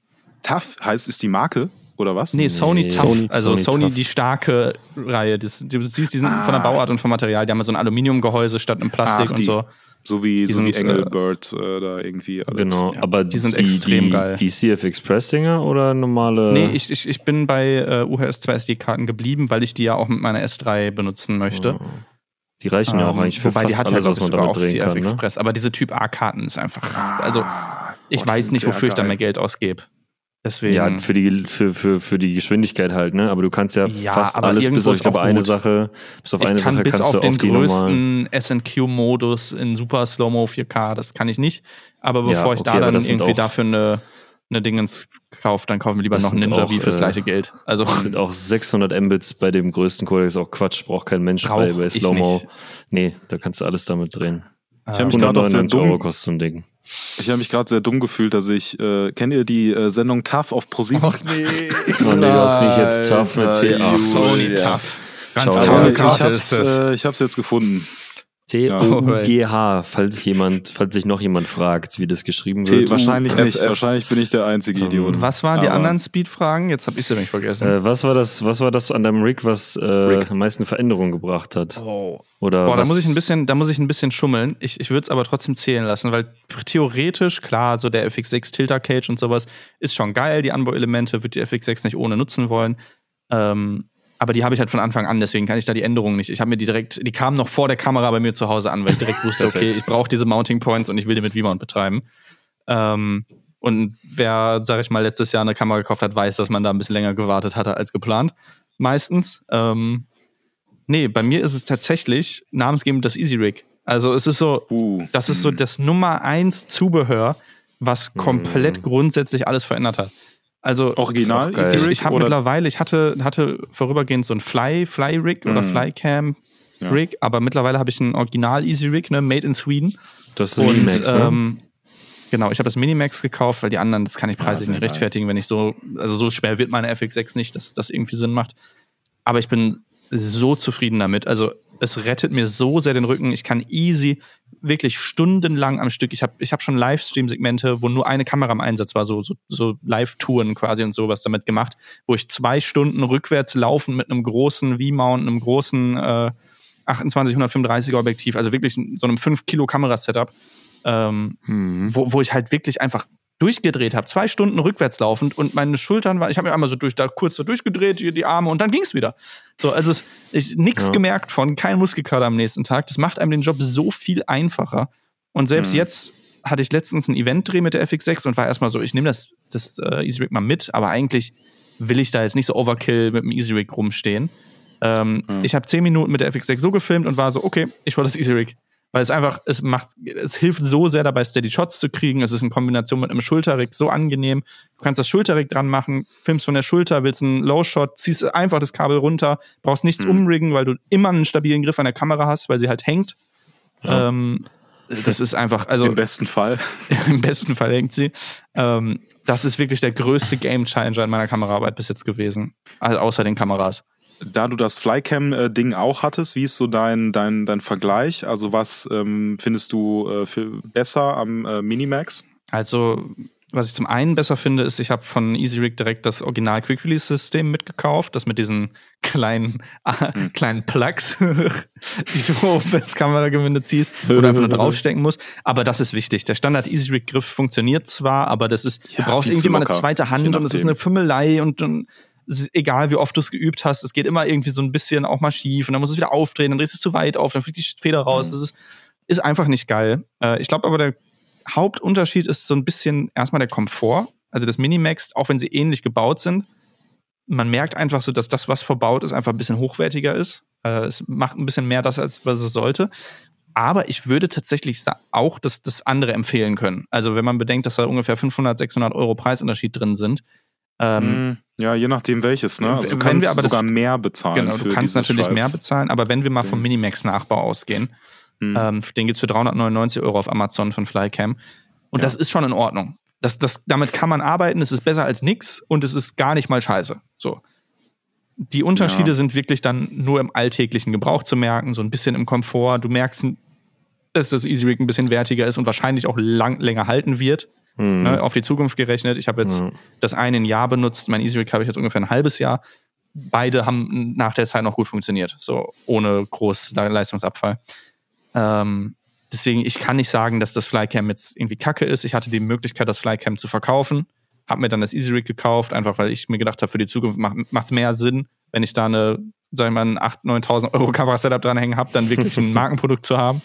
TAF heißt, ist die Marke oder was? Nee, Sony Nee, TAF, Sony- also Sony, Sony die starke Reihe. Das, du siehst, die sind Ah. von der Bauart und vom Material. Die haben so ein Aluminiumgehäuse statt einem Plastik Ach, und so. So wie, Die so wie sind, Engelbird äh, da irgendwie. alles. Genau, Ja. aber Die sind extrem die, geil. Die CF Express Dinger oder normale? Nee, ich, ich, ich bin bei äh, UHS 2 SD-Karten geblieben, weil ich die ja auch mit meiner S3 benutzen möchte. Die reichen ja auch Ähm, eigentlich für Wobei fast die hat ja alles, so was man damit auch drehen CF kann. Ne? Express. Aber diese Typ A-Karten ist einfach. Also, ich boah, die weiß nicht, wofür ich da mehr Geld ausgebe. Deswegen. Ja, für die, für, für, für die Geschwindigkeit halt, ne? Aber du kannst ja, Ja, fast alles bis auf, ich glaube, eine. Sache, bis auf ich eine kann Sache bis kannst auf du den auf normalen. größten SNQ-Modus in Super Slow-Mo 4K, das kann ich nicht. Aber Ja, bevor ich okay, da aber dann irgendwie dafür eine, eine Dingens kaufe, dann kaufen wir lieber noch einen Ninja wie fürs äh, gleiche Geld. Also Das sind auch 600 Mbits bei dem größten Codec, ist auch Quatsch, braucht kein Mensch bei, bei ich Slow-Mo. Nee, da kannst du alles damit drehen. Ich habe mich gerade auch sehr 199 Euro dumm. kostet so ein Ding. Ich habe mich gerade sehr dumm gefühlt, dass ich äh, kennt ihr die äh, Sendung TAF auf ProSieben? nee. Oh nee, das ist nicht jetzt tough mit. Sony Julia. Tough. Ganz ich Karte ist das. äh, ich hab's jetzt gefunden. T-O-U-G-H, falls jemand, falls sich noch jemand fragt, wie das geschrieben wird. T wahrscheinlich nicht. Wahrscheinlich bin ich der einzige Ähm, Idiot. Was waren die Aber- anderen Speed-Fragen? Jetzt habe ich sie nämlich vergessen. Äh, was war das, was war das an deinem Rig, was äh, Rig. am meisten Veränderungen gebracht hat? oh. Oder Boah, da muss ich ein bisschen, da muss ich ein bisschen schummeln. Ich, ich würde es aber trotzdem zählen lassen, weil theoretisch, klar, so der FX6 Tilter Cage und sowas ist schon geil. Die Anbauelemente wird die FX6 nicht ohne nutzen wollen. Ähm, aber die habe ich halt von Anfang an, deswegen kann ich da die Änderungen nicht. Ich habe mir die direkt, die kamen noch vor der Kamera bei mir zu Hause an, weil ich direkt wusste, okay, ich brauche diese Mounting Points und ich will die mit V-Mount betreiben. Ähm, und wer, sag ich mal, letztes Jahr eine Kamera gekauft hat, weiß, dass man da ein bisschen länger gewartet hatte als geplant. Meistens. Ähm, nee, bei mir ist es tatsächlich namensgebend das Easy Rig. Also es ist so, Uh, das ist so das Nummer eins Zubehör, was komplett Mhm. grundsätzlich alles verändert hat. Also Original Ist ich, Rig ich habe mittlerweile, ich hatte, hatte vorübergehend so ein Fly, Fly Rig oder Mhm. Flycam Ja. Rig, aber mittlerweile habe ich ein Original Easy Rig, ne, made in Sweden. das ist Und Minimax, ne? ähm, genau, ich habe das Minimax gekauft, weil die anderen, das kann ich preislich sehr nicht rechtfertigen, wenn ich so, also so schwer wird meine FX6 nicht, dass das irgendwie Sinn macht. Aber ich bin so zufrieden damit. Also es rettet mir so sehr den Rücken. Ich kann easy wirklich stundenlang am Stück. Ich habe ich hab schon Livestream-Segmente, wo nur eine Kamera im Einsatz war, so, so, so Live-Touren quasi und sowas damit gemacht, wo ich zwei Stunden rückwärts laufen mit einem großen V-Mount, einem großen äh, 28-135er Objektiv, also wirklich so einem 5 Kilo Kamerasetup, ähm, Mhm. wo, wo ich halt wirklich einfach durchgedreht habe, zwei Stunden rückwärts laufend und meine Schultern waren, ich habe mir einmal so durch, da kurz so durchgedreht, die, die Arme und dann ging's wieder. So, also es, ich nichts Ja. gemerkt von, kein Muskelkater am nächsten Tag. Das macht einem den Job so viel einfacher. Und selbst Mhm. jetzt hatte ich letztens ein Event-Dreh mit der FX6 und war erstmal so, ich nehme das, das äh, Easy Rig mal mit, aber eigentlich will ich da jetzt nicht so Overkill mit dem Easy Rig rumstehen. Ähm, Mhm. Ich habe zehn Minuten mit der FX6 so gefilmt und war so, okay, ich hole das Easy Rig. Weil es einfach, es macht, es hilft so sehr dabei, Steady Shots zu kriegen. Es ist in Kombination mit einem Schulterrig so angenehm. Du kannst das Schulterrig dran machen, filmst von der Schulter, willst einen Low Shot, ziehst einfach das Kabel runter, brauchst nichts Mhm. umriggen, weil du immer einen stabilen Griff an der Kamera hast, weil sie halt hängt. Ja. Ähm, das ist einfach, also Im besten Fall. im besten Fall hängt sie. Ähm, das ist wirklich der größte Game Changer in meiner Kameraarbeit bis jetzt gewesen. Also außer den Kameras. Da du das Flycam-Ding auch hattest, wie ist so dein, dein, dein Vergleich? Also was ähm, findest du äh, für besser am äh, Minimax? Also, was ich zum einen besser finde, ist, ich habe von EasyRig direkt das Original Quick Release System mitgekauft, das mit diesen kleinen, Hm. kleinen Plugs, die du oben ins Kameragewinde ziehst, du einfach nur draufstecken musst. Aber das ist wichtig. Der Standard EasyRig Griff funktioniert zwar, aber das ist, Ja, du brauchst irgendwie mal eine zweite Hand und es ist eine Fümmelei und, und egal wie oft du es geübt hast, es geht immer irgendwie so ein bisschen auch mal schief und dann musst du es wieder aufdrehen, dann drehst du es zu weit auf, dann fliegt die Feder raus. Mhm. Das ist, ist einfach nicht geil. Äh, ich glaube aber, der Hauptunterschied ist so ein bisschen erstmal der Komfort. Also das Minimax, auch wenn sie ähnlich gebaut sind, man merkt einfach so, dass das, was verbaut ist, einfach ein bisschen hochwertiger ist. Äh, es macht ein bisschen mehr das, als was es sollte. Aber ich würde tatsächlich auch das, das andere empfehlen können. Also wenn man bedenkt, dass da ungefähr 500, 600 Euro Preisunterschied drin sind. Ähm, Hm, ja, je nachdem welches, ne? Also du wir kannst aber das- sogar mehr bezahlen. Genau, du kannst natürlich Scheiß. mehr bezahlen, aber wenn wir mal vom Ding. Minimax-Nachbau ausgehen, Hm. ähm, den gibt's für 399 Euro auf Amazon von Flycam. Und Ja. das ist schon in Ordnung. Das, das, damit kann man arbeiten, es ist besser als nix und es ist gar nicht mal scheiße. So. Die Unterschiede Ja. sind wirklich dann nur im alltäglichen Gebrauch zu merken, so ein bisschen im Komfort. Du merkst, dass das Easy Rig ein bisschen wertiger ist und wahrscheinlich auch lang, länger halten wird, Hm. ne, auf die Zukunft gerechnet. Ich habe jetzt Ja. das eine ein Jahr benutzt, mein Easy Rig habe ich jetzt ungefähr ein halbes Jahr. Beide haben nach der Zeit noch gut funktioniert, so ohne groß Leistungsabfall. Ähm, deswegen, ich kann nicht sagen, dass das Flycam jetzt irgendwie kacke ist. Ich hatte die Möglichkeit, das Flycam zu verkaufen, habe mir dann das Easy Rig gekauft, einfach weil ich mir gedacht habe, für die Zukunft macht es mehr Sinn, wenn ich da eine, sagen wir mal, ein 8.000, 9.000 Euro Kamera-Setup dranhängen habe, dann wirklich ein Markenprodukt zu haben.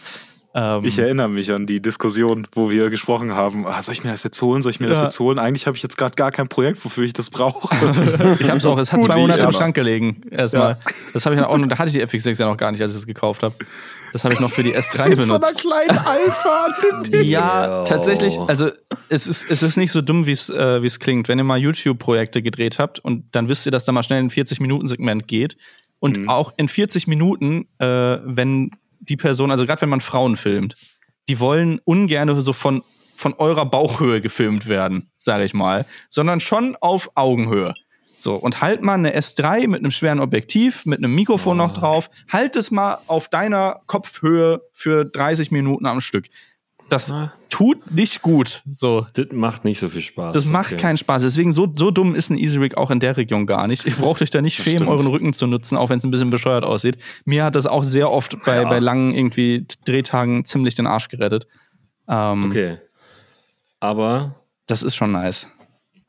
Ähm, Ich erinnere mich an die Diskussion, wo wir gesprochen haben, ah, soll ich mir das jetzt holen, soll ich mir das Ja. jetzt holen? Eigentlich habe ich jetzt gerade gar kein Projekt, wofür ich das brauche. Ich habe es auch, es hat Gut, zwei Monate im. Schrank gelegen. Erstmal. Das habe ich auch noch, da hatte ich die FX6 ja noch gar nicht, als ich es gekauft habe. Das habe ich noch für die S3 Mit so einer benutzt. kleinen Alpha. Ja, tatsächlich. Also es ist, es ist nicht so dumm, wie es äh, wie es klingt. Wenn ihr mal YouTube-Projekte gedreht habt und dann wisst ihr, dass da mal schnell ein 40-Minuten-Segment geht. Und Mhm. auch in 40 Minuten, äh, wenn die Person, also gerade wenn man Frauen filmt, die wollen ungern so von, von eurer Bauchhöhe gefilmt werden, sage ich mal, sondern schon auf Augenhöhe. So, und halt mal eine S3 mit einem schweren Objektiv, mit einem Mikrofon noch drauf, halt es mal auf deiner Kopfhöhe für 30 Minuten am Stück. Das tut nicht gut. So, Das macht nicht so viel Spaß. das macht Okay. keinen Spaß. Deswegen, so, so dumm ist ein Easy Rig auch in der Region gar nicht. Ihr braucht euch da nicht Das schämen, stimmt. euren Rücken zu nutzen, auch wenn es ein bisschen bescheuert aussieht. Mir hat das auch sehr oft bei, Ja. bei langen irgendwie Drehtagen ziemlich den Arsch gerettet. Ähm, Okay. Aber Das ist schon nice.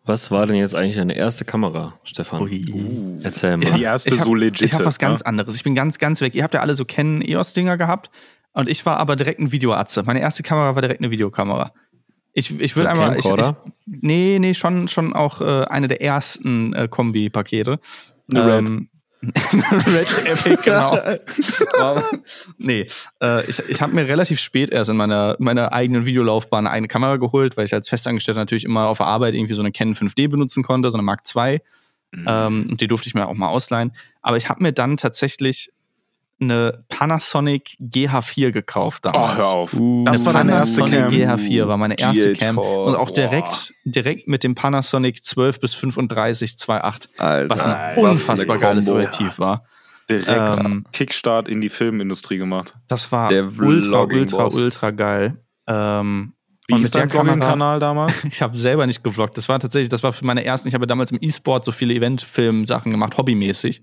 was war denn jetzt eigentlich deine erste Kamera, Stefan? Erzähl mal. Die erste ich hab, so legit. Ich habe was ganz anderes. Ich bin ganz, ganz weg. Ihr habt ja alle so Canon EOS-Dinger gehabt. Und ich war aber direkt ein Videoatze. Meine erste Kamera war direkt eine Videokamera. Ich, ich würde ein einmal. Ich, ich, nee, nee, schon, schon auch äh, eine der ersten äh, Kombi-Pakete. Ähm, Red Epic, genau. Aber, nee, äh, ich, ich habe mir relativ spät erst in meiner, meiner eigenen Videolaufbahn eine eigene Kamera geholt, weil ich als Festangestellter natürlich immer auf der Arbeit irgendwie so eine Canon 5D benutzen konnte, so eine Mark II. Ähm, und die durfte ich mir auch mal ausleihen. Aber ich habe mir dann tatsächlich eine Panasonic GH4 gekauft Oh, damals. hör auf. Uh, Das war deine erste Cam. GH4 war meine erste GH4, Cam und auch boah. direkt direkt mit dem Panasonic 12 bis 35 2.8, Alter, was ein eine unfassbar geiles. Objektiv war. Direkt Ähm, Kickstart in die Filmindustrie gemacht. Das war Der ultra ultra ultra geil. Ähm, Wie hieß dein Vlogging-Kanal damals? Ich habe selber nicht gevloggt. Das war tatsächlich, das war für meine ersten. Ich habe damals im E-Sport so viele Event-Film-Sachen gemacht, hobbymäßig.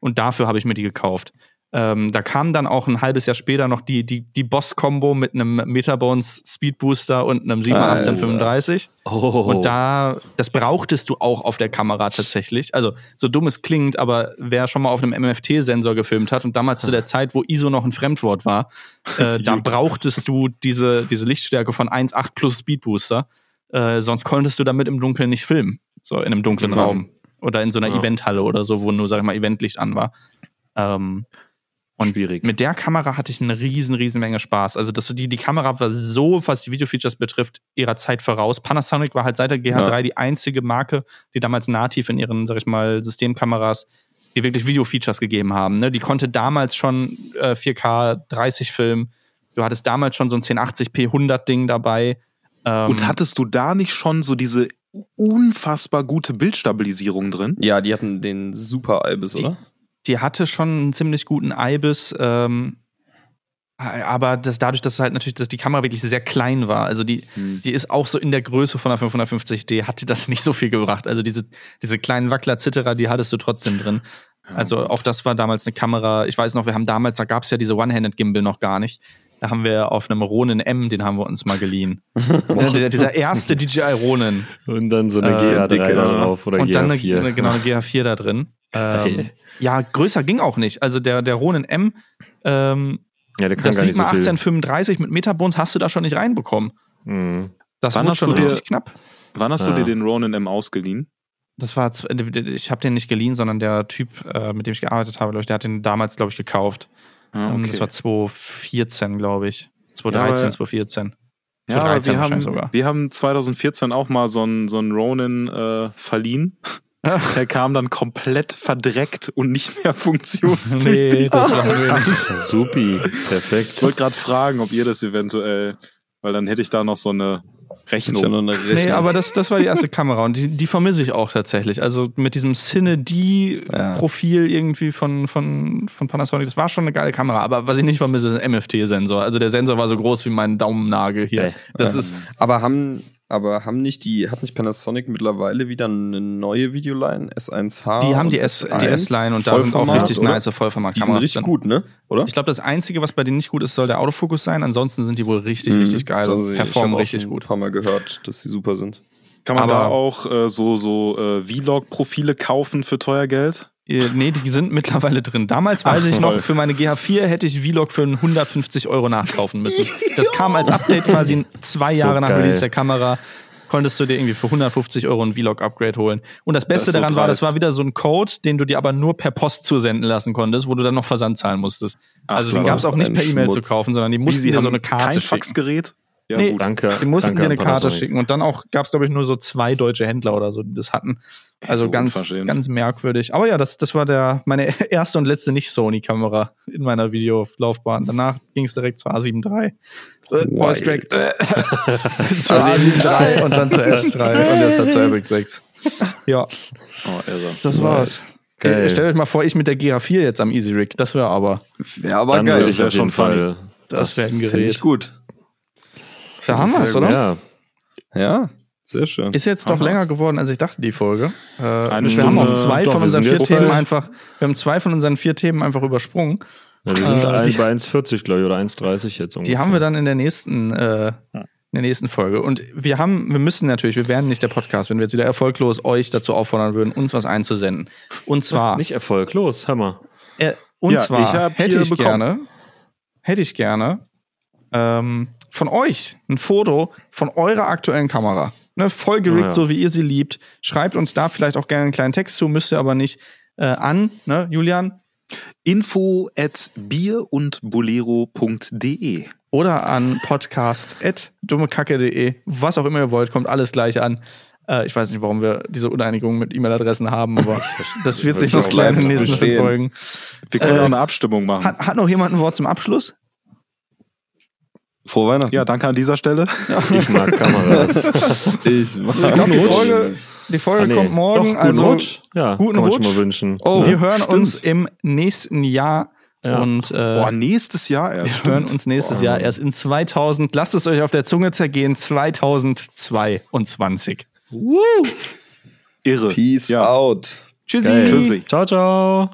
Und dafür habe ich mir die gekauft. Ähm, da kam dann auch ein halbes Jahr später noch die, die, die Boss-Kombo mit einem Metabones Speed Booster und einem 8735. oh. Und da, das brauchtest du auch auf der Kamera tatsächlich. Also, so dumm es klingt, aber wer schon mal auf einem MFT-Sensor gefilmt hat und damals zu der Zeit, wo ISO noch ein Fremdwort war, äh, da brauchtest du diese, diese Lichtstärke von 1,8 plus Speed Booster. Äh, sonst konntest du damit im Dunkeln nicht filmen. So in einem dunklen Ja. Raum. Oder in so einer Ja. Eventhalle oder so, wo nur, sag ich mal, Eventlicht an war. Ähm, und Schwierig. mit der Kamera hatte ich eine riesen, riesen Menge Spaß. Also das, die, die Kamera war so, was die Videofeatures betrifft, ihrer Zeit voraus. Panasonic war halt seit der GH3 Ja. die einzige Marke, die damals nativ in ihren, sag ich mal, Systemkameras, die wirklich Videofeatures gegeben haben. Ne? Die konnte damals schon äh, 4K 30 filmen. Du hattest damals schon so ein 1080p 100 Ding dabei. Ähm, Und hattest du da nicht schon so diese unfassbar gute Bildstabilisierung drin? Ja, die hatten den super Albus, Die- oder? Die hatte schon einen ziemlich guten Eibiss, ähm, aber das, dadurch, dass halt natürlich dass die Kamera wirklich sehr klein war, also die, Hm. die ist auch so in der Größe von der 550D, hatte das nicht so viel gebracht. Also diese, diese kleinen Wackler, Zitterer, die hattest du trotzdem drin. Also auch das war damals eine Kamera. Ich weiß noch, wir haben damals, da gab es ja diese One-Handed-Gimbal noch gar nicht. Da haben wir auf einem Ronin M, den haben wir uns mal geliehen. Ja, dieser, dieser erste DJI Ronin. Und dann so eine Äh, GH3 dicke, da drauf oder und dann eine, GH4. eine, genau, eine GH4 da drin. Ähm. Ja, größer ging auch nicht. Also der, der Ronin M, ähm, ja, der kann das gar nicht so Sigma viel. 1835 mit Metabones hast du da schon nicht reinbekommen. Mhm. Das hast schon du dir- richtig knapp. Wann hast du Ja. dir den Ronin M ausgeliehen? Das war, ich habe den nicht geliehen, sondern der Typ, äh, mit dem ich gearbeitet habe, der hat den damals, glaube ich, gekauft. Ah, Ähm, Das war 2014, glaube ich. 2013, aber- 2014. Ja, aber 2013 wir wahrscheinlich haben, sogar. wir haben 2014 auch mal so einen so einen Ronin äh, verliehen. Der kam dann komplett verdreckt und nicht mehr funktionstüchtig. Nee, das wir nicht. Supi, Ich perfekt. wollte gerade fragen, ob ihr das eventuell, weil dann hätte ich da noch so eine Ich Rechnung. noch eine Nee, Rechnung. aber das, das war die erste Kamera und die, die vermisse ich auch tatsächlich. Also mit diesem Cine-D-Profil irgendwie von, von, von Panasonic, das war schon eine geile Kamera. Aber was ich nicht vermisse, ist ein MFT-Sensor. Also der Sensor war so groß wie mein Daumennagel hier. Das Ja. ist. Aber haben, aber haben nicht die, hat nicht Panasonic mittlerweile wieder eine neue Videoline? S1H? Die haben die S- die S1? S-Line und da sind auch richtig oder? nice Die sind Vollformat-Kameras. richtig gut, ne? Oder? Ich glaube, das Einzige, was bei denen nicht gut ist, soll der Autofokus sein. Ansonsten sind die wohl richtig, Mhm. richtig geil. Also, performen richtig gut. paar Mal gehört, dass sie super sind. Kann man Aber- da auch äh, so, so äh, Vlog-Profile kaufen für teuer Geld? Äh, Nee, die sind mittlerweile drin. Damals weiß Ach, ich noch, für meine GH4 hätte ich Vlog für 150 Euro nachkaufen müssen. Das kam als Update quasi zwei So Jahre nach geil. Release der Kamera. Konntest du dir irgendwie für 150 Euro ein Vlog-Upgrade holen. Und das Beste Das so daran war, das dreist. war wieder so ein Code, den du dir aber nur per Post zusenden lassen konntest, wo du dann noch Versand zahlen musstest. Ach, also den gab es auch nicht per E-Mail zu kaufen, sondern die mussten dir so eine Karte kein schicken. Faxgerät? Ja, Nee. gut. Danke. Die mussten danke dir eine Karte Panasonic. schicken und dann auch gab es, glaube ich, nur so zwei deutsche Händler oder so, die das hatten. Also So ganz, ganz merkwürdig. Aber ja, das, das war der, meine erste und letzte Nicht-Sony-Kamera in meiner Videolaufbahn. Danach ging es direkt zur A7 III. Äh, Voice Track. Äh, zur A7 III und dann zur S3 und jetzt halt zur Epic 6. Ja, Oh, irre. das war's. Geil. Stellt euch mal vor, ich mit der GH4 jetzt am Easy Rig. Das wäre aber, Wäre aber Dann geil. das ich wär auf jeden schon funny. Fall. das wäre ein Gerät. ich gut. Da haben wir es, oder? Ja, Ja, sehr schön. Ist jetzt doch länger geworden, als ich dachte, die Folge. Äh, Eine wir haben auch Stunde. zwei Doch, von wir unseren vier Themen einfach, wir haben zwei von unseren vier Themen einfach übersprungen. ja wir sind Äh, ein, die- bei 1,40, glaube ich, oder 1,30 jetzt ungefähr. Die haben wir dann in der nächsten, äh, in der nächsten Folge. Und wir haben, wir müssen natürlich, wir wären nicht der Podcast, wenn wir jetzt wieder erfolglos euch dazu auffordern würden, uns was einzusenden. Und zwar, Nicht erfolglos, hör mal. äh, und Ja, zwar ich hab hätte ich gerne, hätte ich gerne ähm, von euch ein Foto von eurer aktuellen Kamera. Ne, voll gerickt, ja. so wie ihr sie liebt. Schreibt uns da vielleicht auch gerne einen kleinen Text zu, müsst ihr aber nicht äh, an, ne, Julian? Info at bierundbolero.de. Oder an podcast.dummekacke.de. Was auch immer ihr wollt, kommt alles gleich an. Äh, ich weiß nicht, warum wir diese Uneinigung mit E-Mail-Adressen haben, aber das wird sich noch Das klären in den nächsten. Folgen. Wir können Äh, auch eine Abstimmung machen. Hat, hat noch jemand ein Wort zum Abschluss? Frohe Weihnachten. ja, danke an dieser Stelle. Ich mag Kameras. ich Ich glaube, die Folge, die Folge Ah, nee. kommt morgen. Doch, guten also Rutsch. Ja, guten kann man Rutsch. schon mal wünschen. Oh, wir hören uns im nächsten Jahr Ja. und äh, Boah, nächstes Jahr erst. wir hören stimmt. uns nächstes Boah. Jahr erst in 2000. Lasst es euch auf der Zunge zergehen. 2022. Irre. Peace Ja. out. Tschüssi. Geil. Tschüssi. Ciao, ciao.